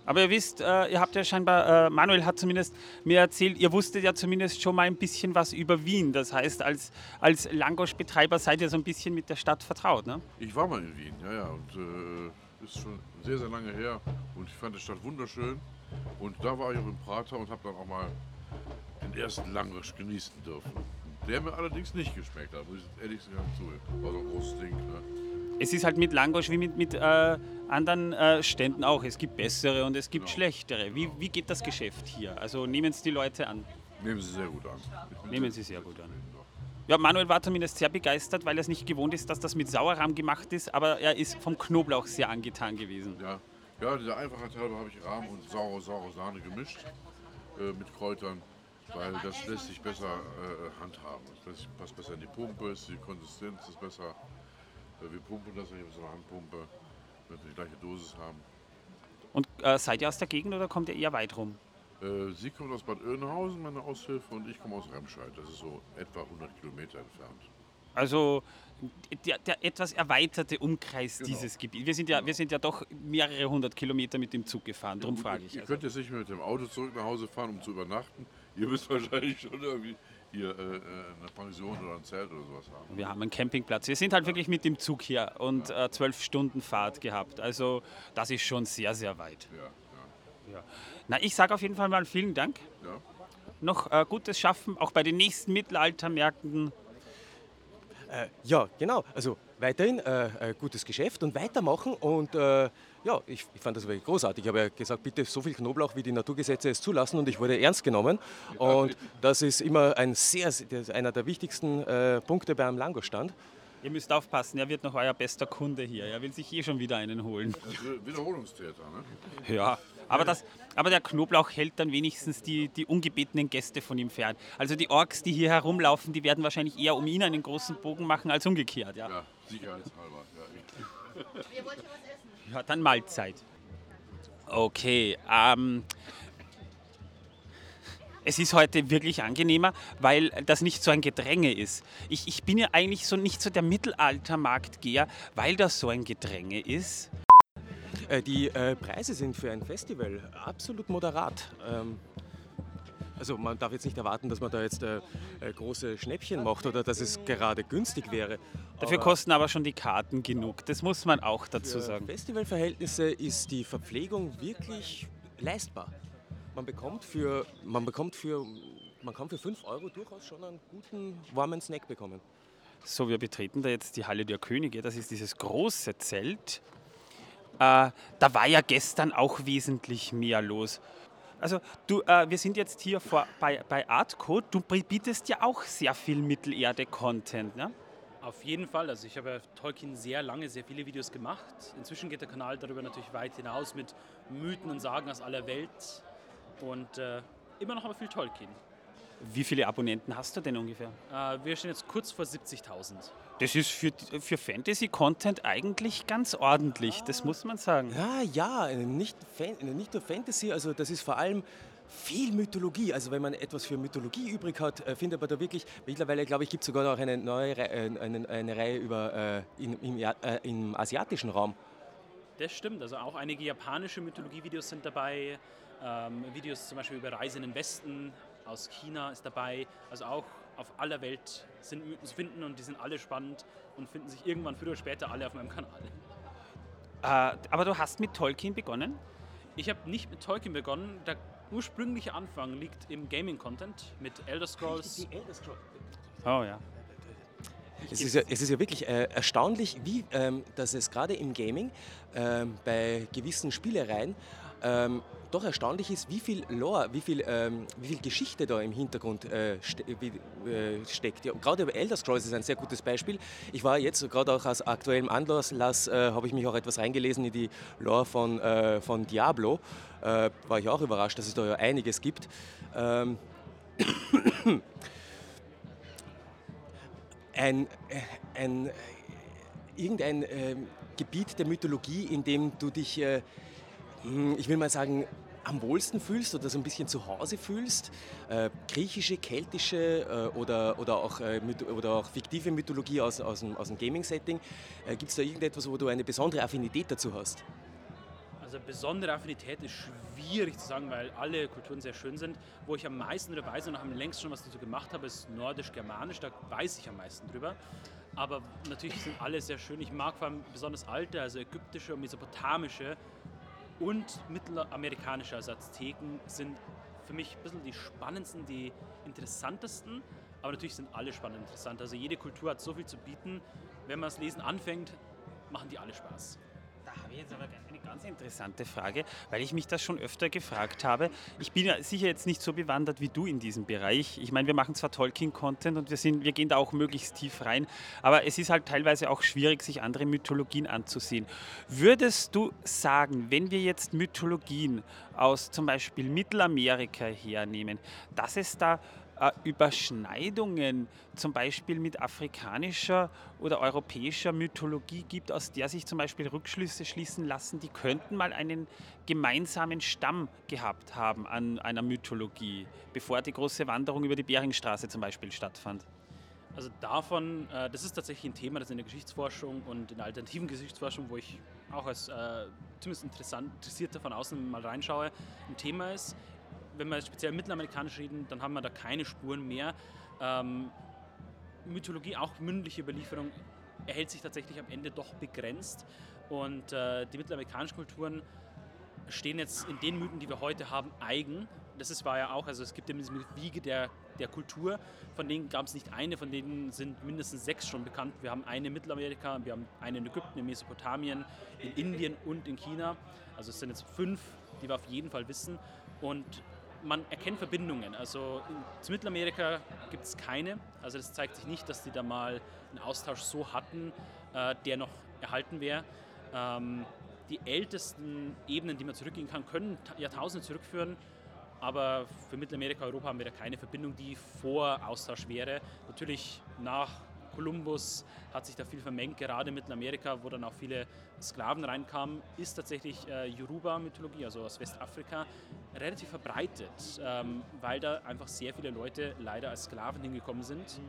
Aber ihr wisst, äh, ihr habt ja scheinbar, äh, Manuel hat zumindest mir erzählt, ihr wusstet ja zumindest schon mal ein bisschen was über Wien. Das heißt, als, als Langosch-Betreiber seid ihr so ein bisschen mit der Stadt vertraut, ne? Ich war mal in Wien, ja, ja, und äh, ist schon sehr, sehr lange her und ich fand die Stadt wunderschön. Und da war ich auch im Prater und habe dann auch mal den ersten Langosch genießen dürfen. Der mir allerdings nicht geschmeckt hat, muss ich ehrlich sagen zu. War so ein großes Ding. Ne? Es ist halt mit Langosch wie mit, mit äh, anderen äh, Ständen auch. Es gibt bessere und es gibt Genau. schlechtere. Wie, wie geht das Geschäft hier? Also nehmen es die Leute an? Nehmen Sie sehr gut an. Nehmen Sie sehr gut an. Ja, Manuel war zumindest sehr begeistert, weil er es nicht gewohnt ist, dass das mit Sauerrahm gemacht ist, aber er ist vom Knoblauch sehr angetan gewesen. Ja, ja der Einfachheit halber habe ich Rahm und saure, saure Sahne gemischt äh, mit Kräutern, weil das lässt sich besser äh, handhaben. Das passt besser in die Pumpe, ist die Konsistenz ist besser. Äh, wir pumpen das, ich habe so eine Handpumpe, damit wir die gleiche Dosis haben. Und äh, seid ihr aus der Gegend oder kommt ihr eher weit rum? Äh, sie kommt aus Bad Oeynhausen, meine Aushilfe, und ich komme aus Remscheid. Das ist so etwa 100 Kilometer entfernt. Also der, der etwas erweiterte Umkreis Genau. dieses Gebiets. Wir sind, ja, wir sind ja doch mehrere hundert Kilometer mit dem Zug gefahren, darum frage ich. Ihr Also. könnt jetzt nicht mehr mit dem Auto zurück nach Hause fahren, um zu übernachten. Ihr müsst wahrscheinlich schon irgendwie hier äh, äh, eine Pension oder ein Zelt oder sowas haben. Wir haben einen Campingplatz. Wir sind halt wirklich mit dem Zug hier und äh, zwölf Stunden Fahrt gehabt. Also das ist schon sehr, sehr weit. Ja, ja, Na, ich sage auf jeden Fall mal vielen Dank. ja. Noch äh, gutes Schaffen, auch bei den nächsten Mittelaltermärkten. Äh, ja, genau. Also weiterhin äh, ein gutes Geschäft und weitermachen. Und äh, ja, ich, ich fand das wirklich großartig. Ich habe ja gesagt, bitte so viel Knoblauch, wie die Naturgesetze es zulassen. Und ich wurde ernst genommen. Und das ist immer ein sehr, einer der wichtigsten äh, Punkte beim Langostand. Ihr müsst aufpassen, er wird noch euer bester Kunde hier. Er will sich eh schon wieder einen holen. Das ist Wiederholungstäter, ne? Ja, aber, das, aber der Knoblauch hält dann wenigstens die, die ungebetenen Gäste von ihm fern. Also die Orks, die hier herumlaufen, die werden wahrscheinlich eher um ihn einen großen Bogen machen als umgekehrt. Ja, Ja, sicherheitshalber. Ja, ich, ja dann Mahlzeit. Okay, ähm, es ist heute wirklich angenehmer, weil das nicht so ein Gedränge ist. Ich, ich bin ja eigentlich so nicht so der Mittelaltermarktgeher, weil das so ein Gedränge ist. Äh, die äh, Preise sind für ein Festival absolut moderat. Ähm, also man darf jetzt nicht erwarten, dass man da jetzt äh, äh, große Schnäppchen macht oder dass es gerade günstig wäre. Dafür Aber kosten aber schon die Karten genug. Das muss man auch dazu sagen. Festivalverhältnisse ist die Verpflegung wirklich leistbar. Man bekommt für, man bekommt für, man kann für 5 Euro durchaus schon einen guten warmen Snack bekommen. So, wir betreten da jetzt die Halle der Könige. Das ist dieses große Zelt. Äh, da war ja gestern auch wesentlich mehr los. Also, du, äh, wir sind jetzt hier vor, bei, bei Artco. Du bietest ja auch sehr viel Mittelerde-Content, ne? Auf jeden Fall. Also ich habe Tolkien sehr lange, sehr viele Videos gemacht. Inzwischen geht der Kanal darüber natürlich weit hinaus mit Mythen und Sagen aus aller Welt. Und äh, immer noch aber viel Tolkien. Wie viele Abonnenten hast du denn ungefähr? Äh, wir stehen jetzt kurz vor 70.000. Das ist für, für Fantasy-Content eigentlich ganz ordentlich, das muss man sagen. Ja, ja, äh, nicht, Fan, nicht nur Fantasy, also das ist vor allem viel Mythologie. Also wenn man etwas für Mythologie übrig hat, äh, findet man da wirklich, mittlerweile glaube ich, gibt es sogar noch eine neue Re äh, eine, eine Reihe über, äh, in, im, äh, im asiatischen Raum. Das stimmt. Also auch einige japanische Mythologie-Videos sind dabei. Ähm, Videos zum Beispiel über Reise in den Westen aus China ist dabei. Also auch auf aller Welt sind Mythen zu finden und die sind alle spannend und finden sich irgendwann früher oder später alle auf meinem Kanal. Äh, aber du hast mit Tolkien begonnen? Ich habe nicht mit Tolkien begonnen. Der ursprüngliche Anfang liegt im Gaming-Content mit Elder Scrolls. Oh ja. Es ist ja, es ist ja wirklich äh, erstaunlich, wie, ähm, dass es gerade im Gaming ähm, bei gewissen Spielereien ähm, doch erstaunlich ist, wie viel Lore, wie viel, ähm, wie viel Geschichte da im Hintergrund äh, ste äh, steckt. Ja, gerade bei Elder Scrolls ist ein sehr gutes Beispiel. Ich war jetzt gerade auch aus aktuellem Anlass, äh, habe ich mich auch etwas reingelesen in die Lore von, äh, von Diablo. Äh, war ich auch überrascht, dass es da ja einiges gibt. Ähm, ein, äh, ein, irgendein ähm, Gebiet der Mythologie, in dem du dich, ich will mal sagen, am wohlsten fühlst oder so ein bisschen zu Hause fühlst? Äh, griechische, keltische äh, oder, oder, auch, äh, oder auch fiktive Mythologie aus, aus dem, aus dem Gaming-Setting. Äh, Gibt es da irgendetwas, wo du eine besondere Affinität dazu hast? Also besondere Affinität ist schwierig zu sagen, weil alle Kulturen sehr schön sind. Wo ich am meisten drüber weiß und am längsten schon was dazu gemacht habe, ist nordisch-germanisch. Da weiß ich am meisten drüber. Aber natürlich sind alle sehr schön. Ich mag vor allem besonders alte, also ägyptische und mesopotamische und mittelamerikanische, Azteken, sind für mich ein bisschen die spannendsten, die interessantesten. Aber natürlich sind alle spannend interessant. Also jede Kultur hat so viel zu bieten. Wenn man das Lesen anfängt, machen die alle Spaß. Da habe ich jetzt aber ganz interessante Frage, weil ich mich das schon öfter gefragt habe. Ich bin sicher jetzt nicht so bewandert wie du in diesem Bereich. Ich meine, wir machen zwar Tolkien-Content und wir, sind, wir gehen da auch möglichst tief rein, aber es ist halt teilweise auch schwierig, sich andere Mythologien anzusehen. Würdest du sagen, wenn wir jetzt Mythologien aus zum Beispiel Mittelamerika hernehmen, dass es da Überschneidungen zum Beispiel mit afrikanischer oder europäischer Mythologie gibt, aus der sich zum Beispiel Rückschlüsse schließen lassen, die könnten mal einen gemeinsamen Stamm gehabt haben an einer Mythologie, bevor die große Wanderung über die Beringstraße zum Beispiel stattfand. Also davon, äh, das ist tatsächlich ein Thema, das in der Geschichtsforschung und in der alternativen Geschichtsforschung, wo ich auch als äh, zumindest interessant, von außen mal reinschaue, ein Thema ist wenn wir speziell mittelamerikanisch reden, dann haben wir da keine Spuren mehr. Ähm, Mythologie, auch mündliche Überlieferung, erhält sich tatsächlich am Ende doch begrenzt. Und äh, die mittelamerikanischen Kulturen stehen jetzt in den Mythen, die wir heute haben, eigen. Das ist, war ja auch, also es gibt ja diese Wiege der, der Kultur, von denen gab es nicht eine, von denen sind mindestens sechs schon bekannt. Wir haben eine in Mittelamerika, wir haben eine in Ägypten, in Mesopotamien, in Indien und in China. Also es sind jetzt fünf, die wir auf jeden Fall wissen. Und man erkennt Verbindungen. Also zu Mittelamerika gibt es keine. Also das zeigt sich nicht, dass die da mal einen Austausch so hatten, äh, der noch erhalten wäre. Ähm, die ältesten Ebenen, die man zurückgehen kann, können Jahrtausende zurückführen. Aber für Mittelamerika, Europa haben wir da keine Verbindung, die vor Austausch wäre. Natürlich nach Kolumbus hat sich da viel vermengt, gerade in Mittelamerika, wo dann auch viele Sklaven reinkamen, ist tatsächlich äh, Yoruba-Mythologie, also aus Westafrika, relativ verbreitet, ähm, weil da einfach sehr viele Leute leider als Sklaven hingekommen sind.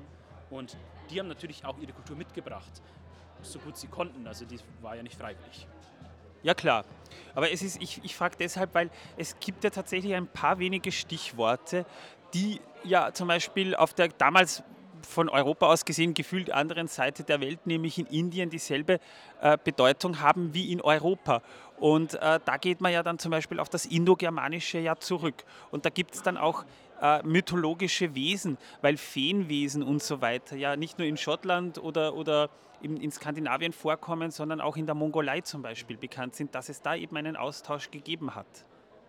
Und die haben natürlich auch ihre Kultur mitgebracht, so gut sie konnten. Also die war ja nicht freiwillig. Ja klar, aber es ist, ich, ich frage deshalb, weil es gibt ja tatsächlich ein paar wenige Stichworte, die ja zum Beispiel auf der damals von Europa aus gesehen gefühlt anderen Seite der Welt, nämlich in Indien, dieselbe äh, Bedeutung haben wie in Europa. Und äh, da geht man ja dann zum Beispiel auf das Indogermanische ja zurück. Und da gibt es dann auch äh, mythologische Wesen, weil Feenwesen und so weiter ja nicht nur in Schottland oder, oder in, in Skandinavien vorkommen, sondern auch in der Mongolei zum Beispiel bekannt sind, dass es da eben einen Austausch gegeben hat.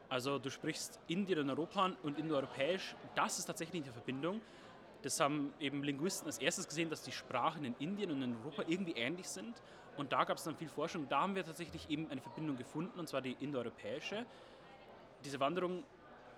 Also du sprichst Indien und Europa und indoeuropäisch, das ist tatsächlich eine Verbindung. Das haben eben Linguisten als erstes gesehen, dass die Sprachen in Indien und in Europa irgendwie ähnlich sind. Und da gab es dann viel Forschung. Da haben wir tatsächlich eben eine Verbindung gefunden, und zwar die indoeuropäische. Diese Wanderung,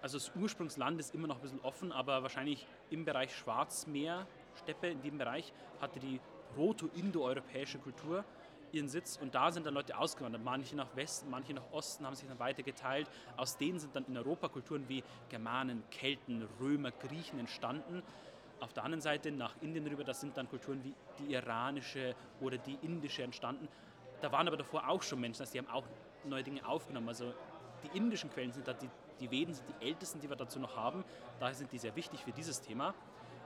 also das Ursprungsland ist immer noch ein bisschen offen, aber wahrscheinlich im Bereich Schwarzmeer, Steppe, in dem Bereich, hatte die proto-indoeuropäische Kultur ihren Sitz und da sind dann Leute ausgewandert. Manche nach Westen, manche nach Osten, haben sich dann weiter geteilt. Aus denen sind dann in Europa Kulturen wie Germanen, Kelten, Römer, Griechen entstanden. Auf der anderen Seite nach Indien rüber, das sind dann Kulturen wie die iranische oder die indische entstanden. Da waren aber davor auch schon Menschen, also die haben auch neue Dinge aufgenommen. Also die indischen Quellen sind da, die, die Veden sind die ältesten, die wir dazu noch haben. Daher sind die sehr wichtig für dieses Thema.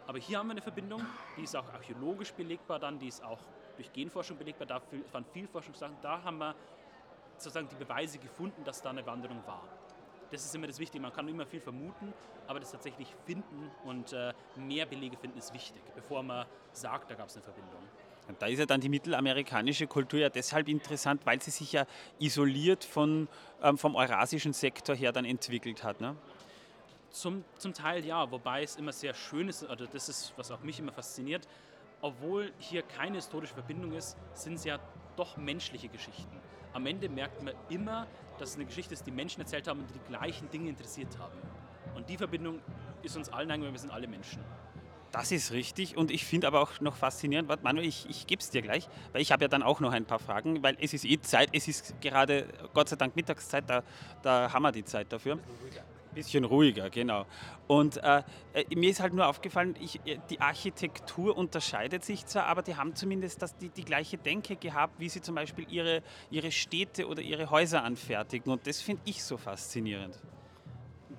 Aber hier haben wir eine Verbindung, die ist auch archäologisch belegbar dann, die ist auch durch Genforschung belegbar, da waren viel Forschungssachen. Da haben wir sozusagen die Beweise gefunden, dass da eine Wanderung war das ist immer das Wichtige. Man kann immer viel vermuten, aber das tatsächlich finden und äh, mehr Belege finden ist wichtig, bevor man sagt, da gab es eine Verbindung. Und da ist ja dann die mittelamerikanische Kultur ja deshalb interessant, weil sie sich ja isoliert von, ähm, vom eurasischen Sektor her dann entwickelt hat. Ne? Zum, zum Teil ja, wobei es immer sehr schön ist, oder das ist, was auch mich immer fasziniert, obwohl hier keine historische Verbindung ist, sind es ja doch menschliche Geschichten. Am Ende merkt man immer, dass es eine Geschichte ist, die Menschen erzählt haben und die die gleichen Dinge interessiert haben. Und die Verbindung ist uns allen eingegangen, wir sind alle Menschen. Das ist richtig und ich finde aber auch noch faszinierend, warte Manuel, ich, ich gebe es dir gleich, weil ich habe ja dann auch noch ein paar Fragen, weil es ist eh Zeit, es ist gerade Gott sei Dank Mittagszeit, da, da haben wir die Zeit dafür. Bisschen ruhiger, genau. Und äh, äh, mir ist halt nur aufgefallen, ich, äh, die Architektur unterscheidet sich zwar, aber die haben zumindest das, die, die gleiche Denke gehabt, wie sie zum Beispiel ihre, ihre Städte oder ihre Häuser anfertigen. Und das finde ich so faszinierend.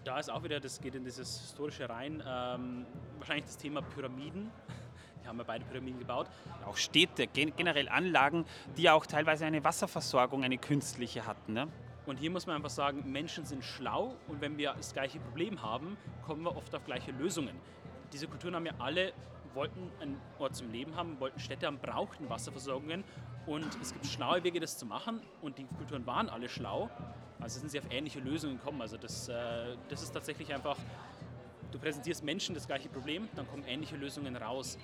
Da ist auch wieder, das geht in dieses historische rein, ähm, wahrscheinlich das Thema Pyramiden. Die haben ja beide Pyramiden gebaut. Auch Städte, gen generell Anlagen, die ja auch teilweise eine Wasserversorgung, eine künstliche hatten. Ne? Und hier muss man einfach sagen, Menschen sind schlau und wenn wir das gleiche Problem haben, kommen wir oft auf gleiche Lösungen. Diese Kulturen haben ja alle, wollten einen Ort zum Leben haben, wollten Städte haben, brauchten Wasserversorgungen und es gibt schlaue Wege, das zu machen und die Kulturen waren alle schlau. Also sind sie auf ähnliche Lösungen gekommen. Also das, äh, das ist tatsächlich einfach, du präsentierst Menschen das gleiche Problem, dann kommen ähnliche Lösungen raus.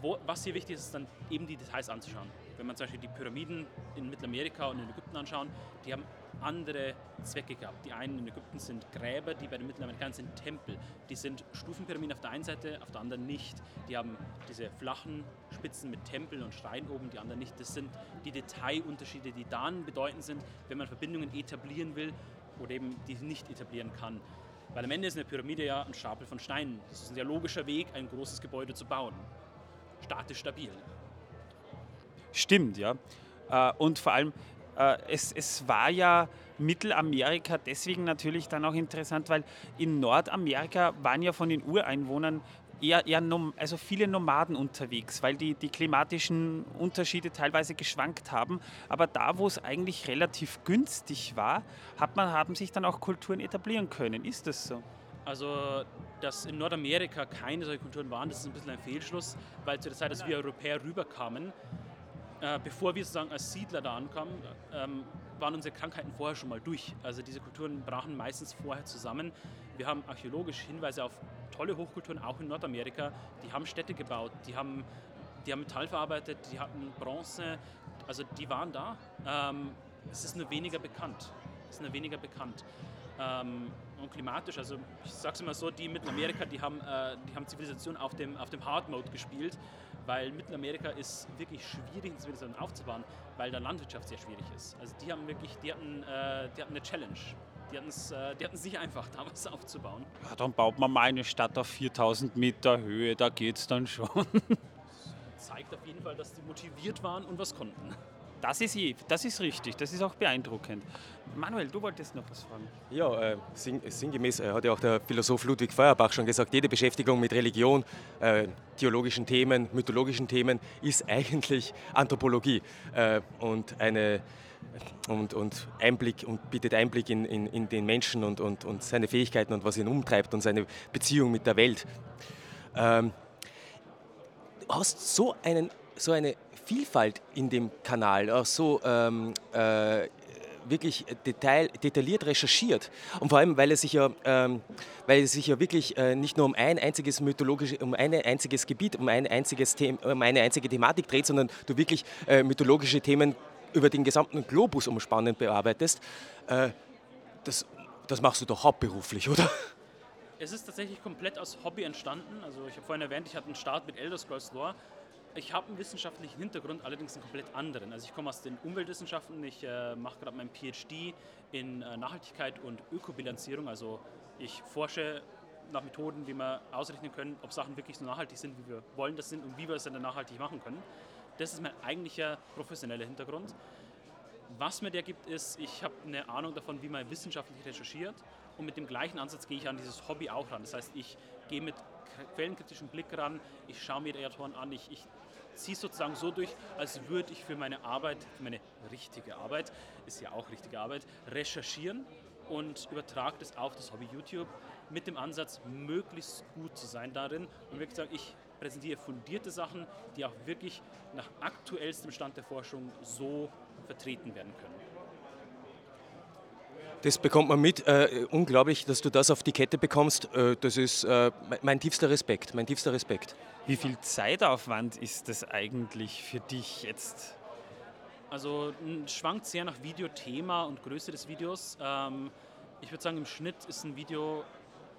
Wo, was hier wichtig ist, ist dann eben die Details anzuschauen. Wenn man zum Beispiel die Pyramiden in Mittelamerika und in Ägypten anschauen, die haben andere Zwecke gehabt. Die einen in Ägypten sind Gräber, die bei den Mittelamerikanern sind Tempel. Die sind Stufenpyramiden auf der einen Seite, auf der anderen nicht. Die haben diese flachen Spitzen mit Tempel und Schrein oben, die anderen nicht. Das sind die Detailunterschiede, die dann bedeutend sind, wenn man Verbindungen etablieren will oder eben die nicht etablieren kann. Weil am Ende ist eine Pyramide ja ein Stapel von Steinen. Das ist ein sehr logischer Weg, ein großes Gebäude zu bauen. Statisch stabil. Stimmt, ja. Äh, und vor allem, es, es war ja Mittelamerika deswegen natürlich dann auch interessant, weil in Nordamerika waren ja von den Ureinwohnern eher, eher also viele Nomaden unterwegs, weil die, die klimatischen Unterschiede teilweise geschwankt haben. Aber da, wo es eigentlich relativ günstig war, hat man, haben sich dann auch Kulturen etablieren können. Ist das so? Also, dass in Nordamerika keine solche Kulturen waren, das ist ein bisschen ein Fehlschluss, weil zu der Zeit, als wir Europäer rüberkamen, äh, bevor wir sozusagen als Siedler da ankamen, ähm, waren unsere Krankheiten vorher schon mal durch. Also diese Kulturen brachen meistens vorher zusammen. Wir haben archäologisch Hinweise auf tolle Hochkulturen, auch in Nordamerika. Die haben Städte gebaut, die haben, die haben Metall verarbeitet, die hatten Bronze, also die waren da. Ähm, es ist nur weniger bekannt. Es ist nur weniger bekannt. Ähm, und klimatisch, also ich sag's immer so, die in Mittelamerika, die haben, äh, die haben Zivilisation auf dem, auf dem Hard Mode gespielt weil Mittelamerika ist wirklich schwierig, Zivilisation aufzubauen, weil da Landwirtschaft sehr schwierig ist. Also die haben wirklich, die hatten, äh, die hatten eine Challenge. Die hatten es äh, die nicht einfach, da was aufzubauen. Ja, dann baut man mal eine Stadt auf 4000 Meter Höhe, da geht's dann schon. Zeigt auf jeden Fall, dass die motiviert waren und was konnten. Das ist, das ist richtig, das ist auch beeindruckend. Manuel, du wolltest noch was fragen. Ja, äh, sinn, sinngemäß äh, hat ja auch der Philosoph Ludwig Feuerbach schon gesagt, jede Beschäftigung mit Religion, äh, theologischen Themen, mythologischen Themen ist eigentlich Anthropologie äh, und, eine, und, und Einblick und bietet Einblick in, in, in den Menschen und, und, und seine Fähigkeiten und was ihn umtreibt und seine Beziehung mit der Welt. Ähm, du hast so, einen, so eine Vielfalt in dem Kanal, auch so ähm, äh, wirklich detail, detailliert recherchiert. Und vor allem, weil es sich ja, ähm, weil es sich ja wirklich äh, nicht nur um ein einziges mythologisches, um ein einziges Gebiet, um ein einziges um eine einzige Thematik dreht, sondern du wirklich äh, mythologische Themen über den gesamten Globus umspannend bearbeitest. Äh, das, das machst du doch hauptberuflich, oder? Es ist tatsächlich komplett aus Hobby entstanden. Also ich habe vorhin erwähnt, ich hatte einen Start mit Elder Scrolls Lore ich habe einen wissenschaftlichen Hintergrund, allerdings einen komplett anderen. Also ich komme aus den Umweltwissenschaften, ich äh, mache gerade meinen PhD in äh, Nachhaltigkeit und Ökobilanzierung. Also ich forsche nach Methoden, wie wir ausrechnen können, ob Sachen wirklich so nachhaltig sind, wie wir wollen das sind und wie wir es dann nachhaltig machen können. Das ist mein eigentlicher professioneller Hintergrund. Was mir der gibt, ist, ich habe eine Ahnung davon, wie man wissenschaftlich recherchiert und mit dem gleichen Ansatz gehe ich an dieses Hobby auch ran. Das heißt, ich gehe mit quellenkritischen Blick ran, ich schaue mir Autoren an, ich, ich ziehe sozusagen so durch, als würde ich für meine Arbeit, für meine richtige Arbeit, ist ja auch richtige Arbeit, recherchieren und übertrage das auf das Hobby YouTube mit dem Ansatz, möglichst gut zu sein darin. Und wirklich sagen, ich präsentiere fundierte Sachen, die auch wirklich nach aktuellstem Stand der Forschung so vertreten werden können. Das bekommt man mit. Äh, unglaublich, dass du das auf die Kette bekommst. Äh, das ist äh, mein tiefster Respekt. Mein tiefster Respekt. Wie viel Zeitaufwand ist das eigentlich für dich jetzt? Also schwankt sehr nach Videothema und Größe des Videos. Ähm, ich würde sagen, im Schnitt ist ein Video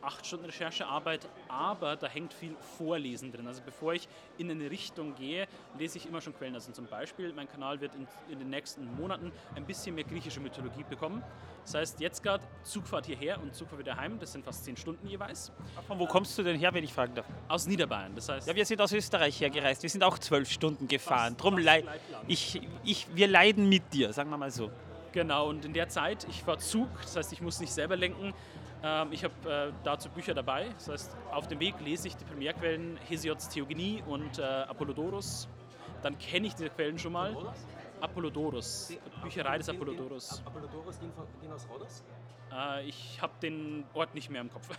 acht Stunden Recherchearbeit, aber da hängt viel Vorlesen drin. Also bevor ich in eine Richtung gehe, lese ich immer schon Quellen. Also zum Beispiel, mein Kanal wird in, in den nächsten Monaten ein bisschen mehr griechische Mythologie bekommen. Das heißt, jetzt gerade Zugfahrt hierher und Zugfahrt wieder heim, das sind fast zehn Stunden jeweils. Von wo kommst du denn her, wenn ich fragen darf? Aus Niederbayern, das heißt... Ja, wir sind aus Österreich hergereist. Wir sind auch zwölf Stunden gefahren. Drum fast leid, ich, ich, wir leiden mit dir, sagen wir mal so. Genau, und in der Zeit, ich fahre Zug, das heißt, ich muss nicht selber lenken. Ähm, ich habe äh, dazu Bücher dabei. Das heißt, auf dem Weg lese ich die Primärquellen Hesiods Theogenie und äh, Apollodorus. Dann kenne ich diese Quellen schon mal. Apollodorus, Bücherei des Apollodorus. Apollodorus, den aus Rhodos? Äh, ich habe den Ort nicht mehr im Kopf.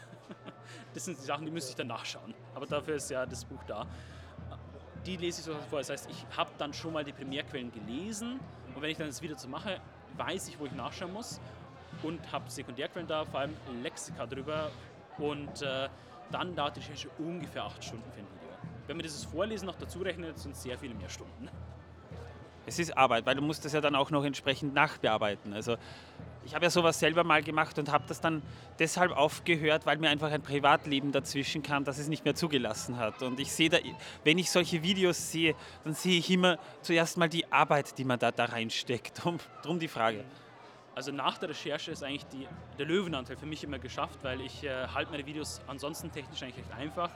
das sind die Sachen, die müsste ich dann nachschauen. Aber dafür ist ja das Buch da. Die lese ich so vor. Das heißt, ich habe dann schon mal die Primärquellen gelesen und wenn ich dann das wieder so mache, weiß ich, wo ich nachschauen muss und habe Sekundärquellen da, vor allem Lexika drüber und äh, dann dauert die Recherche ungefähr acht Stunden für ein Video. Wenn man dieses Vorlesen noch dazu rechnet, sind es sehr viele mehr Stunden. Es ist Arbeit, weil du musst das ja dann auch noch entsprechend nachbearbeiten. Also ich habe ja sowas selber mal gemacht und habe das dann deshalb aufgehört, weil mir einfach ein Privatleben dazwischen kam, das es nicht mehr zugelassen hat. Und ich sehe da, wenn ich solche Videos sehe, dann sehe ich immer zuerst mal die Arbeit, die man da, da reinsteckt. Drum, drum die Frage. Also nach der Recherche ist eigentlich die, der Löwenanteil für mich immer geschafft, weil ich äh, halte meine Videos ansonsten technisch eigentlich recht einfach.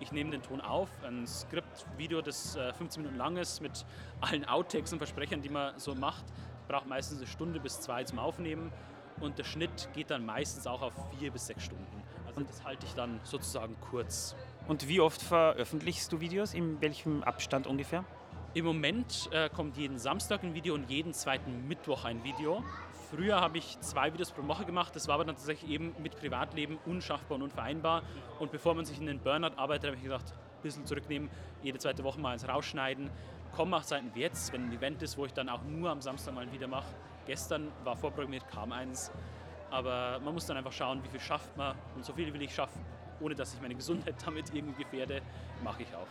Ich nehme den Ton auf, ein Skriptvideo, das äh, 15 Minuten lang ist, mit allen Outtakes und Versprechern, die man so macht, braucht meistens eine Stunde bis zwei zum Aufnehmen und der Schnitt geht dann meistens auch auf vier bis sechs Stunden. Also das halte ich dann sozusagen kurz. Und wie oft veröffentlichst du Videos? In welchem Abstand ungefähr? Im Moment äh, kommt jeden Samstag ein Video und jeden zweiten Mittwoch ein Video. Früher habe ich zwei Videos pro Woche gemacht, das war aber dann tatsächlich eben mit Privatleben unschaffbar und unvereinbar. Und bevor man sich in den Burnout arbeitet, habe ich gedacht, ein bisschen zurücknehmen, jede zweite Woche mal eins rausschneiden. Komm, mach Zeiten wie jetzt, wenn ein Event ist, wo ich dann auch nur am Samstag mal Video mache. Gestern war vorprogrammiert, kam eins. Aber man muss dann einfach schauen, wie viel schafft man. Und so viel will ich schaffen, ohne dass ich meine Gesundheit damit irgendwie gefährde, mache ich auch.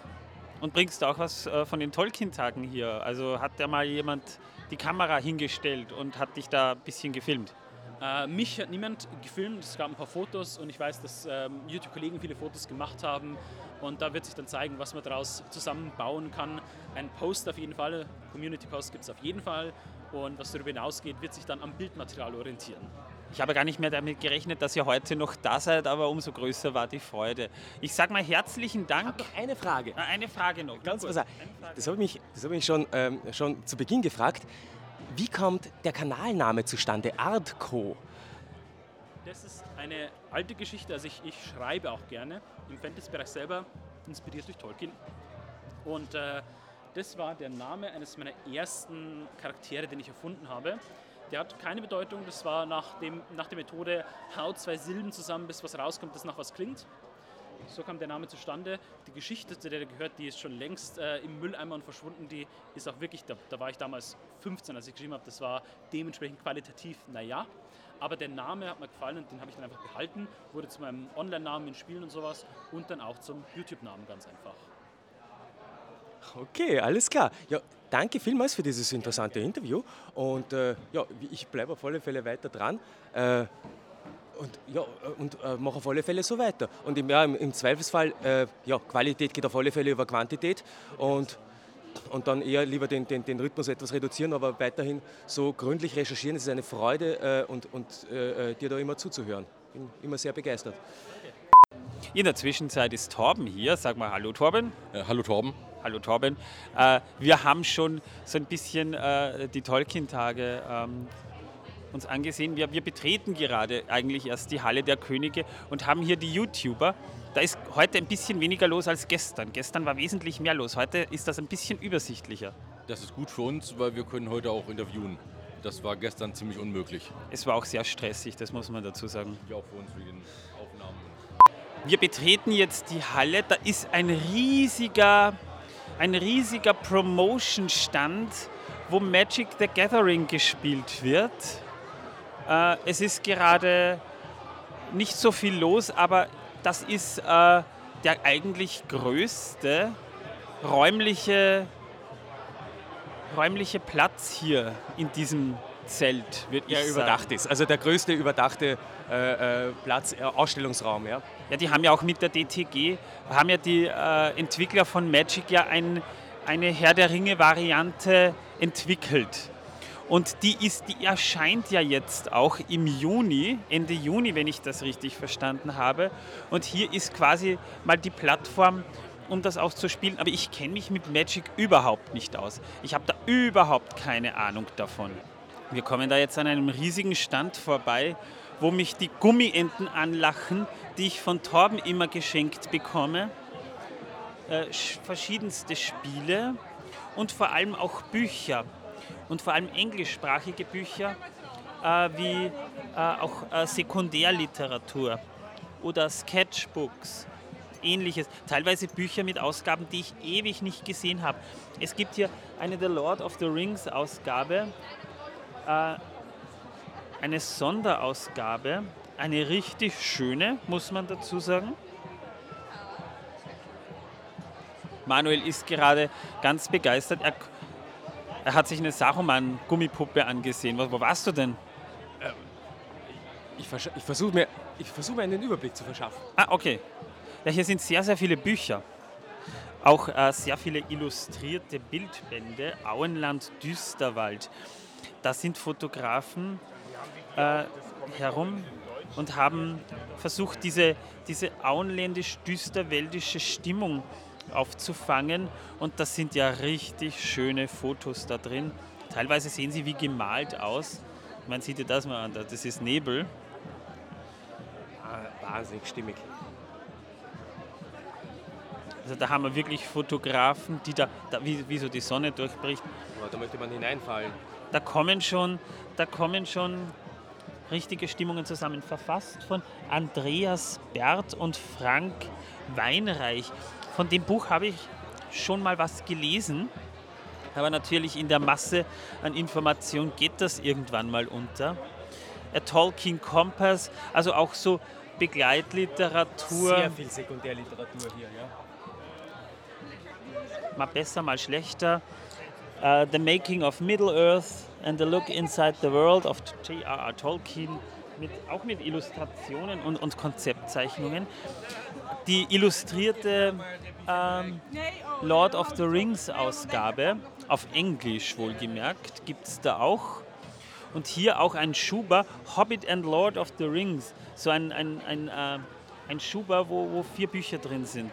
Und bringst du auch was äh, von den Tolkien-Tagen hier? Also hat da mal jemand die Kamera hingestellt und hat dich da ein bisschen gefilmt? Äh, mich hat niemand gefilmt, es gab ein paar Fotos und ich weiß, dass ähm, YouTube-Kollegen viele Fotos gemacht haben und da wird sich dann zeigen, was man daraus zusammenbauen kann. Ein Post auf jeden Fall, Community-Post gibt es auf jeden Fall und was darüber hinausgeht, wird sich dann am Bildmaterial orientieren. Ich habe gar nicht mehr damit gerechnet, dass ihr heute noch da seid, aber umso größer war die Freude. Ich sage mal herzlichen Dank. Noch eine Frage. Eine Frage noch. Ganz kurz. Das habe ich mich, das habe ich schon, ähm, schon zu Beginn gefragt. Wie kommt der Kanalname zustande? Artco. Das ist eine alte Geschichte, also ich, ich schreibe auch gerne im Fantasy-Bereich selber, inspiriert durch Tolkien. Und äh, das war der Name eines meiner ersten Charaktere, den ich erfunden habe. Der hat keine Bedeutung, das war nach, dem, nach der Methode, hau zwei Silben zusammen, bis was rauskommt, das nach was klingt. So kam der Name zustande. Die Geschichte, zu der der gehört, die ist schon längst äh, im Mülleimer und verschwunden. Die ist auch wirklich, da, da war ich damals 15, als ich geschrieben habe, das war dementsprechend qualitativ, naja. Aber der Name hat mir gefallen und den habe ich dann einfach behalten. Wurde zu meinem Online-Namen in Spielen und sowas und dann auch zum YouTube-Namen ganz einfach. Okay, alles klar. Ja, danke vielmals für dieses interessante Interview und äh, ja, ich bleibe auf alle Fälle weiter dran. Äh, und ja, und äh, mache auf alle Fälle so weiter. Und im, ja, im, Zweifelsfall, äh, ja, Qualität geht auf alle Fälle über Quantität und, und dann eher lieber den, den, den Rhythmus etwas reduzieren, aber weiterhin so gründlich recherchieren. Es ist eine Freude äh, und, und äh, äh, dir da immer zuzuhören. Bin immer sehr begeistert. In der Zwischenzeit ist Torben hier. Sag mal Hallo Torben. Äh, hallo Torben. Hallo Torben. Äh, wir haben schon so ein bisschen äh, die Tolkien-Tage ähm, uns angesehen. Wir, wir betreten gerade eigentlich erst die Halle der Könige und haben hier die YouTuber. Da ist heute ein bisschen weniger los als gestern. Gestern war wesentlich mehr los. Heute ist das ein bisschen übersichtlicher. Das ist gut für uns, weil wir können heute auch interviewen. Das war gestern ziemlich unmöglich. Es war auch sehr stressig, das muss man dazu sagen. Ja, auch für uns wegen. Wir betreten jetzt die Halle. Da ist ein riesiger, ein riesiger Promotion-Stand, wo Magic the Gathering gespielt wird. Äh, es ist gerade nicht so viel los, aber das ist äh, der eigentlich größte räumliche, räumliche Platz hier in diesem Zelt, ich Ja, überdacht ist. Also der größte überdachte äh, äh, Platz, äh, Ausstellungsraum, ja. Ja, die haben ja auch mit der DTG, haben ja die äh, Entwickler von Magic ja ein, eine Herr der Ringe-Variante entwickelt. Und die, ist, die erscheint ja jetzt auch im Juni, Ende Juni, wenn ich das richtig verstanden habe. Und hier ist quasi mal die Plattform, um das auch zu spielen. Aber ich kenne mich mit Magic überhaupt nicht aus. Ich habe da überhaupt keine Ahnung davon. Wir kommen da jetzt an einem riesigen Stand vorbei, wo mich die Gummienten anlachen, die ich von Torben immer geschenkt bekomme. Äh, sch- verschiedenste Spiele und vor allem auch Bücher. Und vor allem englischsprachige Bücher, äh, wie äh, auch äh, Sekundärliteratur oder Sketchbooks, ähnliches. Teilweise Bücher mit Ausgaben, die ich ewig nicht gesehen habe. Es gibt hier eine The Lord of the Rings Ausgabe, äh, eine Sonderausgabe, eine richtig schöne, muss man dazu sagen. Manuel ist gerade ganz begeistert. Er, er hat sich eine Saruman-Gummipuppe angesehen. Wo, wo warst du denn? Ich, versch- ich versuche mir, ich versuch mir einen Überblick zu verschaffen. Ah, okay. Ja, hier sind sehr, sehr viele Bücher. Auch äh, sehr viele illustrierte Bildbände. Auenland, Düsterwald. Da sind Fotografen äh, herum und haben versucht, diese, diese auenländisch-düsterwäldische Stimmung aufzufangen. Und das sind ja richtig schöne Fotos da drin. Teilweise sehen sie wie gemalt aus. Man sieht ja das mal an, das ist Nebel. Ah, wahnsinnig stimmig. Also da haben wir wirklich Fotografen, die da, da wie, wie so die Sonne durchbricht. Aber da möchte man hineinfallen. Da kommen schon, da kommen schon richtige Stimmungen zusammen. Verfasst von Andreas Bert und Frank Weinreich. Von dem Buch habe ich schon mal was gelesen, aber natürlich in der Masse an Information geht das irgendwann mal unter. A Tolkien Compass, also auch so Begleitliteratur. Sehr viel Sekundärliteratur hier, ja. mal besser, mal schlechter. Uh, the Making of Middle-earth and the Look Inside the World of J.R.R. Tolkien, mit, auch mit Illustrationen und, und Konzeptzeichnungen. Die illustrierte ähm, Lord of the Rings Ausgabe, auf Englisch wohlgemerkt, gibt es da auch. Und hier auch ein Schuber, Hobbit and Lord of the Rings, so ein, ein, ein, äh, ein Schuber, wo, wo vier Bücher drin sind,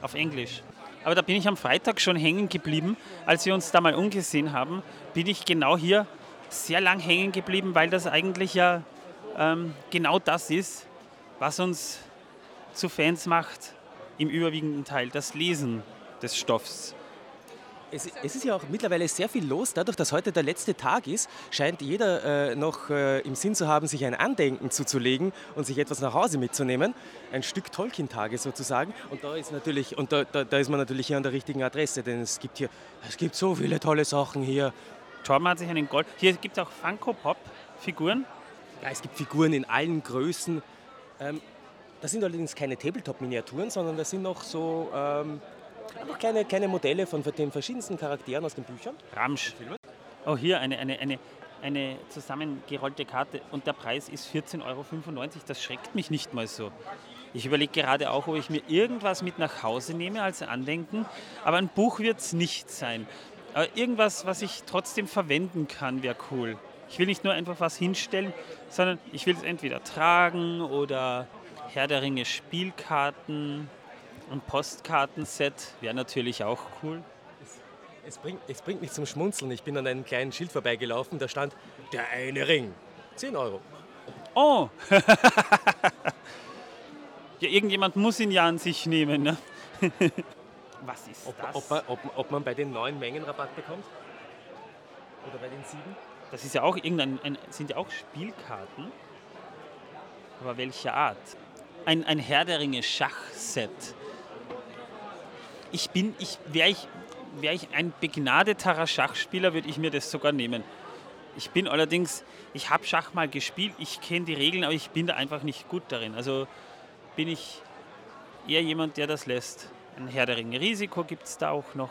auf Englisch. Aber da bin ich am Freitag schon hängen geblieben. Als wir uns da mal umgesehen haben, bin ich genau hier sehr lang hängen geblieben, weil das eigentlich ja ähm, genau das ist, was uns zu Fans macht, im überwiegenden Teil das Lesen des Stoffs. Es, es ist ja auch mittlerweile sehr viel los. Dadurch, dass heute der letzte Tag ist, scheint jeder äh, noch äh, im Sinn zu haben, sich ein Andenken zuzulegen und sich etwas nach Hause mitzunehmen. Ein Stück Tolkien-Tage sozusagen. Und da ist natürlich, und da, da, da ist man natürlich hier an der richtigen Adresse, denn es gibt hier, es gibt so viele tolle Sachen hier. Torben hat sich einen Gold. Hier gibt es auch Funko-Pop-Figuren. Ja, es gibt Figuren in allen Größen. Ähm, das sind allerdings keine Tabletop-Miniaturen, sondern das sind noch so ähm, einfach kleine, kleine Modelle von den verschiedensten Charakteren aus den Büchern. Ramsch. Oh, hier eine, eine, eine, eine zusammengerollte Karte und der Preis ist 14,95 Euro. Das schreckt mich nicht mal so. Ich überlege gerade auch, ob ich mir irgendwas mit nach Hause nehme als Andenken, aber ein Buch wird es nicht sein. Aber irgendwas, was ich trotzdem verwenden kann, wäre cool. Ich will nicht nur einfach was hinstellen, sondern ich will es entweder tragen oder Herr der Ringe Spielkarten, ein Postkartenset wäre natürlich auch cool. Es bringt, es bringt mich zum Schmunzeln. Ich bin an einem kleinen Schild vorbeigelaufen, da stand der eine Ring. 10 Euro. Oh! ja, irgendjemand muss ihn ja an sich nehmen. Ne? Was ist Ob, das? ob, man, ob, ob man bei den neuen Mengen Rabatt bekommt? Oder bei den sieben? Das ist ja auch irgendein, ein, sind ja auch Spielkarten. Aber welcher Art? Ein, ein Herr der Ringe Schachset. Ich bin, ich, wäre ich, wär ich ein begnadeterer Schachspieler, würde ich mir das sogar nehmen. Ich bin allerdings, ich habe Schach mal gespielt, ich kenne die Regeln, aber ich bin da einfach nicht gut darin. Also bin ich eher jemand, der das lässt. Ein Herr der Ringe Risiko gibt es da auch noch.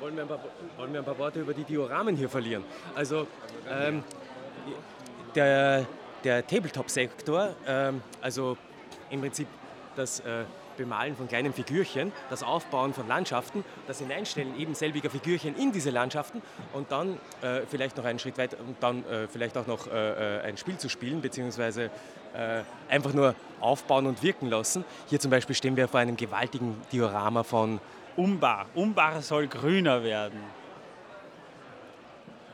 wollen wir, ein paar, wollen wir ein paar Worte über die Dioramen hier verlieren. Also ähm, der, der Tabletop-Sektor, ähm, also im Prinzip das äh, Bemalen von kleinen Figürchen, das Aufbauen von Landschaften, das Hineinstellen eben selbiger Figürchen in diese Landschaften und dann äh, vielleicht noch einen Schritt weiter und dann äh, vielleicht auch noch äh, äh, ein Spiel zu spielen, beziehungsweise äh, einfach nur aufbauen und wirken lassen. Hier zum Beispiel stehen wir vor einem gewaltigen Diorama von Umbar. Umbar soll grüner werden.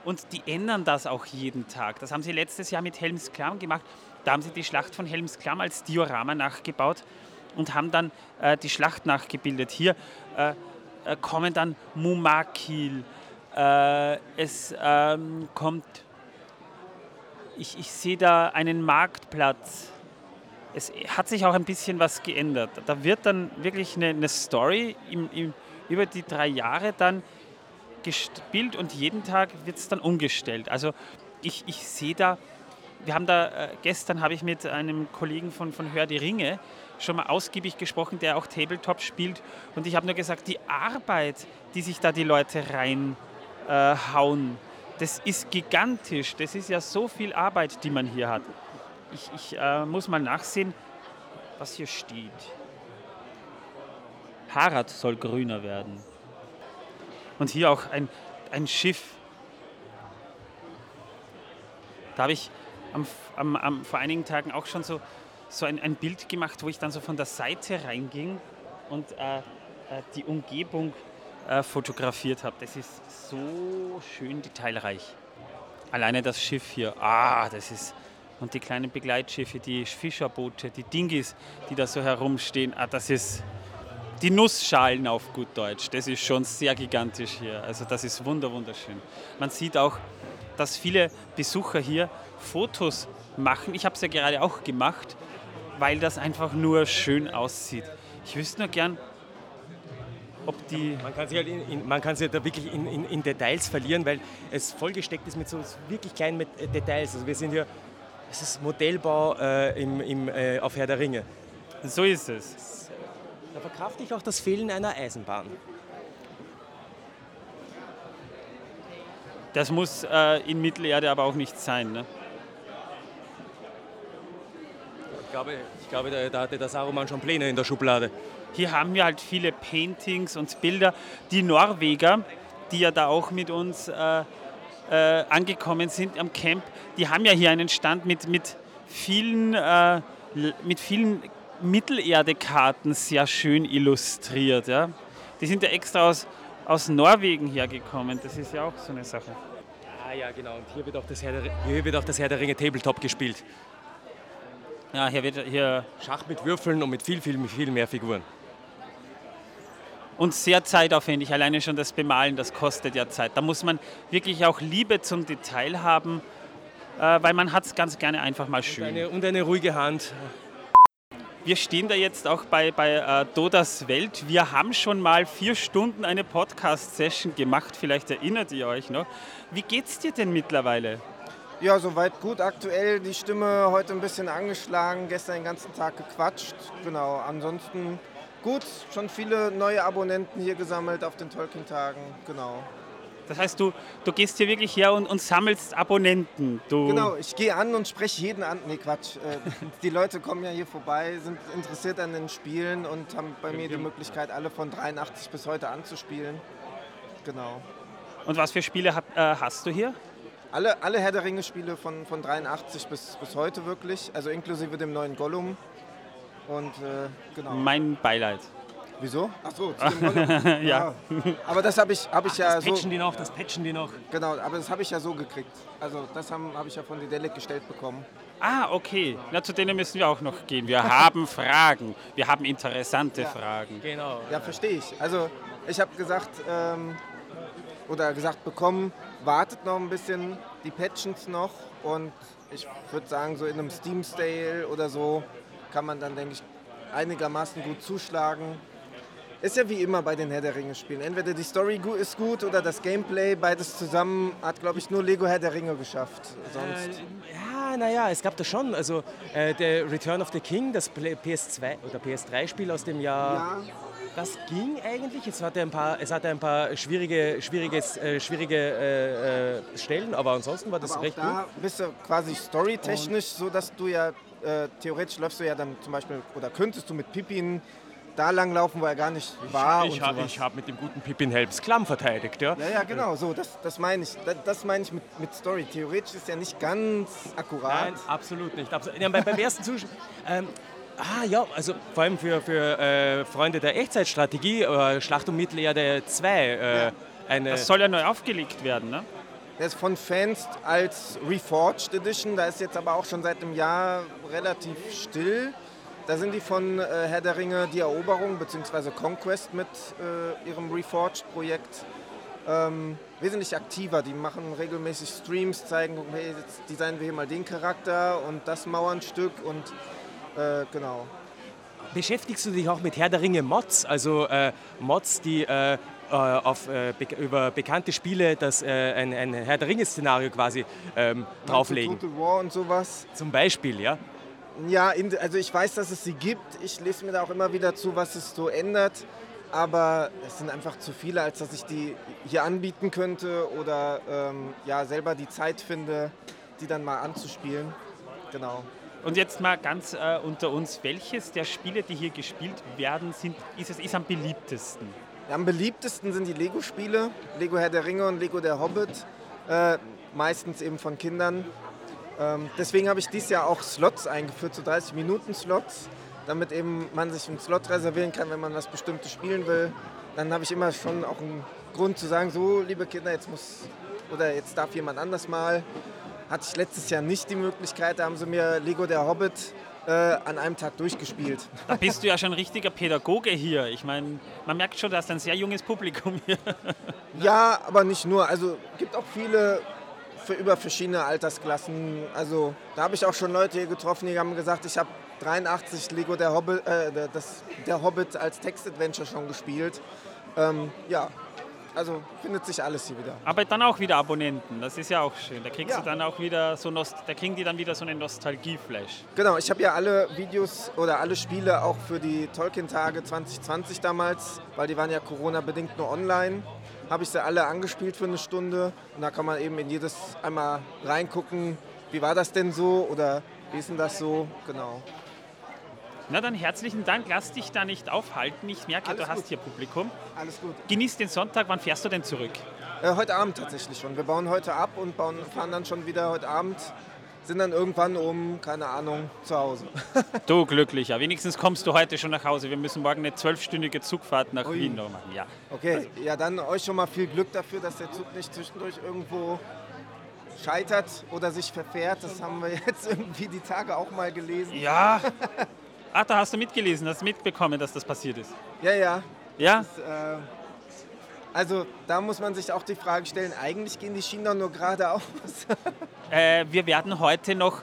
Und die ändern das auch jeden Tag. Das haben sie letztes Jahr mit Helmsklamm gemacht. Da haben sie die Schlacht von Helmsklamm als Diorama nachgebaut und haben dann äh, die Schlacht nachgebildet. Hier äh, äh, kommen dann Mumakil. Äh, es ähm, kommt, ich, ich sehe da einen Marktplatz. Es hat sich auch ein bisschen was geändert. Da wird dann wirklich eine, eine Story im, im, über die drei Jahre dann gespielt und jeden Tag wird es dann umgestellt. Also ich, ich sehe da, wir haben da, äh, gestern habe ich mit einem Kollegen von, von Hör die Ringe schon mal ausgiebig gesprochen, der auch Tabletop spielt. Und ich habe nur gesagt, die Arbeit, die sich da die Leute reinhauen, äh, das ist gigantisch. Das ist ja so viel Arbeit, die man hier hat. Ich, ich äh, muss mal nachsehen, was hier steht. Harad soll grüner werden. Und hier auch ein, ein Schiff. Da habe ich am, am, am, vor einigen Tagen auch schon so, so ein, ein Bild gemacht, wo ich dann so von der Seite reinging und äh, äh, die Umgebung äh, fotografiert habe. Das ist so schön detailreich. Alleine das Schiff hier, ah, das ist. Und die kleinen Begleitschiffe, die Fischerboote, die Dingis, die da so herumstehen, ah, das ist die Nussschalen auf gut Deutsch. Das ist schon sehr gigantisch hier. Also das ist wunder wunderschön. Man sieht auch, dass viele Besucher hier Fotos machen. Ich habe es ja gerade auch gemacht, weil das einfach nur schön aussieht. Ich wüsste nur gern, ob die. Man kann sich, halt in, in, man kann sich da wirklich in, in, in, Details verlieren, weil es vollgesteckt ist mit so wirklich kleinen äh, Details. Also wir sind hier, es ist Modellbau äh, im, im, äh, auf Herr der Ringe. So ist es. Da verkrafte ich auch das Fehlen einer Eisenbahn. Das muss äh, in Mittelerde aber auch nicht sein. Ne? Ich glaube, ich glaube da, da hatte der Saruman schon Pläne in der Schublade. Hier haben wir halt viele Paintings und Bilder. Die Norweger, die ja da auch mit uns äh, äh, angekommen sind am Camp, die haben ja hier einen Stand mit, mit vielen, äh, mit vielen Mittelerde-Karten sehr schön illustriert. Ja? Die sind ja extra aus, aus Norwegen hergekommen. Das ist ja auch so eine Sache. Ah ja, genau. Und hier wird auch das Herr der, hier wird auch das Herr der Ringe Tabletop gespielt. Ja, hier wird hier Schach mit Würfeln und mit viel, viel, viel mehr Figuren. Und sehr zeitaufwendig. Alleine schon das Bemalen, das kostet ja Zeit. Da muss man wirklich auch Liebe zum Detail haben, äh, weil man hat es ganz gerne einfach mal schön. Und eine, und eine ruhige Hand. Wir stehen da jetzt auch bei, bei äh, Dodas Welt. Wir haben schon mal vier Stunden eine Podcast-Session gemacht. Vielleicht erinnert ihr euch noch. Wie geht's dir denn mittlerweile? Ja, soweit gut. Aktuell die Stimme heute ein bisschen angeschlagen, gestern den ganzen Tag gequatscht. Genau, ansonsten gut. Schon viele neue Abonnenten hier gesammelt auf den Tolkien-Tagen. Genau. Das heißt, du, du gehst hier wirklich her und, und sammelst Abonnenten. Du genau, ich gehe an und spreche jeden an. Nee, Quatsch. Äh, die Leute kommen ja hier vorbei, sind interessiert an den Spielen und haben bei mir die Möglichkeit, alle von 83 bis heute anzuspielen. Genau. Und was für Spiele äh, hast du hier? Alle, alle Herr der Ringe-Spiele von, von 83 bis, bis heute wirklich, also inklusive dem neuen Gollum. Und äh, genau. Mein Beileid. Wieso? Ach so, zu dem Gollum. ja. ja. Aber das habe ich, hab ich Ach, ja das so. Das patchen die noch, das patchen die noch. Genau, aber das habe ich ja so gekriegt. Also das habe hab ich ja von Dedelic gestellt bekommen. Ah, okay. Na, zu denen müssen wir auch noch gehen. Wir haben Fragen. Wir haben interessante ja. Fragen. Genau. Ja, verstehe ich. Also ich habe gesagt, ähm, oder gesagt bekommen, wartet noch ein bisschen, die patchen es noch und ich würde sagen, so in einem Steam Stale oder so kann man dann, denke ich, einigermaßen gut zuschlagen. Ist ja wie immer bei den Herr der Ringe Spielen. Entweder die Story ist gut oder das Gameplay, beides zusammen hat, glaube ich, nur Lego Herr der Ringe geschafft. Sonst. Äh, ja, naja, es gab da schon. Also äh, der Return of the King, das PS2 oder PS3-Spiel aus dem Jahr. Ja das ging eigentlich. Es hatte ein paar, es hatte ein paar schwierige, schwieriges, äh, schwierige äh, äh, Stellen, aber ansonsten war das Aber auch recht gut. da bist du quasi storytechnisch so, dass du ja äh, theoretisch läufst du ja dann zum Beispiel oder könntest du mit Pippin da lang laufen, wo er gar nicht war ich und habe hab mit dem guten Pippin Helms Klamm verteidigt, ja. Ja, ja, genau, so, das, das meine ich. Das, das meine ich mit, mit Story. Theoretisch ist ja nicht ganz akkurat. Nein, absolut nicht. Absolut. Ja, beim, beim ersten Zuschauer. Ähm, ah ja, also vor allem für, für äh, Freunde der Echtzeitstrategie, äh, Schlacht um Mittelerde 2. Äh, eine, Das soll ja neu aufgelegt werden, ne? Der ist von Fans als Reforged Edition, da ist jetzt aber auch schon seit einem Jahr relativ still. Da sind die von äh, Herr der Ringe die Eroberung bzw. Conquest mit äh, ihrem Reforged-Projekt ähm, wesentlich aktiver. Die machen regelmäßig Streams, zeigen, hey, jetzt designen wir hier mal den Charakter und das Mauernstück und äh, genau. Beschäftigst du dich auch mit Herr der Ringe Mods? Also äh, Mods, die äh, äh, auf, äh, be über bekannte Spiele das, ein, ein Herr der Ringe-Szenario quasi ähm, drauflegen? Total War und sowas. Zum Beispiel, ja? Ja, in, also ich weiß, dass es sie gibt. Ich lese mir da auch immer wieder zu, was es so ändert. Aber es sind einfach zu viele, als dass ich die hier anbieten könnte oder ähm, ja, selber die Zeit finde, die dann mal anzuspielen. Genau. Und jetzt mal ganz äh, unter uns, welches der Spiele, die hier gespielt werden, sind, ist, es, ist am beliebtesten? Am beliebtesten sind die Lego-Spiele, Lego Herr der Ringe und Lego der Hobbit, äh, meistens eben von Kindern. Ähm, deswegen habe ich dieses Jahr auch Slots eingeführt, so 30-Minuten-Slots, damit eben man sich einen Slot reservieren kann, wenn man was Bestimmtes spielen will. Dann habe ich immer schon auch einen Grund zu sagen, so liebe Kinder, jetzt muss oder jetzt darf jemand anders mal. Hatte ich letztes Jahr nicht die Möglichkeit, da haben sie mir Lego der Hobbit äh, an einem Tag durchgespielt. Da bist du ja schon ein richtiger Pädagoge hier. Ich meine, man merkt schon, dass ein sehr junges Publikum hier. Ja, aber nicht nur. Also gibt auch viele für über verschiedene Altersklassen. Also da habe ich auch schon Leute hier getroffen, die haben gesagt, ich habe 83 Lego der Hobbit, äh, das, der Hobbit als Text-Adventure schon gespielt. Ähm, ja, also findet sich alles hier wieder. Aber dann auch wieder Abonnenten, das ist ja auch schön. Da kriegst Ja. du dann auch wieder so Nost da kriegen die dann wieder so eine Nostalgie-Flash. Genau, ich habe ja alle Videos oder alle Spiele auch für die Tolkien-Tage 2020 damals, weil die waren ja Corona-bedingt nur online, habe ich sie alle angespielt für eine Stunde. Und da kann man eben in jedes einmal reingucken, wie war das denn so oder wie ist denn das so, genau. Na dann herzlichen Dank, lass dich da nicht aufhalten. Ich merke, Alles du hast gut. hier Publikum. Alles gut. Genieß den Sonntag, wann fährst du denn zurück? Äh, heute Abend tatsächlich schon. Wir bauen heute ab und bauen, fahren dann schon wieder heute Abend. Sind dann irgendwann um, keine Ahnung, zu Hause. Du Glücklicher, wenigstens kommst du heute schon nach Hause. Wir müssen morgen eine zwölfstündige Zugfahrt nach Ui. Wien noch machen. Ja. Okay, ja dann euch schon mal viel Glück dafür, dass der Zug nicht zwischendurch irgendwo scheitert oder sich verfährt. Das haben wir jetzt irgendwie die Tage auch mal gelesen. ja. Ach, da hast du mitgelesen, hast mitbekommen, dass das passiert ist. Ja, ja. Ja? Äh, also da muss man sich auch die Frage stellen, eigentlich gehen die Schienen doch nur geradeaus. Äh, wir werden heute noch,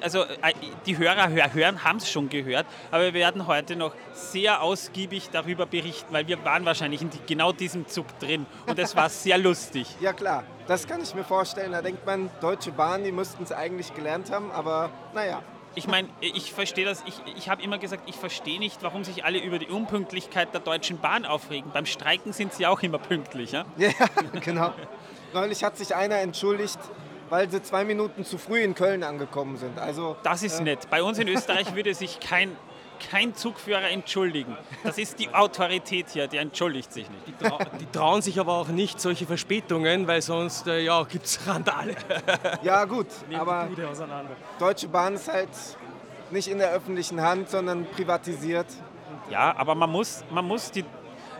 also äh, die Hörer hör, hören, haben es schon gehört, aber wir werden heute noch sehr ausgiebig darüber berichten, weil wir waren wahrscheinlich in genau diesem Zug drin und es war sehr lustig. ja klar, das kann ich mir vorstellen. Da denkt man, Deutsche Bahn, die müssten es eigentlich gelernt haben, aber naja. Ich meine, ich verstehe das, ich, ich habe immer gesagt, ich verstehe nicht, warum sich alle über die Unpünktlichkeit der Deutschen Bahn aufregen. Beim Streiken sind sie auch immer pünktlich. Ja? Ja, genau. Neulich hat sich einer entschuldigt, weil sie zwei Minuten zu früh in Köln angekommen sind. Also Das ist nett. Bei uns in Österreich würde sich kein, kein Zugführer entschuldigen. Das ist die Autorität hier, die entschuldigt sich nicht. Die, trau die trauen sich aber auch nicht solche Verspätungen, weil sonst äh, ja, gibt es Randale. ja gut, Nehmen aber. Deutsche Bahn ist halt nicht in der öffentlichen Hand, sondern privatisiert. Ja, aber man muss, man muss die.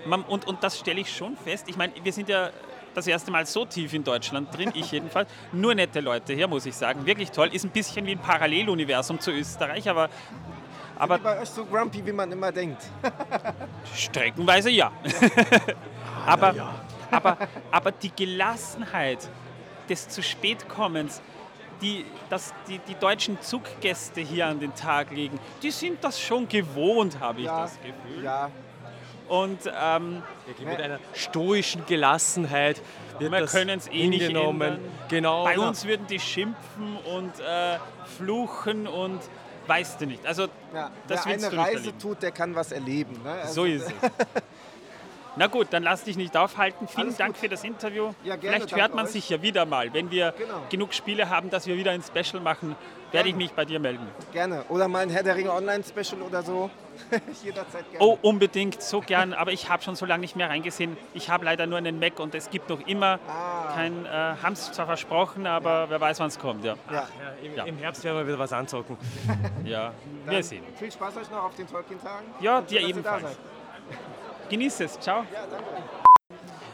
Man, und, und das stelle ich schon fest. Ich meine, wir sind ja das erste Mal so tief in Deutschland drin, ich jedenfalls. Nur nette Leute hier, muss ich sagen. Wirklich toll. Ist ein bisschen wie ein Paralleluniversum zu Österreich, aber, aber Bei euch so grumpy, wie man immer denkt. streckenweise ja. aber, aber, aber die Gelassenheit des zu spät kommens, die, dass die, die deutschen Zuggäste hier an den Tag legen, die sind das schon gewohnt, habe ich Ja, das Gefühl. ja. Und ähm, Mit einer stoischen Gelassenheit wird Wir können es eh nicht ändern. Genau. Bei uns würden die schimpfen und äh, fluchen und Weißt du nicht. Also, Ja, Das wer eine Reise tut, der kann was erleben. Ne? Also, so ist es. Na gut, dann lass dich nicht aufhalten. Vielen Alles Dank gut. für das Interview. Ja, gerne, Vielleicht hört man euch. sich ja wieder mal. Wenn wir Genau. genug Spiele haben, dass wir wieder ein Special machen, werde ich mich bei dir melden. Gerne. Oder mal ein Herr der Ringe Online-Special oder so. Jederzeit gerne. Oh, unbedingt, so gern. Aber ich habe schon so lange nicht mehr reingesehen. Ich habe leider nur einen Mac und es gibt noch immer Ah. kein, äh, haben es zwar versprochen, aber wer weiß, wann es kommt. Ja, Ja. Ja, im, Ja. Im Herbst werden wir wieder was anzocken. ja. wir Dann sehen. Viel Spaß euch noch auf den Tolkien-Tagen. Ja, Und dir ebenfalls. Genieß es. Ciao. Ja, danke.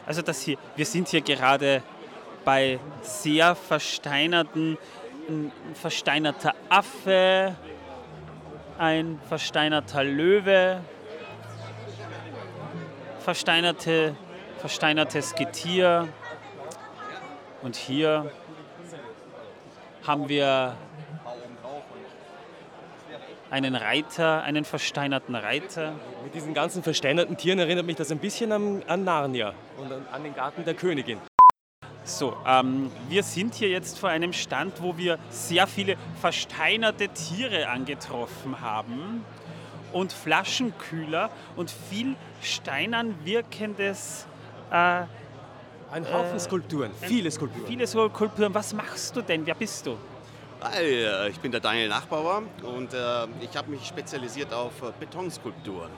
Also das hier, wir sind hier gerade bei sehr versteinerten, ein versteinerter Affe, ein versteinerter Löwe, versteinerte, versteinertes Getier und hier haben wir einen Reiter, einen versteinerten Reiter. Mit diesen ganzen versteinerten Tieren erinnert mich das ein bisschen an, an Narnia und an, an den Garten der Königin. So, ähm, wir sind hier jetzt vor einem Stand, wo wir sehr viele versteinerte Tiere angetroffen haben und Flaschenkühler und viel steinern wirkendes, äh, Ein Haufen Skulpturen, viele Skulpturen. viele so Kulturen. Was machst du denn? Wer bist du? Hi, äh, ich bin der Daniel Nachbauer und äh, ich habe mich spezialisiert auf äh, Betonskulpturen.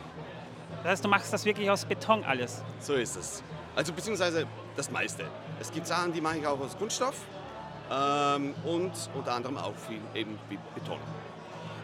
Das heißt, du machst das wirklich aus Beton alles. So ist es. Also beziehungsweise das meiste. Es gibt Sachen, die mache ich auch aus Kunststoff ähm, und unter anderem auch viel eben wie Beton.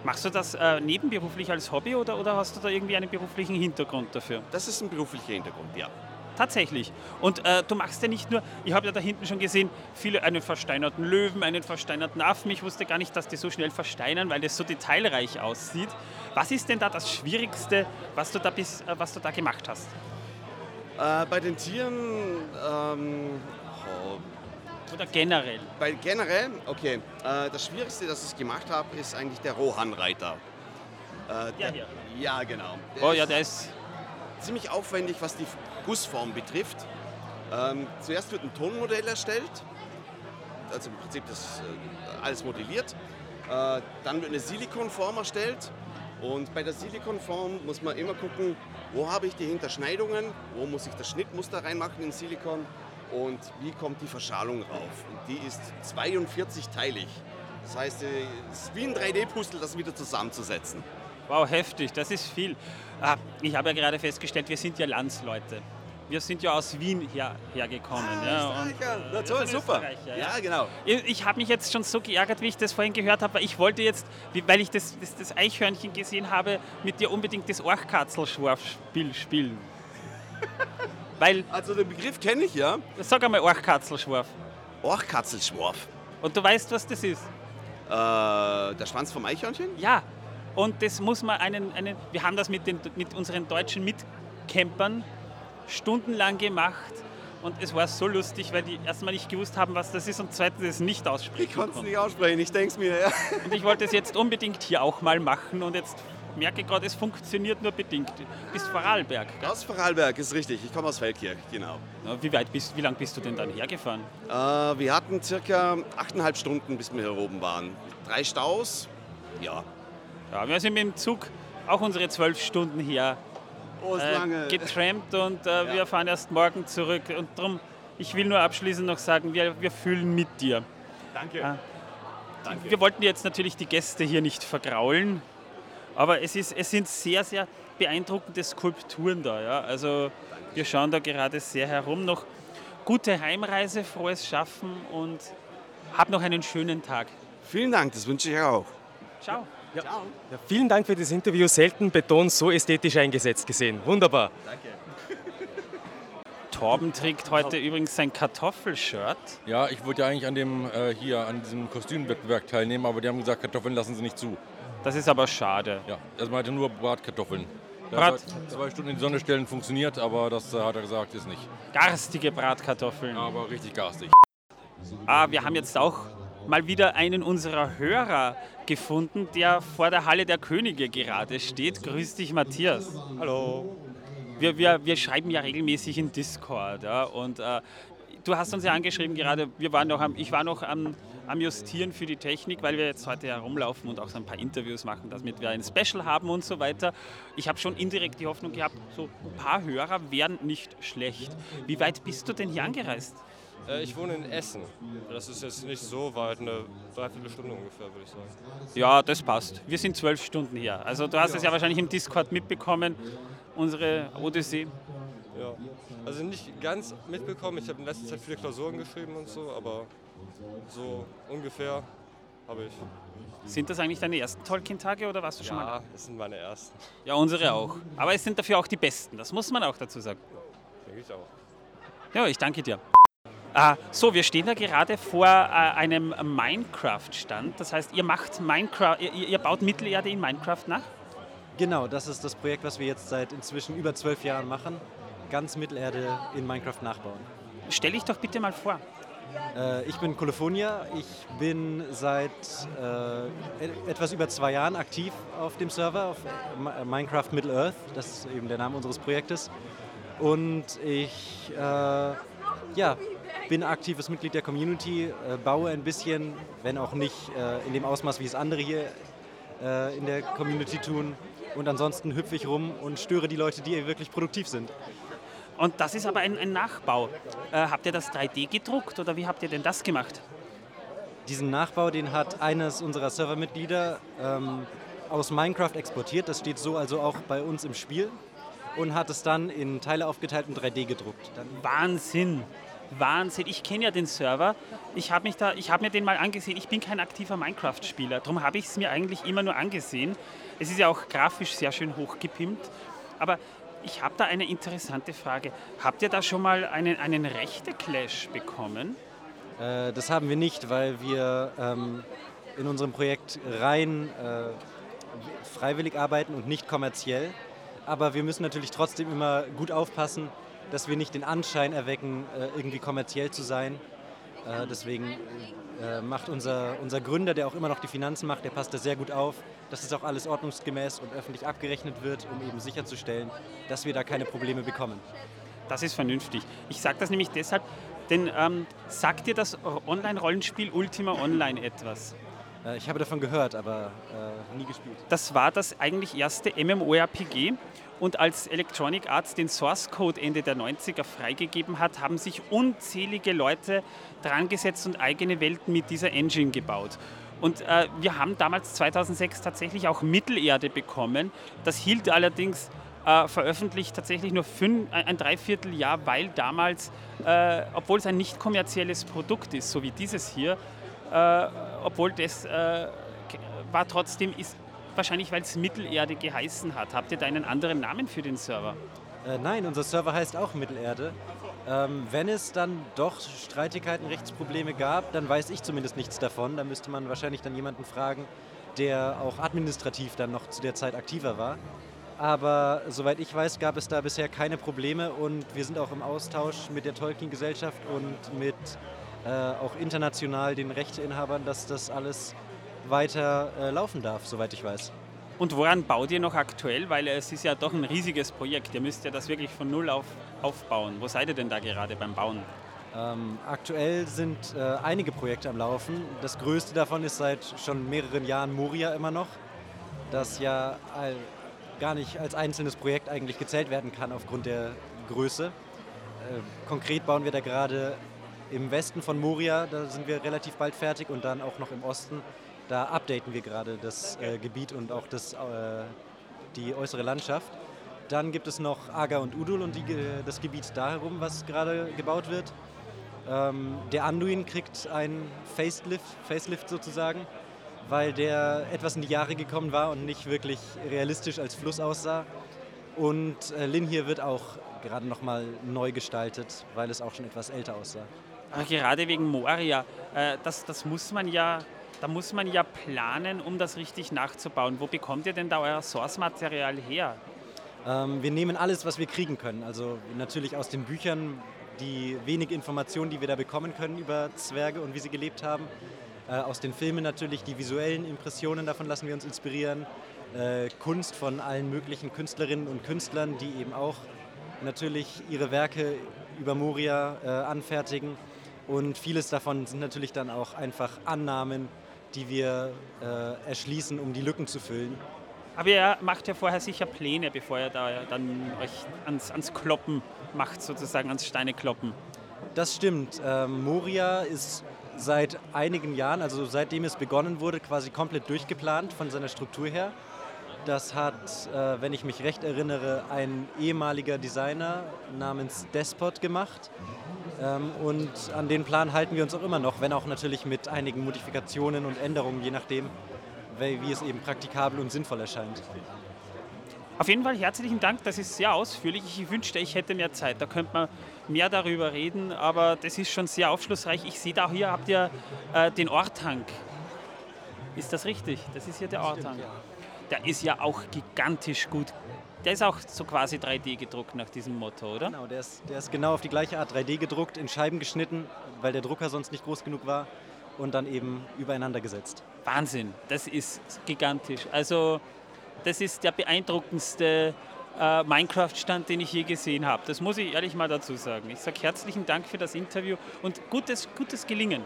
Machst du das äh, nebenberuflich als Hobby oder, oder hast du da irgendwie einen beruflichen Hintergrund dafür? Das ist ein beruflicher Hintergrund, ja. Tatsächlich. Und äh, du machst ja nicht nur, ich habe ja da hinten schon gesehen, viele einen versteinerten Löwen, einen versteinerten Affen. Ich wusste gar nicht, dass die so schnell versteinern, weil das so detailreich aussieht. Was ist denn da das Schwierigste, was du da, bis, äh, was du da gemacht hast? Äh, bei den Tieren, ähm, oh, Oder generell? bei generell, okay, äh, das Schwierigste, das ich gemacht habe, ist eigentlich der Rohanreiter. Äh, Der hier? Ja, genau. Oh ist- ja, der ist. ziemlich aufwendig, was die Gussform betrifft. Ähm, zuerst wird ein Tonmodell erstellt, also im Prinzip das äh, alles modelliert. Äh, dann wird eine Silikonform erstellt und bei der Silikonform muss man immer gucken, wo habe ich die Hinterschneidungen, wo muss ich das Schnittmuster reinmachen in Silikon und wie kommt die Verschalung rauf. Und die ist 42-teilig. Das heißt, äh, es ist wie ein 3D-Puzzle, das wieder zusammenzusetzen. Wow, heftig, das ist viel. Ah, ich habe ja gerade festgestellt, wir sind ja Landsleute. Wir sind ja aus Wien her, hergekommen. ja, und, Österreicher. äh, Na toll, super. Österreicher, Ja, genau. Ich ich habe mich jetzt schon so geärgert, wie ich das vorhin gehört habe, weil ich wollte jetzt, weil ich das, das, das Eichhörnchen gesehen habe, mit dir unbedingt das Orchkatzelschwarf-Spiel spielen. weil, Also den Begriff kenne ich ja. sag einmal Orchkatzelschwarf. Orchkatzelschworf. Und du weißt, was das ist? Äh, der Schwanz vom Eichhörnchen? Ja, und das muss man einen, einen wir haben das mit, den, mit unseren deutschen Mitcampern stundenlang gemacht und es war so lustig, weil die erstmal nicht gewusst haben, was das ist und zweitens es nicht Ich aussprechen konnte es nicht aussprechen, ich denke es mir. Ja. Und ich wollte es jetzt unbedingt hier auch mal machen und jetzt merke gerade, es funktioniert nur bedingt. Du bist Vorarlberg. Gell? Aus Vorarlberg ist richtig, ich komme aus Feldkirch, genau. Wie weit bist, wie lang bist du denn dann hergefahren? Äh, wir hatten circa 8,5 Stunden, bis wir hier oben waren. Drei Staus, ja. Ja, wir sind mit dem Zug auch unsere zwölf Stunden her äh, lange. getrampt und äh, wir fahren erst morgen zurück. Und darum, ich will nur abschließend noch sagen, wir, wir fühlen mit dir. Danke. Ah. Wir wollten jetzt natürlich die Gäste hier nicht vergraulen, aber es, ist, es sind sehr, sehr beeindruckende Skulpturen da. Ja? Also wir schauen da gerade sehr herum. Noch gute Heimreise, frohes Schaffen und hab noch einen schönen Tag. Vielen Dank, das wünsche ich auch. Ciao. Ja, vielen Dank für das Interview. Selten Beton so ästhetisch eingesetzt gesehen. Wunderbar. Torben trägt heute übrigens sein Kartoffelshirt. Ja, ich wollte ja eigentlich an dem äh, hier an diesem Kostümwettbewerb teilnehmen, aber die haben gesagt, Kartoffeln lassen sie nicht zu. Das ist aber schade. Ja, also man hatte nur Bratkartoffeln. Brat- hat zwei Stunden in die Sonne stellen funktioniert, aber das äh, hat er gesagt, ist nicht. Garstige Bratkartoffeln. Aber richtig garstig. Ah, wir haben jetzt auch mal wieder einen unserer Hörer gefunden, der vor der Halle der Könige gerade steht. Grüß dich, Matthias. Hallo. Wir, wir, wir schreiben ja regelmäßig in Discord. Ja, und äh, du hast uns ja angeschrieben gerade, wir waren noch am, ich war noch am, am Justieren für die Technik, weil wir jetzt heute herumlaufen und auch so ein paar Interviews machen, damit wir ein Special haben und so weiter. Ich habe schon indirekt die Hoffnung gehabt, so ein paar Hörer wären nicht schlecht. Wie weit bist du denn hier angereist? Äh, ich wohne in Essen. Das ist jetzt nicht so weit, eine Dreiviertelstunde ungefähr, würde ich sagen. Ja, das passt. Wir sind zwölf Stunden hier. Also du hast es ja wahrscheinlich im Discord mitbekommen, unsere Odyssee. Ja. Also nicht ganz mitbekommen. Ich habe in letzter Zeit viele Klausuren geschrieben und so, aber so ungefähr habe ich. Sind das eigentlich deine ersten Tolkien-Tage oder warst du schon mal da? Ja, das sind meine ersten. Ja, unsere auch. Aber es sind dafür auch die besten, das muss man auch dazu sagen. Denke ich auch. Ja, ich danke dir. Ah, so, wir stehen da gerade vor äh, einem Minecraft-Stand. Das heißt, ihr macht Minecraft, ihr, ihr baut Mittelerde in Minecraft nach? Genau, das ist das Projekt, was wir jetzt seit inzwischen über zwölf Jahren machen. Ganz Mittelerde in Minecraft nachbauen. Stell dich doch bitte mal vor. Äh, ich bin Colofonia. Ich bin seit äh, etwas über zwei Jahren aktiv auf dem Server, auf äh, Minecraft Middle Earth. Das ist eben der Name unseres Projektes. Und ich äh, ja, bin aktives Mitglied der Community, äh, baue ein bisschen, wenn auch nicht äh, in dem Ausmaß, wie es andere hier äh, in der Community tun. Und ansonsten hüpfe ich rum und störe die Leute, die wirklich produktiv sind. Und das ist aber ein, ein Nachbau. Äh, habt ihr das 3D gedruckt oder wie habt ihr denn das gemacht? Diesen Nachbau, den hat eines unserer Servermitglieder ähm, aus Minecraft exportiert. Das steht so also auch bei uns im Spiel und hat es dann in Teile aufgeteilt und 3D gedruckt. Dann Wahnsinn! Wahnsinn. Ich kenne ja den Server. Ich habe hab mir den mal angesehen. Ich bin kein aktiver Minecraft-Spieler. Darum habe ich es mir eigentlich immer nur angesehen. Es ist ja auch grafisch sehr schön hochgepimpt. Aber ich habe da eine interessante Frage. Habt ihr da schon mal einen, einen Rechte-Clash bekommen? Äh, das haben wir nicht, weil wir ähm, in unserem Projekt rein äh, freiwillig arbeiten und nicht kommerziell. Aber wir müssen natürlich trotzdem immer gut aufpassen, dass wir nicht den Anschein erwecken, äh, irgendwie kommerziell zu sein. Äh, deswegen äh, macht unser, unser Gründer, der auch immer noch die Finanzen macht, der passt da sehr gut auf, dass es auch alles ordnungsgemäß und öffentlich abgerechnet wird, um eben sicherzustellen, dass wir da keine Probleme bekommen. Das ist vernünftig. Ich sage das nämlich deshalb, denn ähm, sagt dir das Online-Rollenspiel Ultima Online etwas? Äh, ich habe davon gehört, aber äh, nie gespielt. Das war das eigentlich erste MMORPG und als Electronic Arts den Source Code Ende der 90er freigegeben hat, haben sich unzählige Leute dran gesetzt und eigene Welten mit dieser Engine gebaut. Und äh, wir haben damals 2006 tatsächlich auch Mittelerde bekommen. Das hielt allerdings äh, veröffentlicht tatsächlich nur fünf, ein Dreivierteljahr, weil damals, äh, obwohl es ein nicht kommerzielles Produkt ist, so wie dieses hier, äh, obwohl das äh, war trotzdem, ist, wahrscheinlich weil es Mittelerde geheißen hat. Habt ihr da einen anderen Namen für den Server? Äh, nein, unser Server heißt auch Mittelerde. Ähm, wenn es dann doch Streitigkeiten, Rechtsprobleme gab, dann weiß ich zumindest nichts davon. Da müsste man wahrscheinlich dann jemanden fragen, der auch administrativ dann noch zu der Zeit aktiver war. Aber soweit ich weiß, gab es da bisher keine Probleme und wir sind auch im Austausch mit der Tolkien-Gesellschaft und mit äh, auch international den Rechteinhabern, dass das alles weiter äh, laufen darf, soweit ich weiß. Und woran baut ihr noch aktuell? Weil es ist ja doch ein riesiges Projekt. Ihr müsst ja das wirklich von Null auf aufbauen. Wo seid ihr denn da gerade beim Bauen? Ähm, aktuell sind äh, einige Projekte am Laufen. Das größte davon ist seit schon mehreren Jahren Moria immer noch, das ja all, gar nicht als einzelnes Projekt eigentlich gezählt werden kann aufgrund der Größe. Äh, konkret bauen wir da gerade im Westen von Moria, da sind wir relativ bald fertig und dann auch noch im Osten. Da updaten wir gerade das äh, Gebiet und auch das, äh, die äußere Landschaft. Dann gibt es noch Aga und Udul und die, das Gebiet da herum, was gerade gebaut wird. Ähm, der Anduin kriegt einen Facelift, Facelift sozusagen, weil der etwas in die Jahre gekommen war und nicht wirklich realistisch als Fluss aussah. Und äh, Lin hier wird auch gerade nochmal neu gestaltet, weil es auch schon etwas älter aussah. Gerade wegen Moria, äh, das, das muss man ja, da muss man ja planen, um das richtig nachzubauen. Wo bekommt ihr denn da euer Source-Material her? Ähm, wir nehmen alles, was wir kriegen können. Also natürlich aus den Büchern die wenig Informationen, die wir da bekommen können über Zwerge und wie sie gelebt haben. Äh, aus den Filmen natürlich die visuellen Impressionen, davon lassen wir uns inspirieren. Äh, Kunst von allen möglichen Künstlerinnen und Künstlern, die eben auch natürlich ihre Werke über Moria äh, anfertigen. Und vieles davon sind natürlich dann auch einfach Annahmen, die wir äh, erschließen, um die Lücken zu füllen. Aber ihr macht ja vorher sicher Pläne, bevor ihr da dann euch ans, ans Kloppen macht, sozusagen ans Steine kloppen. Das stimmt. Ähm, Moria ist seit einigen Jahren, also seitdem es begonnen wurde, quasi komplett durchgeplant von seiner Struktur her. Das hat, äh, wenn ich mich recht erinnere, ein ehemaliger Designer namens Despot gemacht. Ähm, und an den Plan halten wir uns auch immer noch, wenn auch natürlich mit einigen Modifikationen und Änderungen, je nachdem, wie es eben praktikabel und sinnvoll erscheint. Auf jeden Fall herzlichen Dank, das ist sehr ausführlich. Ich wünschte, ich hätte mehr Zeit, da könnte man mehr darüber reden, aber das ist schon sehr aufschlussreich. Ich sehe da hier, habt ihr äh, den Orthang. Ist das richtig? Das ist hier der Orthang. Der ist ja auch gigantisch gut. Der ist auch so quasi 3D gedruckt nach diesem Motto, oder? Genau, der ist, der ist genau auf die gleiche Art 3D gedruckt, in Scheiben geschnitten, weil der Drucker sonst nicht groß genug war und dann eben übereinander gesetzt. Wahnsinn, das ist gigantisch. Also das ist der beeindruckendste äh, Minecraft-Stand, den ich je gesehen habe. Das muss ich ehrlich mal dazu sagen. Ich sage herzlichen Dank für das Interview und gutes, gutes Gelingen.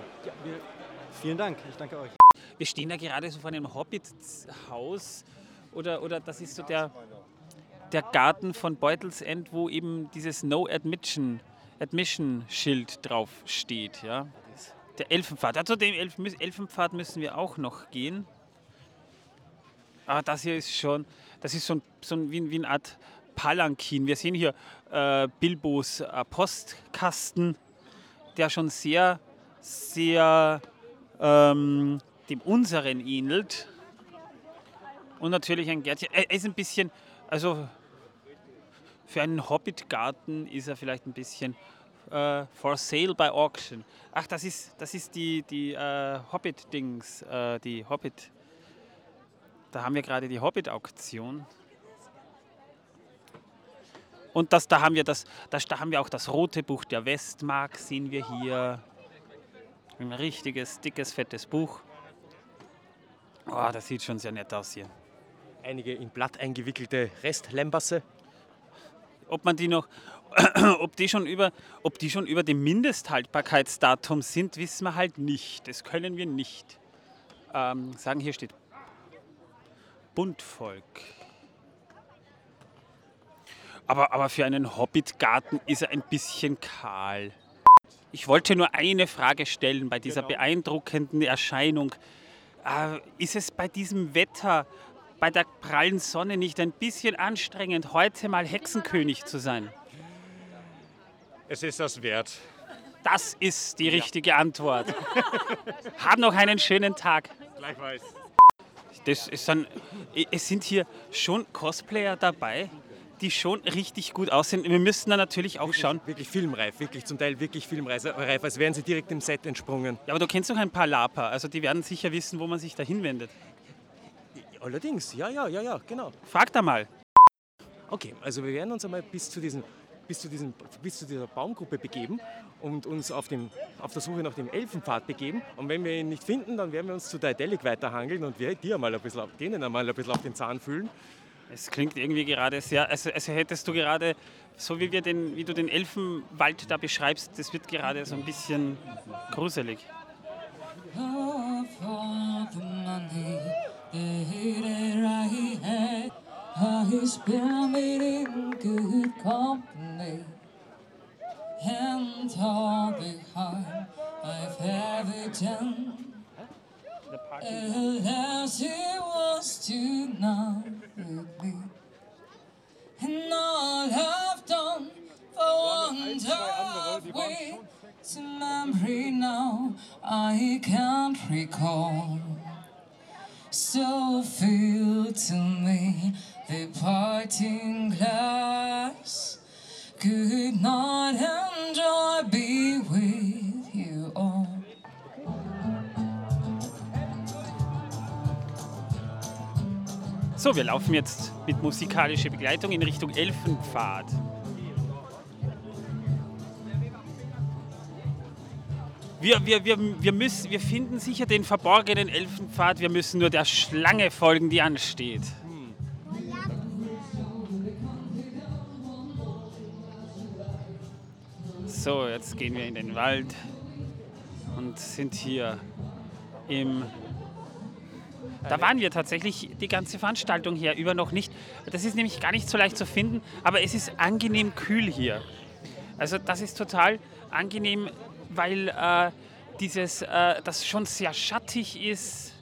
Vielen Dank, ich danke euch. Wir stehen da gerade so vor einem Hobbit-Haus oder, oder das ist so der, der Garten von Beutelsend, wo eben dieses No Admission, Admission Schild drauf steht. Ja? Der Elfenpfad. Zu dem Elf Elfenpfad müssen wir auch noch gehen. Aber das hier ist schon, das ist so, ein, so ein, wie, wie eine Art Palankin. Wir sehen hier äh, Bilbos äh, Postkasten, der schon sehr, sehr ähm, dem unseren ähnelt. Und natürlich ein Gärtchen. Er ist ein bisschen, also für einen Hobbitgarten ist er vielleicht ein bisschen äh, for sale by auction. Ach, das ist, das ist die, die äh, Hobbit-Dings, äh, die Hobbit. Da haben wir gerade die Hobbit-Auktion. Und das, da, haben wir das, das, da haben wir auch das rote Buch der Westmark, sehen wir hier. Ein richtiges, dickes, fettes Buch. Oh, das sieht schon sehr nett aus hier. Einige in Blatt eingewickelte Restlembasse. Ob man die noch, ob die schon über, ob die schon über dem Mindesthaltbarkeitsdatum sind, wissen wir halt nicht. Das können wir nicht ähm, sagen. Hier steht Buntvolk. Aber, aber für einen Hobbitgarten ist er ein bisschen kahl. Ich wollte nur eine Frage stellen bei dieser beeindruckenden Erscheinung. Äh, ist es bei diesem Wetter, bei der prallen Sonne nicht ein bisschen anstrengend, heute mal Hexenkönig zu sein? Es ist das wert. Das ist die richtige Antwort. Hab noch einen schönen Tag. Gleichfalls. Das ist dann, es sind hier schon Cosplayer dabei, die schon richtig gut aussehen. Wir müssen da natürlich auch wirklich, schauen. Wirklich filmreif, wirklich zum Teil wirklich filmreif, als wären sie direkt im Set entsprungen. Ja, aber du kennst doch ein paar Lapa, also die werden sicher wissen, wo man sich da hinwendet. Allerdings, ja, ja, ja, ja, genau. Frag da mal. Okay, also wir werden uns einmal bis zu, diesen, bis zu, diesen, bis zu dieser Baumgruppe begeben und uns auf, dem, auf der Suche nach dem Elfenpfad begeben. Und wenn wir ihn nicht finden, dann werden wir uns zu Daedalic weiterhangeln und wir die einmal ein bisschen, denen einmal ein bisschen auf den Zahn fühlen. Es klingt irgendwie gerade sehr, also, also hättest du gerade, so wie, wir den, wie du den Elfenwald da beschreibst, das wird gerade so ein bisschen gruselig. Oh. And all behind I've ever. Alas, it was tonight with me. And all I've done for once I've way to memory now I can't recall. So feel to me the parting glass. Good night and joy be with So, wir laufen jetzt mit musikalischer Begleitung in Richtung Elfenpfad. Wir, wir, wir, wir, müssen, wir finden sicher den verborgenen Elfenpfad, wir müssen nur der Schlange folgen, die ansteht. So, jetzt gehen wir in den Wald. und sind hier im. Da waren wir tatsächlich die ganze Veranstaltung her über noch nicht. Das ist nämlich gar nicht so leicht zu finden, aber es ist angenehm kühl hier. Also das ist total angenehm, weil äh, dieses, äh, das schon sehr schattig ist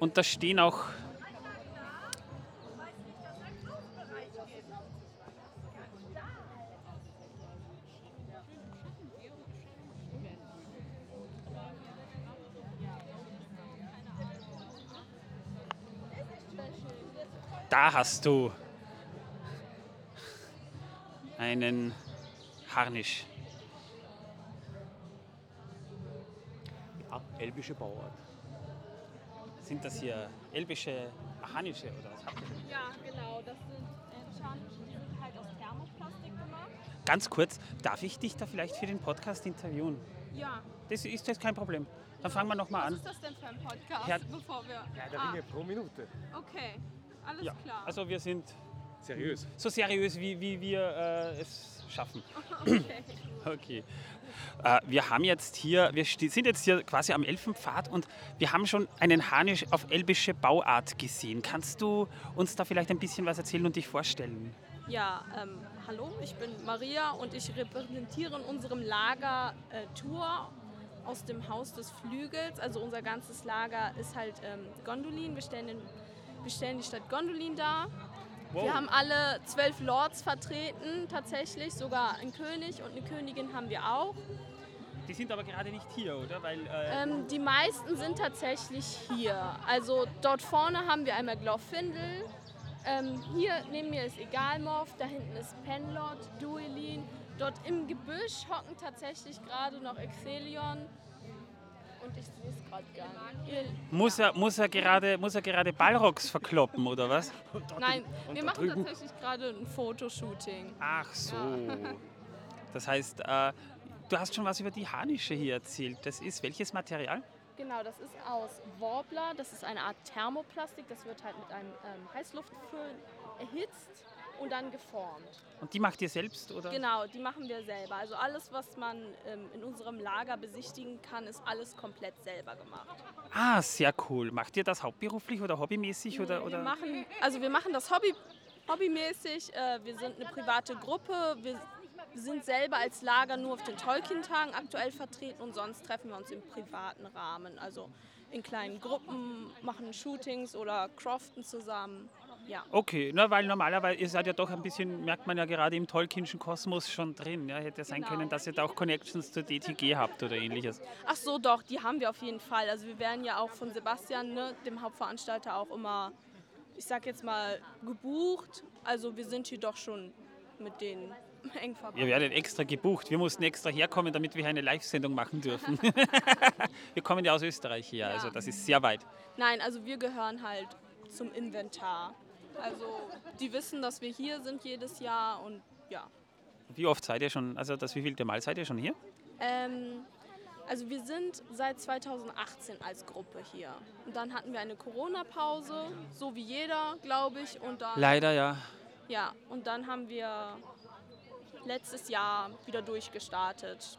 und da stehen auch Da hast du einen Harnisch. Ja, elbische Bauart. Sind das hier elbische Harnische oder was habt ihr? Ja, genau. Das sind äh, Scharnische, die sind halt aus Thermoplastik gemacht. Ganz kurz, darf ich dich da vielleicht für den Podcast interviewen? Ja. Das ist jetzt kein Problem. Dann fangen wir nochmal Was an. ist das denn für ein Podcast, Ja. bevor wir... Ja, da ah, bin ich pro Minute. okay, alles Ja, klar. also wir sind Seriös. so seriös, wie, wie wir äh, es schaffen. Okay. Okay. Äh, wir haben jetzt hier, wir sind jetzt hier quasi am Elfenpfad und wir haben schon einen Harnisch auf elbische Bauart gesehen. Kannst du uns da vielleicht ein bisschen was erzählen und dich vorstellen? Ja, ähm, hallo, ich bin Maria und ich repräsentiere in unserem Lager äh, Tour aus dem Haus des Flügels. Also unser ganzes Lager ist halt ähm, Gondolin. Wir stellen, den, wir stellen die Stadt Gondolin dar. Wow. Wir haben alle zwölf Lords vertreten, tatsächlich. Sogar einen König und eine Königin haben wir auch. Die sind aber gerade nicht hier, oder? Weil, äh, Ähm, die meisten sind tatsächlich hier. Also dort vorne haben wir einmal Glorfindel. Ähm, hier neben mir ist Egalmorph, da hinten ist Penlord, Duelin. Dort im Gebüsch hocken tatsächlich gerade noch Exelion. Und ich sehe es gerade muss, er, muss, er gerade, muss er gerade Ballrocks verkloppen, oder was? Nein, wir machen tatsächlich gerade ein Fotoshooting. Ach so. Das heißt, äh, du hast schon was über die Harnische hier erzählt. Das ist welches Material? Genau, das ist aus Warbler. Das ist eine Art Thermoplastik. Das wird halt mit einem ähm, Heißluftföhn erhitzt und dann geformt. Und die macht ihr selbst, oder? Genau, die machen wir selber. Also alles, was man ähm, in unserem Lager besichtigen kann, ist alles komplett selber gemacht. Ah, sehr cool. Macht ihr das hauptberuflich oder hobbymäßig? Oder, Wir oder? machen, also wir machen das Hobby, hobbymäßig. Äh, wir sind eine private Gruppe. Wir sind selber als Lager nur auf den Tolkien-Tagen aktuell vertreten und sonst treffen wir uns im privaten Rahmen. Also in kleinen Gruppen, machen Shootings oder croften zusammen. Ja. Okay, na, weil normalerweise, ihr seid ja doch ein bisschen, merkt man ja gerade im Tolkienschen Kosmos schon drin. Ja, hätte sein Genau. können, dass ihr da auch Connections zur DTG habt oder ähnliches. Ach so, doch, die haben wir auf jeden Fall. Also wir werden ja auch von Sebastian, ne, dem Hauptveranstalter, auch immer, ich sag jetzt mal, gebucht. Also wir sind hier doch schon mit denen eng verbunden. Ihr werdet extra gebucht. Wir mussten extra herkommen, damit wir hier eine Live-Sendung machen dürfen. wir kommen ja aus Österreich hier, also das ist sehr weit. Nein, also wir gehören halt zum Inventar. Also die wissen, dass wir hier sind jedes Jahr und ja. Wie oft seid ihr schon, also das wievielte Mal seid ihr schon hier? Ähm, also wir sind seit 2018 als Gruppe hier. Und dann hatten wir eine Corona-Pause, so wie jeder, glaube ich. Und dann, Leider ja. Ja, und dann haben wir letztes Jahr wieder durchgestartet.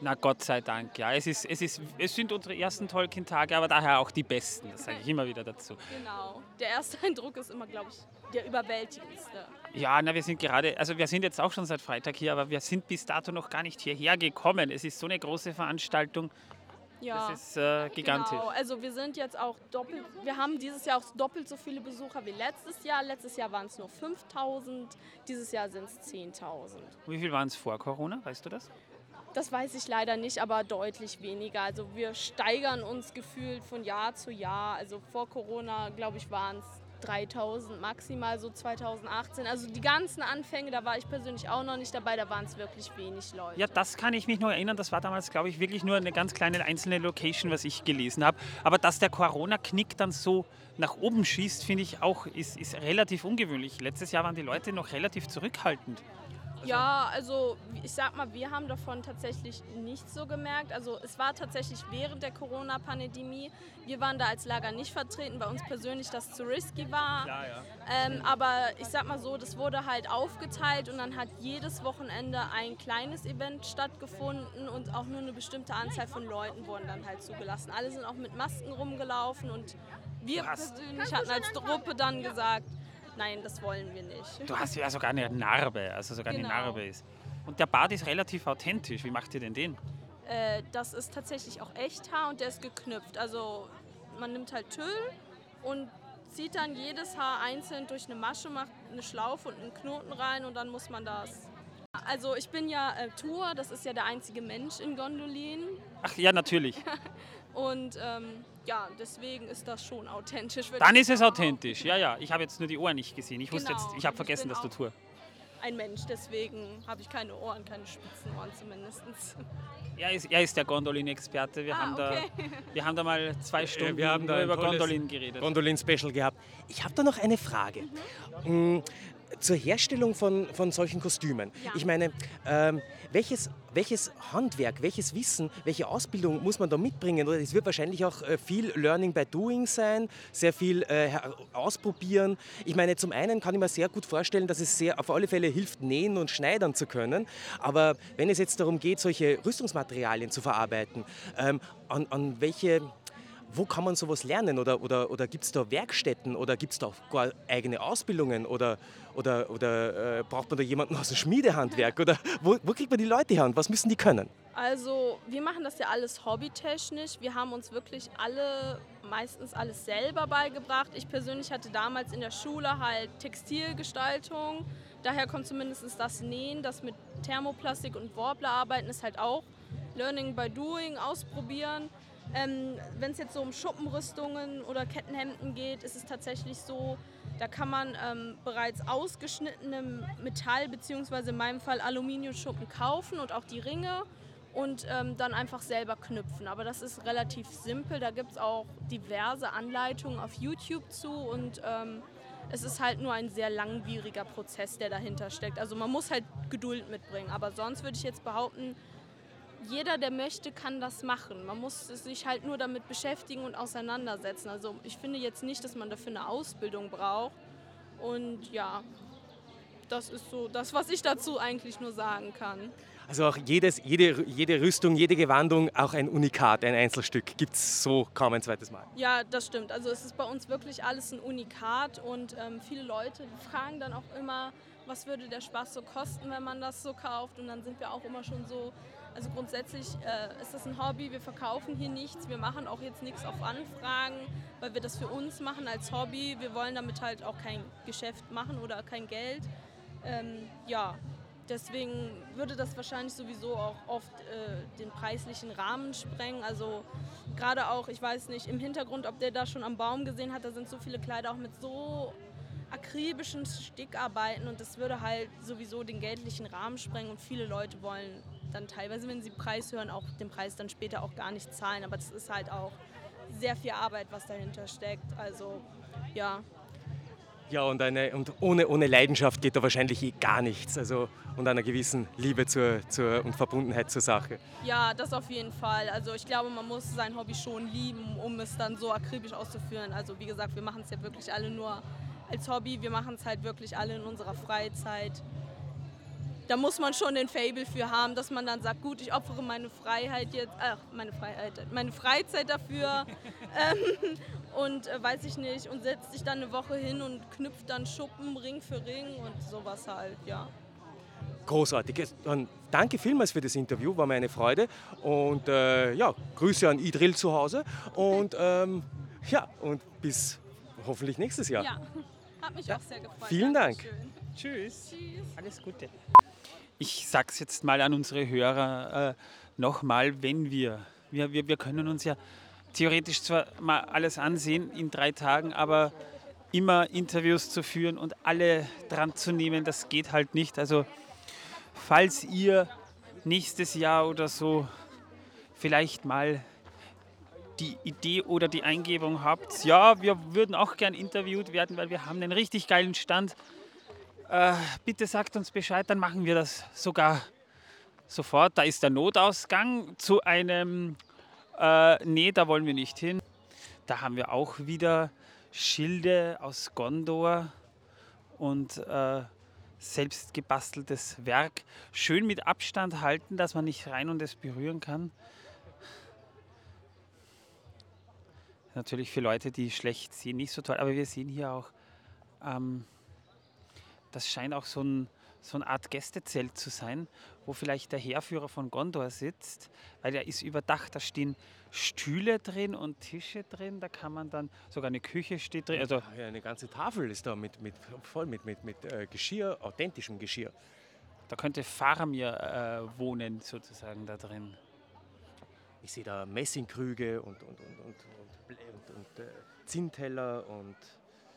Na Gott sei Dank, ja. Es, ist, es, ist, es sind unsere ersten Tolkien-Tage, aber daher auch die besten. Das sage ich immer wieder dazu. Genau. Der erste Eindruck ist immer, glaube ich, der überwältigendste. Ja, na, wir sind gerade, also wir sind jetzt auch schon seit Freitag hier, aber wir sind bis dato noch gar nicht hierher gekommen. Es ist so eine große Veranstaltung. Ja. Das ist äh, gigantisch. Genau, also wir sind jetzt auch doppelt, wir haben dieses Jahr auch doppelt so viele Besucher wie letztes Jahr. Letztes Jahr waren es nur 5000, dieses Jahr sind es 10.000. Wie viel waren es vor Corona, weißt du das? Das weiß ich leider nicht, aber deutlich weniger. Also wir steigern uns gefühlt von Jahr zu Jahr. Also vor Corona, glaube ich, waren es 3000 maximal, so 2018. Also die ganzen Anfänge, da war ich persönlich auch noch nicht dabei, da waren es wirklich wenig Leute. Ja, das kann ich mich nur erinnern. Das war damals, glaube ich, wirklich nur eine ganz kleine einzelne Location, was ich gelesen habe. Aber dass der Corona-Knick dann so nach oben schießt, finde ich auch, ist, ist relativ ungewöhnlich. Letztes Jahr waren die Leute noch relativ zurückhaltend. Ja, also ich sag mal, wir haben davon tatsächlich nichts so gemerkt. Also es war tatsächlich während der Corona-Pandemie. Wir waren da als Lager nicht vertreten, weil uns persönlich das zu risky war. Klar, ja. Ähm, aber ich sag mal so, das wurde halt aufgeteilt und dann hat jedes Wochenende ein kleines Event stattgefunden und auch nur eine bestimmte Anzahl von Leuten wurden dann halt zugelassen. Alle sind auch mit Masken rumgelaufen und wir hast- persönlich hatten als Gruppe dann gesagt, nein, das wollen wir nicht. Du hast ja sogar eine Narbe, also sogar Genau. eine Narbe ist. Und der Bart ist relativ authentisch. Wie macht ihr denn den? Äh, das ist tatsächlich auch Echthaar und der ist geknüpft. Also man nimmt halt Tüll und zieht dann jedes Haar einzeln durch eine Masche, macht eine Schlaufe und einen Knoten rein und dann muss man das. Also ich bin ja äh, Tour, das ist ja der einzige Mensch in Gondolin Ach ja, natürlich. und ähm, ja, deswegen ist das schon authentisch. Dann ist es authentisch. Ja, ja. Ich habe jetzt nur die Ohren nicht gesehen. Ich wusste Genau. jetzt, ich habe vergessen, dass du Tour. Ein Mensch, deswegen habe ich keine Ohren, keine Spitzenohren zumindest. Er ist, er ist der Gondolin-Experte. Wir, Ah, haben da- okay. wir haben da mal zwei Stunden Äh, da über Gondolin geredet. Gondolin-Special gehabt. Ich habe da noch eine Frage. Mm, Zur Herstellung von, von solchen Kostümen. Ich meine, ähm, welches, welches Handwerk, welches Wissen, welche Ausbildung muss man da mitbringen? Oder es wird wahrscheinlich auch äh, viel Learning by Doing sein, sehr viel äh, ausprobieren. Ich meine, zum einen kann ich mir sehr gut vorstellen, dass es sehr auf alle Fälle hilft, nähen und schneidern zu können. Aber wenn es jetzt darum geht, solche Rüstungsmaterialien zu verarbeiten, ähm, an, an welche wo kann man sowas lernen? Oder, oder, oder gibt es da Werkstätten oder gibt es da gar eigene Ausbildungen? Oder, oder, oder äh, braucht man da jemanden aus dem Schmiedehandwerk? Oder wo, wo kriegt man die Leute her und was müssen die können? Also wir machen das ja alles hobbytechnisch. Wir haben uns wirklich alle, meistens alles selber beigebracht. Ich persönlich hatte damals in der Schule halt Textilgestaltung. Daher kommt zumindest das Nähen, das mit Thermoplastik und Warbler arbeiten ist halt auch Learning by Doing, ausprobieren. Ähm, Wenn es jetzt so um Schuppenrüstungen oder Kettenhemden geht, ist es tatsächlich so, da kann man ähm, bereits ausgeschnittene Metall- bzw. in meinem Fall Aluminiumschuppen kaufen und auch die Ringe und ähm, dann einfach selber knüpfen. Aber das ist relativ simpel. Da gibt es auch diverse Anleitungen auf YouTube zu und ähm, es ist halt nur ein sehr langwieriger Prozess, der dahinter steckt. Also man muss halt Geduld mitbringen. Aber sonst würde ich jetzt behaupten, jeder, der möchte, kann das machen. Man muss sich halt nur damit beschäftigen und auseinandersetzen. Also ich finde jetzt nicht, dass man dafür eine Ausbildung braucht. Und ja, das ist so das, was ich dazu eigentlich nur sagen kann. Also auch jedes, jede, jede Rüstung, jede Gewandung, auch ein Unikat, ein Einzelstück. Gibt es so kaum ein zweites Mal. Ja, das stimmt. Also es ist bei uns wirklich alles ein Unikat und ähm, viele Leute fragen dann auch immer, was würde der Spaß so kosten, wenn man das so kauft. Und dann sind wir auch immer schon so, also grundsätzlich äh, ist das ein Hobby, wir verkaufen hier nichts, wir machen auch jetzt nichts auf Anfragen, weil wir das für uns machen als Hobby. Wir wollen damit halt auch kein Geschäft machen oder kein Geld. Ähm, ja, deswegen würde das wahrscheinlich sowieso auch oft äh, den preislichen Rahmen sprengen. Also gerade auch, ich weiß nicht, im Hintergrund, ob der da schon am Baum gesehen hat, da sind so viele Kleider auch mit so akribischen Stickarbeiten und das würde halt sowieso den geldlichen Rahmen sprengen und viele Leute wollen dann teilweise, wenn sie Preis hören, auch den Preis dann später auch gar nicht zahlen. Aber das ist halt auch sehr viel Arbeit, was dahinter steckt. Also ja, Ja, und, eine, und ohne, ohne Leidenschaft geht da wahrscheinlich eh gar nichts. Also, und einer gewissen Liebe zur, zur, und Verbundenheit zur Sache. Ja, das auf jeden Fall. Also ich glaube, man muss sein Hobby schon lieben, um es dann so akribisch auszuführen. Also wie gesagt, wir machen es ja wirklich alle nur als Hobby. Wir machen es halt wirklich alle in unserer Freizeit. Da muss man schon den Fable für haben, dass man dann sagt, gut, ich opfere meine Freiheit jetzt, ach, meine Freiheit, meine Freizeit dafür ähm, und äh, weiß ich nicht und setzt sich dann eine Woche hin und knüpft dann Schuppen Ring für Ring und sowas halt, ja. Großartig. Dann danke vielmals für das Interview, war mir eine Freude. Und äh, ja, Grüße an Idril zu Hause. Und ähm, ja, und bis hoffentlich nächstes Jahr. Ja, hat mich auch sehr gefreut. Vielen Dank. Dankeschön. Tschüss. Alles Gute. Ich sag's jetzt mal an unsere Hörer äh, nochmal, wenn wir, wir, wir, wir können uns ja theoretisch zwar mal alles ansehen in drei Tagen, aber immer Interviews zu führen und alle dran zu nehmen, das geht halt nicht. Also falls ihr nächstes Jahr oder so vielleicht mal die Idee oder die Eingebung habt, ja, wir würden auch gern interviewt werden, weil wir haben einen richtig geilen Stand. Äh, bitte sagt uns Bescheid, dann machen wir das sogar sofort. Da ist der Notausgang zu einem, äh, nee, da wollen wir nicht hin. Da haben wir auch wieder Schilde aus Gondor und äh, selbst gebasteltes Werk. Schön mit Abstand halten, dass man nicht rein und es berühren kann. Natürlich für Leute, die schlecht sehen, nicht so toll. Aber wir sehen hier auch, ähm, das scheint auch so, ein, so eine Art Gästezelt zu sein, wo vielleicht der Heerführer von Gondor sitzt, weil der ist überdacht. Da stehen Stühle drin und Tische drin. Da kann man dann, sogar eine Küche steht drin. Also Ja, eine ganze Tafel ist da mit, mit, voll mit, mit, mit äh, Geschirr, authentischem Geschirr. da könnte Faramir äh, wohnen, sozusagen da drin. Ich sehe da Messingkrüge und, und, und, und, äh, Zinnteller und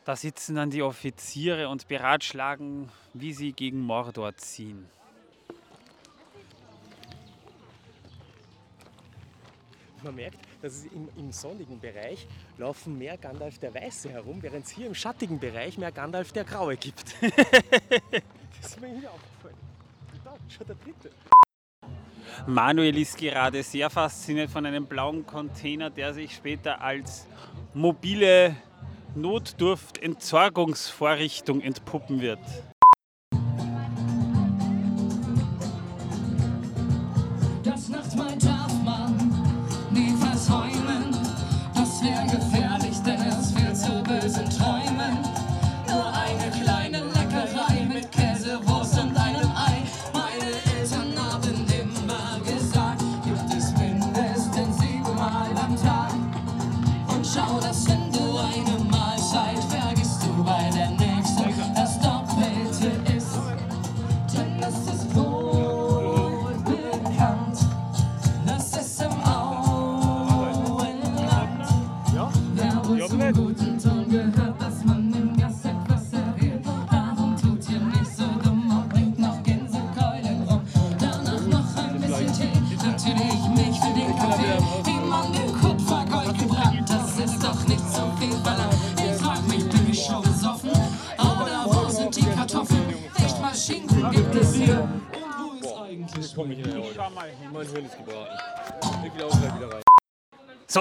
Da sitzen dann die Offiziere und beratschlagen, wie sie gegen Mordor ziehen. man merkt, dass es im, im sonnigen Bereich laufen mehr Gandalf der Weiße herum, während es hier im schattigen Bereich mehr Gandalf der Graue gibt. das ist mir hier aufgefallen. Da, schon der dritte. Manuel ist gerade sehr fasziniert von einem blauen Container, der sich später als mobile Notdurft-Entsorgungsvorrichtung entpuppen wird.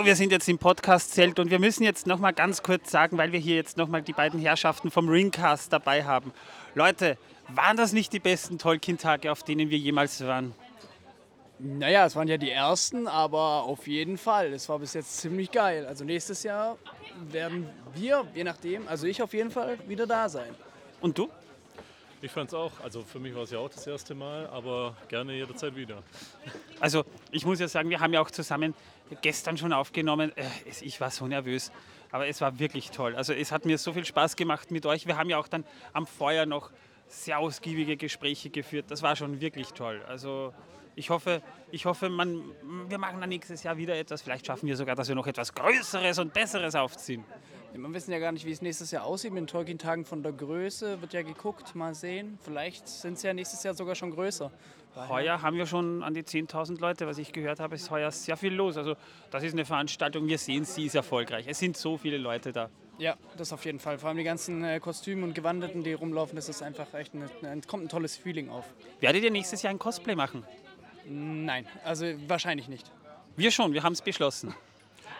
So, wir sind jetzt im Podcast-Zelt und wir müssen jetzt noch mal ganz kurz sagen, weil wir hier jetzt noch mal die beiden Herrschaften vom Ringcast dabei haben. Leute, waren das nicht die besten Tolkien-Tage, auf denen wir jemals waren? Naja, es waren ja die ersten, aber auf jeden Fall. Es war bis jetzt ziemlich geil. Also nächstes Jahr werden wir, je nachdem, also ich auf jeden Fall wieder da sein. Und du? Ich fand's auch. Also für mich war es ja auch das erste Mal, aber gerne jederzeit wieder. Also, ich muss ja sagen, wir haben ja auch zusammen gestern schon aufgenommen. Äh, Ich war so nervös, aber es war wirklich toll. Also, es hat mir so viel Spaß gemacht mit euch. Wir haben ja auch dann am Feuer noch sehr ausgiebige Gespräche geführt. Das war schon wirklich toll. Also, ich hoffe, ich hoffe man, wir machen dann nächstes Jahr wieder etwas. Vielleicht schaffen wir sogar, dass wir noch etwas Größeres und Besseres aufziehen. Wir wissen ja gar nicht, wie es nächstes Jahr aussieht mit den Tolkien-Tagen von der Größe. Wird ja geguckt, mal sehen. Vielleicht sind es ja nächstes Jahr sogar schon größer. Heuer haben wir schon an die 10.000 Leute, was ich gehört habe, ist heuer sehr viel los. Also das ist eine Veranstaltung, wir sehen, sie ist erfolgreich. Es sind so viele Leute da. Ja, das auf jeden Fall. Vor allem die ganzen äh, Kostüme und Gewandeten, die rumlaufen, das ist einfach echt ein, ein, kommt ein tolles Feeling auf. Werdet ihr nächstes Jahr ein Cosplay machen? Nein, also wahrscheinlich nicht. Wir schon, wir haben es beschlossen.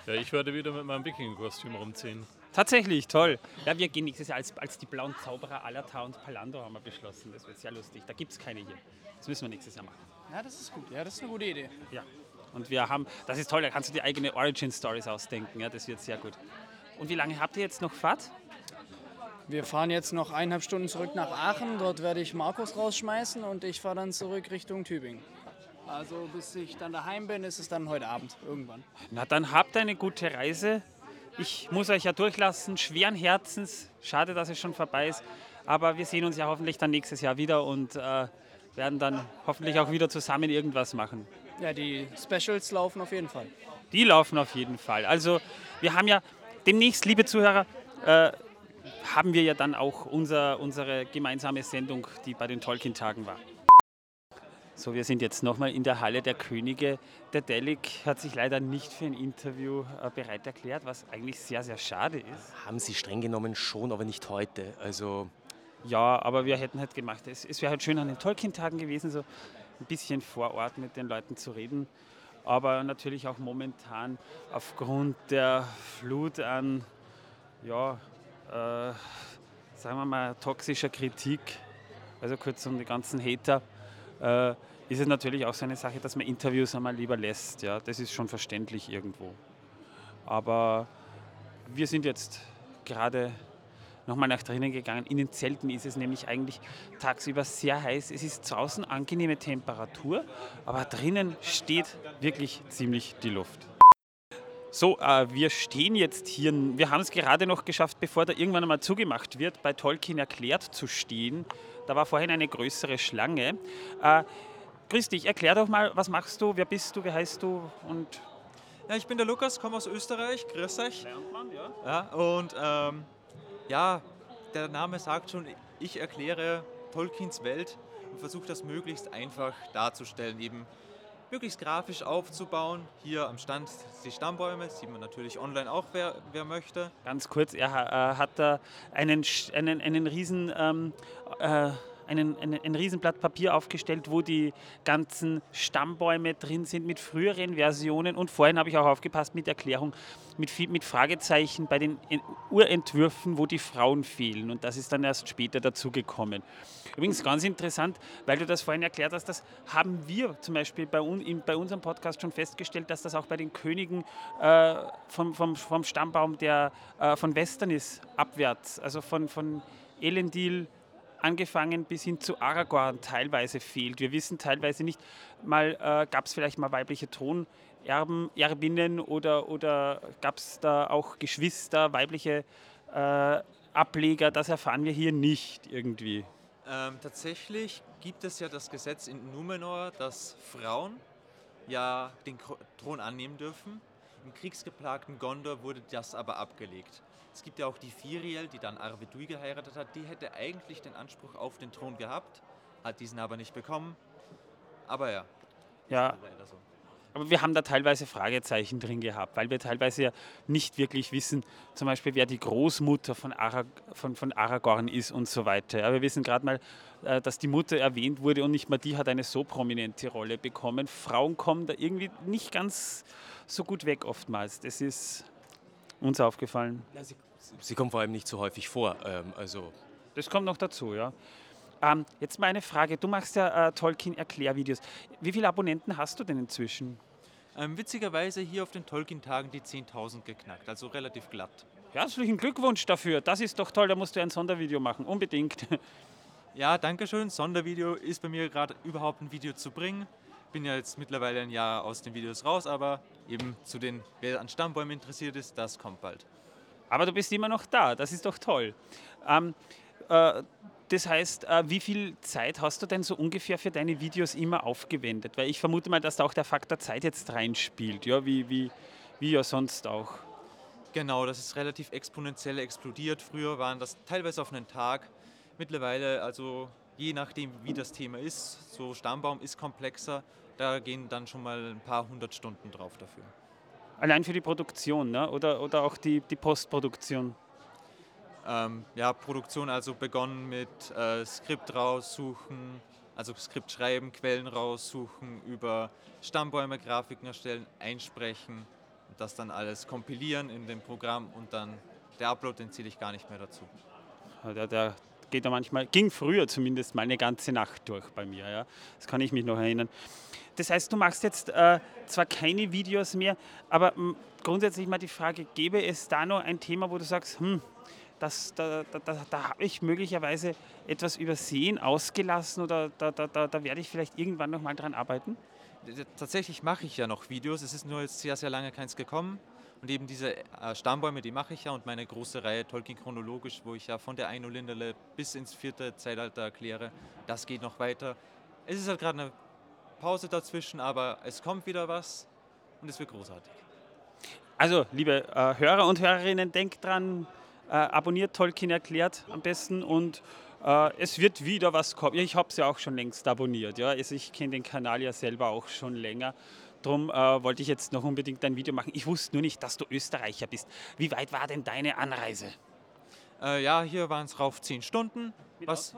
Ja, ich werde wieder mit meinem Wikinger-Kostüm rumziehen. Tatsächlich, toll. Ja, wir gehen nächstes Jahr als, als die blauen Zauberer Alata und Palando haben wir beschlossen. Das wird sehr lustig. Da gibt es keine hier. Das müssen wir nächstes Jahr machen. Ja, das ist gut. Ja, das ist eine gute Idee. Ja. Und wir haben, das ist toll, da kannst du die eigene Origin-Stories ausdenken. Ja, das wird sehr gut. Und wie lange habt ihr jetzt noch Fahrt? Wir fahren jetzt noch eineinhalb Stunden zurück nach Aachen. Dort werde ich Markus rausschmeißen und ich fahre dann zurück Richtung Tübingen. Also bis ich dann daheim bin, ist es dann heute Abend irgendwann. Na, dann habt eine gute Reise. Ich muss euch ja durchlassen, schweren Herzens. Schade, dass es schon vorbei ist. Aber wir sehen uns ja hoffentlich dann nächstes Jahr wieder und äh, werden dann hoffentlich auch wieder zusammen irgendwas machen. Ja, die Specials laufen auf jeden Fall. Die laufen auf jeden Fall. Also wir haben ja demnächst, liebe Zuhörer, äh, haben wir ja dann auch unser, unsere gemeinsame Sendung, die bei den Tolkien-Tagen war. So, wir sind jetzt nochmal in der Halle der Könige. Der Delic hat sich leider nicht für ein Interview äh, bereit erklärt, was eigentlich sehr, sehr schade ist. Haben sie streng genommen schon, aber nicht heute. Also ja, aber wir hätten halt gemacht, es, es wäre halt schön an den Tolkien-Tagen gewesen, so ein bisschen vor Ort mit den Leuten zu reden. Aber natürlich auch momentan aufgrund der Flut an, ja, äh, sagen wir mal, toxischer Kritik, also kurz um die ganzen Hater, äh, ist es natürlich auch so eine Sache, dass man Interviews einmal lieber lässt. Ja? Das ist schon verständlich irgendwo. Aber wir sind jetzt gerade nochmal nach drinnen gegangen. In den Zelten ist es nämlich eigentlich tagsüber sehr heiß. Es ist draußen angenehme Temperatur, aber drinnen steht wirklich ziemlich die Luft. So, äh, wir stehen jetzt hier, wir haben es gerade noch geschafft, bevor da irgendwann einmal zugemacht wird, bei Tolkien erklärt zu stehen. Da war vorhin eine größere Schlange. Äh, grüß dich, erklär doch mal, was machst du, wer bist du, wie heißt du und... Ja, ich bin der Lukas, komme aus Österreich, grüß euch. Lernt ja. Ja, und ähm, ja, der Name sagt schon, ich erkläre Tolkiens Welt und versuche das möglichst einfach darzustellen, eben möglichst grafisch aufzubauen. Hier am Stand die Stammbäume, sieht man natürlich online auch, wer, wer möchte. Ganz kurz, er äh, hat da einen, einen, einen riesen... Ähm, äh, einen, einen, ein Riesenblatt Papier aufgestellt, wo die ganzen Stammbäume drin sind mit früheren Versionen. Und vorhin habe ich auch aufgepasst mit Erklärung, mit, mit Fragezeichen bei den En- Urentwürfen, wo die Frauen fehlen. Und das ist dann erst später dazugekommen. Übrigens ganz interessant, weil du das vorhin erklärt hast, das haben wir zum Beispiel bei, un, in, bei unserem Podcast schon festgestellt, dass das auch bei den Königen äh, vom, vom, vom Stammbaum der äh, von Westernis abwärts, also von, von Elendil angefangen bis hin zu Aragorn teilweise fehlt. Wir wissen teilweise nicht, mal äh, gab es vielleicht mal weibliche Thronerben, Erbinnen oder, oder gab es da auch Geschwister, weibliche äh, Ableger, das erfahren wir hier nicht irgendwie. Ähm, tatsächlich gibt es ja das Gesetz in Numenor, dass Frauen ja den Thron annehmen dürfen. Im kriegsgeplagten Gondor wurde das aber abgelegt. Es gibt ja auch die Firiel, die dann Arvedui geheiratet hat. Die hätte eigentlich den Anspruch auf den Thron gehabt, hat diesen aber nicht bekommen. Aber ja. Ja. so. Aber wir haben da teilweise Fragezeichen drin gehabt, weil wir teilweise ja nicht wirklich wissen, zum Beispiel, wer die Großmutter von, Arag von, von Aragorn ist und so weiter. Ja, wir wissen gerade mal, äh, dass die Mutter erwähnt wurde und nicht mal die hat eine so prominente Rolle bekommen. Frauen kommen da irgendwie nicht ganz so gut weg oftmals. Das ist uns aufgefallen. Ja, sie, sie kommen vor allem nicht so häufig vor. Ähm, also Das kommt noch dazu, ja. Ähm, jetzt mal eine Frage. Du machst ja äh, Tolkien-Erklärvideos. Wie viele Abonnenten hast du denn inzwischen? Ähm, witzigerweise hier auf den Tolkien-Tagen die 10.000 geknackt, also relativ glatt. Herzlichen Glückwunsch dafür. Das ist doch toll. Da musst du ein Sondervideo machen. Unbedingt. Ja, danke schön. Sondervideo ist bei mir gerade überhaupt ein Video zu bringen. Bin ja jetzt mittlerweile ein Jahr aus den Videos raus, aber eben zu den, wer an Stammbäumen interessiert ist, das kommt bald. Aber du bist immer noch da. Das ist doch toll. Ähm, äh, das heißt, äh, wie viel Zeit hast du denn so ungefähr für deine Videos immer aufgewendet? Weil ich vermute mal, dass da auch der Faktor Zeit jetzt reinspielt, ja, wie, wie, wie ja sonst auch. Genau, das ist relativ exponentiell explodiert. Früher waren das teilweise auf einen Tag. Mittlerweile, also je nachdem, wie das Thema ist, so Stammbaum ist komplexer, da gehen dann schon mal ein paar hundert Stunden drauf dafür. Allein für die Produktion ne? oder, oder auch die, die Postproduktion. Ähm, ja, Produktion also begonnen mit äh, Skript raussuchen, also Skript schreiben, Quellen raussuchen, über Stammbäume Grafiken erstellen, einsprechen und das dann alles kompilieren in dem Programm und dann der Upload, den zähle ich gar nicht mehr dazu. Der, der geht ja manchmal, ging früher zumindest mal eine ganze Nacht durch bei mir. Ja? Das kann ich mich noch erinnern. Das heißt, du machst jetzt äh, zwar keine Videos mehr, aber mh, grundsätzlich mal die Frage, gäbe es da noch ein Thema, wo du sagst, hm, das, da, da, da, da habe ich möglicherweise etwas übersehen, ausgelassen oder da, da, da, da werde ich vielleicht irgendwann noch mal dran arbeiten? Tatsächlich mache ich ja noch Videos, es ist nur jetzt sehr, sehr lange keins gekommen. Und eben diese äh, Stammbäume, die mache ich ja und meine große Reihe Tolkien chronologisch, wo ich ja von der Einulinderle bis ins vierte Zeitalter erkläre, das geht noch weiter. Es ist halt gerade eine Pause dazwischen, aber es kommt wieder was und es wird großartig. Also, liebe äh, Hörer und Hörerinnen, denkt dran, äh, abonniert Tolkien erklärt am besten und äh, es wird wieder was kommen. Ich habe es ja auch schon längst abonniert. Ja? Also ich kenne den Kanal ja selber auch schon länger. Darum äh, wollte ich jetzt noch unbedingt ein Video machen. Ich wusste nur nicht, dass du Österreicher bist. Wie weit war denn deine Anreise? Äh, ja, hier waren es rauf 10 Stunden. was,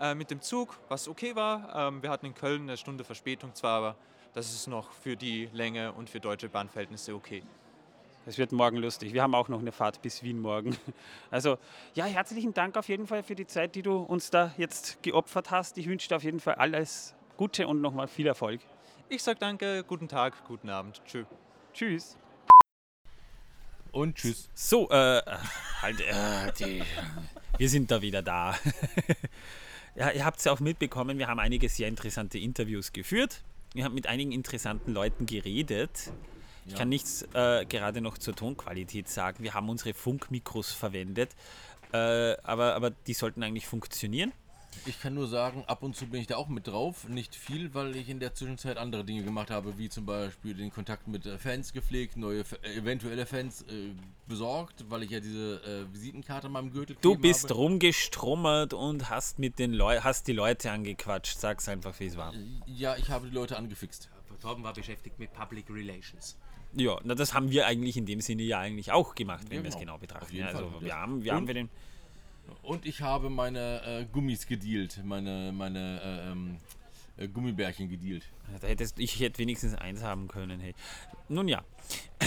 Äh, mit dem Zug, was okay war. Ähm, wir hatten in Köln eine Stunde Verspätung zwar, aber das ist noch für die Länge und für deutsche Bahnverhältnisse okay. Es wird morgen lustig. Wir haben auch noch eine Fahrt bis Wien morgen. Also ja, herzlichen Dank auf jeden Fall für die Zeit, die du uns da jetzt geopfert hast. Ich wünsche dir auf jeden Fall alles Gute und nochmal viel Erfolg. Ich sag danke, guten Tag, guten Abend. Tschö. Tschüss. Und tschüss. So, äh, halt, äh, die, wir sind da wieder da. ja, ihr habt es ja auch mitbekommen, wir haben einige sehr interessante Interviews geführt. Wir haben mit einigen interessanten Leuten geredet. Ich Ja. kann nichts äh, gerade noch zur Tonqualität sagen. Wir haben unsere Funkmikros verwendet, äh, aber, aber die sollten eigentlich funktionieren. Ich kann nur sagen, ab und zu bin ich da auch mit drauf. Nicht viel, weil ich in der Zwischenzeit andere Dinge gemacht habe, wie zum Beispiel den Kontakt mit äh, Fans gepflegt, neue F- äh, eventuelle Fans äh, besorgt, weil ich ja diese äh, Visitenkarte an meinem Gürtel Du bist habe. rumgestrummert und hast mit den Leu hast die Leute angequatscht. Sag's einfach, wie es war. Ja, ich habe die Leute angefixt. Torben war beschäftigt mit Public Relations. Ja, na, das haben wir eigentlich in dem Sinne ja eigentlich auch gemacht, wenn Ja, wir es genau. genau Auf betrachten. jeden Ja, also Fall. wir haben, wir Und- haben wir den. Und ich habe meine äh, Gummis gedealt, meine, meine äh, ähm, äh, Gummibärchen gedealt. Da hättest, ich hätte wenigstens eins haben können. Hey. Nun ja.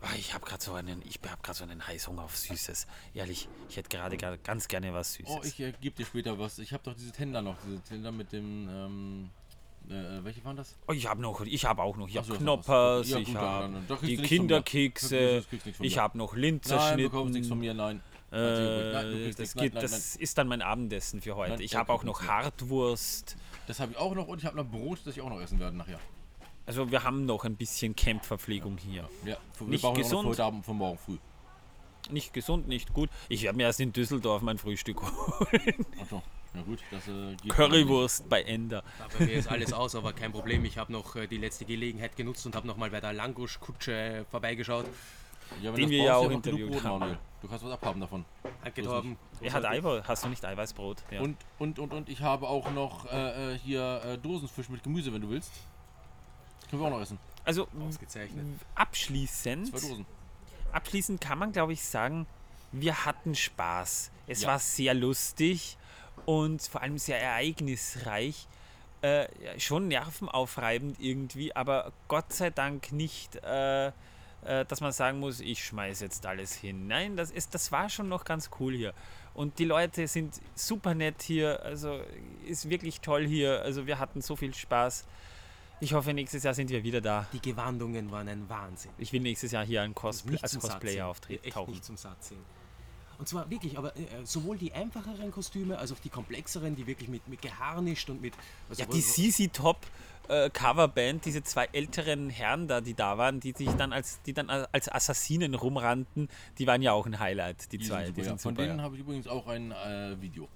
Ah, Ich habe gerade so einen, ich habe gerade so einen Heißhunger auf Süßes. Ehrlich, ich hätte gerade ganz gerne was Süßes. Oh, ich äh, gebe dir später was. Ich habe doch diese Tender noch, diese Tender mit dem, ähm, äh, welche waren das? Oh, ich habe noch, ich habe auch noch, ich habe Knoppers. Ja, ich habe die. Kinderkekse, ich habe noch Nein, Linzerschnitten. du bekommst nichts von mir, nein. Äh, nein, das. Nein, geht, nein, das ist dann mein Abendessen für heute. Nein, ich habe auch noch. Hartwurst. Das habe ich auch noch und ich habe noch Brot, das ich auch noch essen werde nachher. Also wir haben noch ein bisschen Campverpflegung hier. Ja, wir nicht brauchen noch gesund, heute Abend von morgen früh. nicht gesund, nicht gut. Ich werde mir erst in Düsseldorf mein Frühstück holen. Achso, ja gut, das äh, geht Currywurst bei Ender. Da bei mir ist alles aus, aber kein Problem. Ich habe noch äh, die letzte Gelegenheit genutzt und habe noch mal bei der Langusch-Kutsche vorbeigeschaut. Ja, Den wir ja auch interviewt haben. Manuel. Du kannst was abhaben davon. Ist Torben. Er hat Eiweiß. Hast du nicht Eiweißbrot? Ja. Und, und, und, und ich habe auch noch äh, äh, hier äh, Dosenfisch mit Gemüse, wenn du willst. Können wir auch noch essen. Also Ausgezeichnet. abschließend, Zwei Dosen. abschließend kann man, glaube ich, sagen, wir hatten Spaß. Es Ja. war sehr lustig und vor allem sehr ereignisreich. Äh, schon nervenaufreibend irgendwie, aber Gott sei Dank nicht, äh, äh, dass man sagen muss, ich schmeiß jetzt alles hin. Nein, das, ist, das war schon noch ganz cool hier. Und die Leute sind super nett hier, also ist wirklich toll hier. Also wir hatten so viel Spaß. Ich hoffe, nächstes Jahr sind wir wieder da. Die Gewandungen waren ein Wahnsinn. Ich will nächstes Jahr hier ein Cosplay, als Cosplayer auftreten. Echt tauchen. nicht zum Satz sehen. Und zwar wirklich, aber äh, sowohl die einfacheren Kostüme als auch die komplexeren, die wirklich mit, mit geharnischt und mit. also Ja, die CC Top äh, Coverband, diese zwei älteren Herren da, die da waren, die sich dann als, die dann als Assassinen rumrannten, die waren ja auch ein Highlight, die, Die zwei. sind die super, sind Von super. denen ja. habe ich übrigens auch ein äh, Video.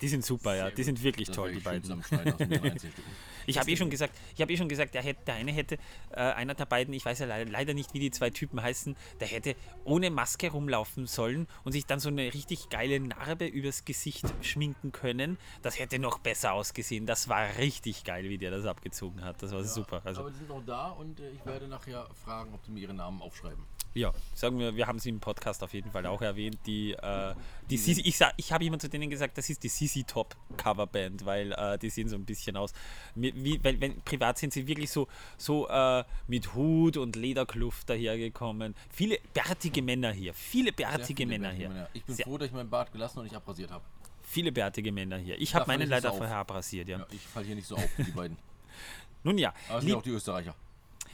Die sind super, ja. Sehr Die gut. sind wirklich Das toll, die beiden. zusammenschneiden aus den 13 Stücken. Ich habe eh schon gesagt, ich habe eh schon gesagt, der, hätte, der eine hätte, äh, einer der beiden, ich weiß ja leider, leider nicht, wie die zwei Typen heißen, der hätte ohne Maske rumlaufen sollen und sich dann so eine richtig geile Narbe übers Gesicht schminken können. Das hätte noch besser ausgesehen. Das war richtig geil, wie der das abgezogen hat. Das war super. Also, Aber die sind noch da und äh, ich werde nachher fragen, ob die mir ihre Namen aufschreiben. Ja, sagen wir, wir haben sie im Podcast auf jeden Fall auch erwähnt. Die, äh, die CC, ich, sa- ich habe immer zu denen gesagt, das ist die CC Top Coverband, weil äh, die sehen so ein bisschen aus. Wie, weil, wenn, privat sind sie wirklich so, so äh, mit Hut und Lederkluft dahergekommen. Viele bärtige Männer hier. Viele bärtige viele Männer bärtige hier. Männer. Ich bin Sehr, froh, dass ich meinen Bart gelassen und nicht abrasiert habe. viele bärtige Männer hier. Ich habe fall meine ich nicht so leider auf. vorher abrasiert, ja. Ja, ich falle hier nicht so auf wie die beiden. Nun ja. Aber es sind auch die Österreicher.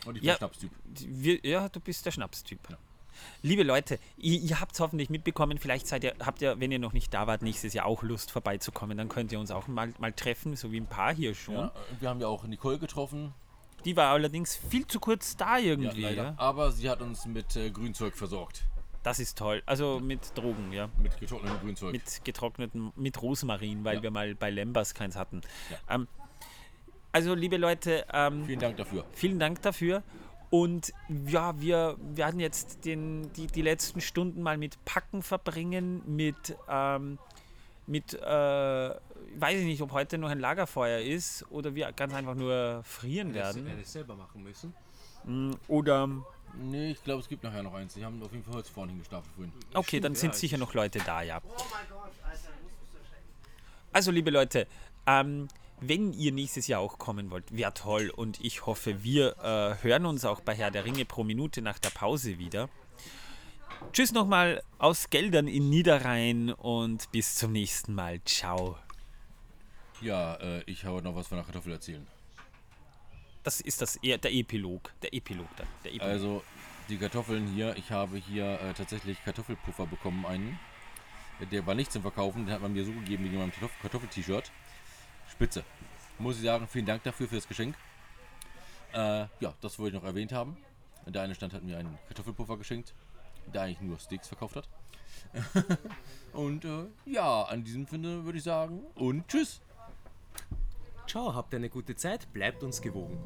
Und ich bin Ja, Schnapstyp. Wir, ja, du bist der Schnapstyp. Liebe Leute, ihr, ihr habt es hoffentlich mitbekommen, vielleicht seid ihr, habt ihr, wenn ihr noch nicht da wart, nächstes Jahr auch Lust vorbeizukommen, dann könnt ihr uns auch mal, mal treffen, so wie ein paar hier schon. Ja, und wir haben ja auch Nicole getroffen. Die war allerdings viel zu kurz da Ja, irgendwie. leider. Ja, Aber sie hat uns mit äh, Grünzeug versorgt. Das ist toll. Also mit Drogen, ja. Mit getrocknetem Grünzeug. Mit getrockneten, mit Rosmarin, weil Ja. wir mal bei Lembers keins hatten. Ähm, also liebe Leute, ähm, Vielen Dank dafür. Vielen Dank dafür. Und ja, wir werden jetzt den, die, die letzten Stunden mal mit Packen verbringen, mit, ähm, mit äh, weiß ich nicht, ob heute noch ein Lagerfeuer ist oder wir ganz einfach nur frieren Wir werden. werden es selber machen müssen. Mm, Oder Nee, ich glaube, es gibt nachher noch eins. Die haben auf jeden Fall Holz vorne hingestapelt vorhin. Okay, dann sind sicher noch Leute da, ja. Also, liebe Leute, ähm, wenn ihr nächstes Jahr auch kommen wollt, wäre toll. Und ich hoffe, wir äh, hören uns auch bei Herr der Ringe pro Minute nach der Pause wieder. Tschüss nochmal aus Geldern in Niederrhein und bis zum nächsten Mal. Ciao. Ja, äh, ich habe noch was von der Kartoffel erzählen. Das ist das eher der Epilog. Der Epilog dann. Der Epilog. Also, die Kartoffeln hier, ich habe hier äh, tatsächlich Kartoffelpuffer bekommen, einen. Der war nicht zum Verkaufen, den hat man mir so gegeben wegen meinem Kartoffel- Kartoffel-T-Shirt. Spitze. Muss ich sagen, vielen Dank dafür, für das Geschenk. Äh, ja, das wollte ich noch erwähnt haben. Der eine Stand hat mir einen Kartoffelpuffer geschenkt, der eigentlich nur Steaks verkauft hat. und äh, ja, an diesem Finde würde ich sagen und tschüss. Ciao, habt eine gute Zeit, bleibt uns gewogen.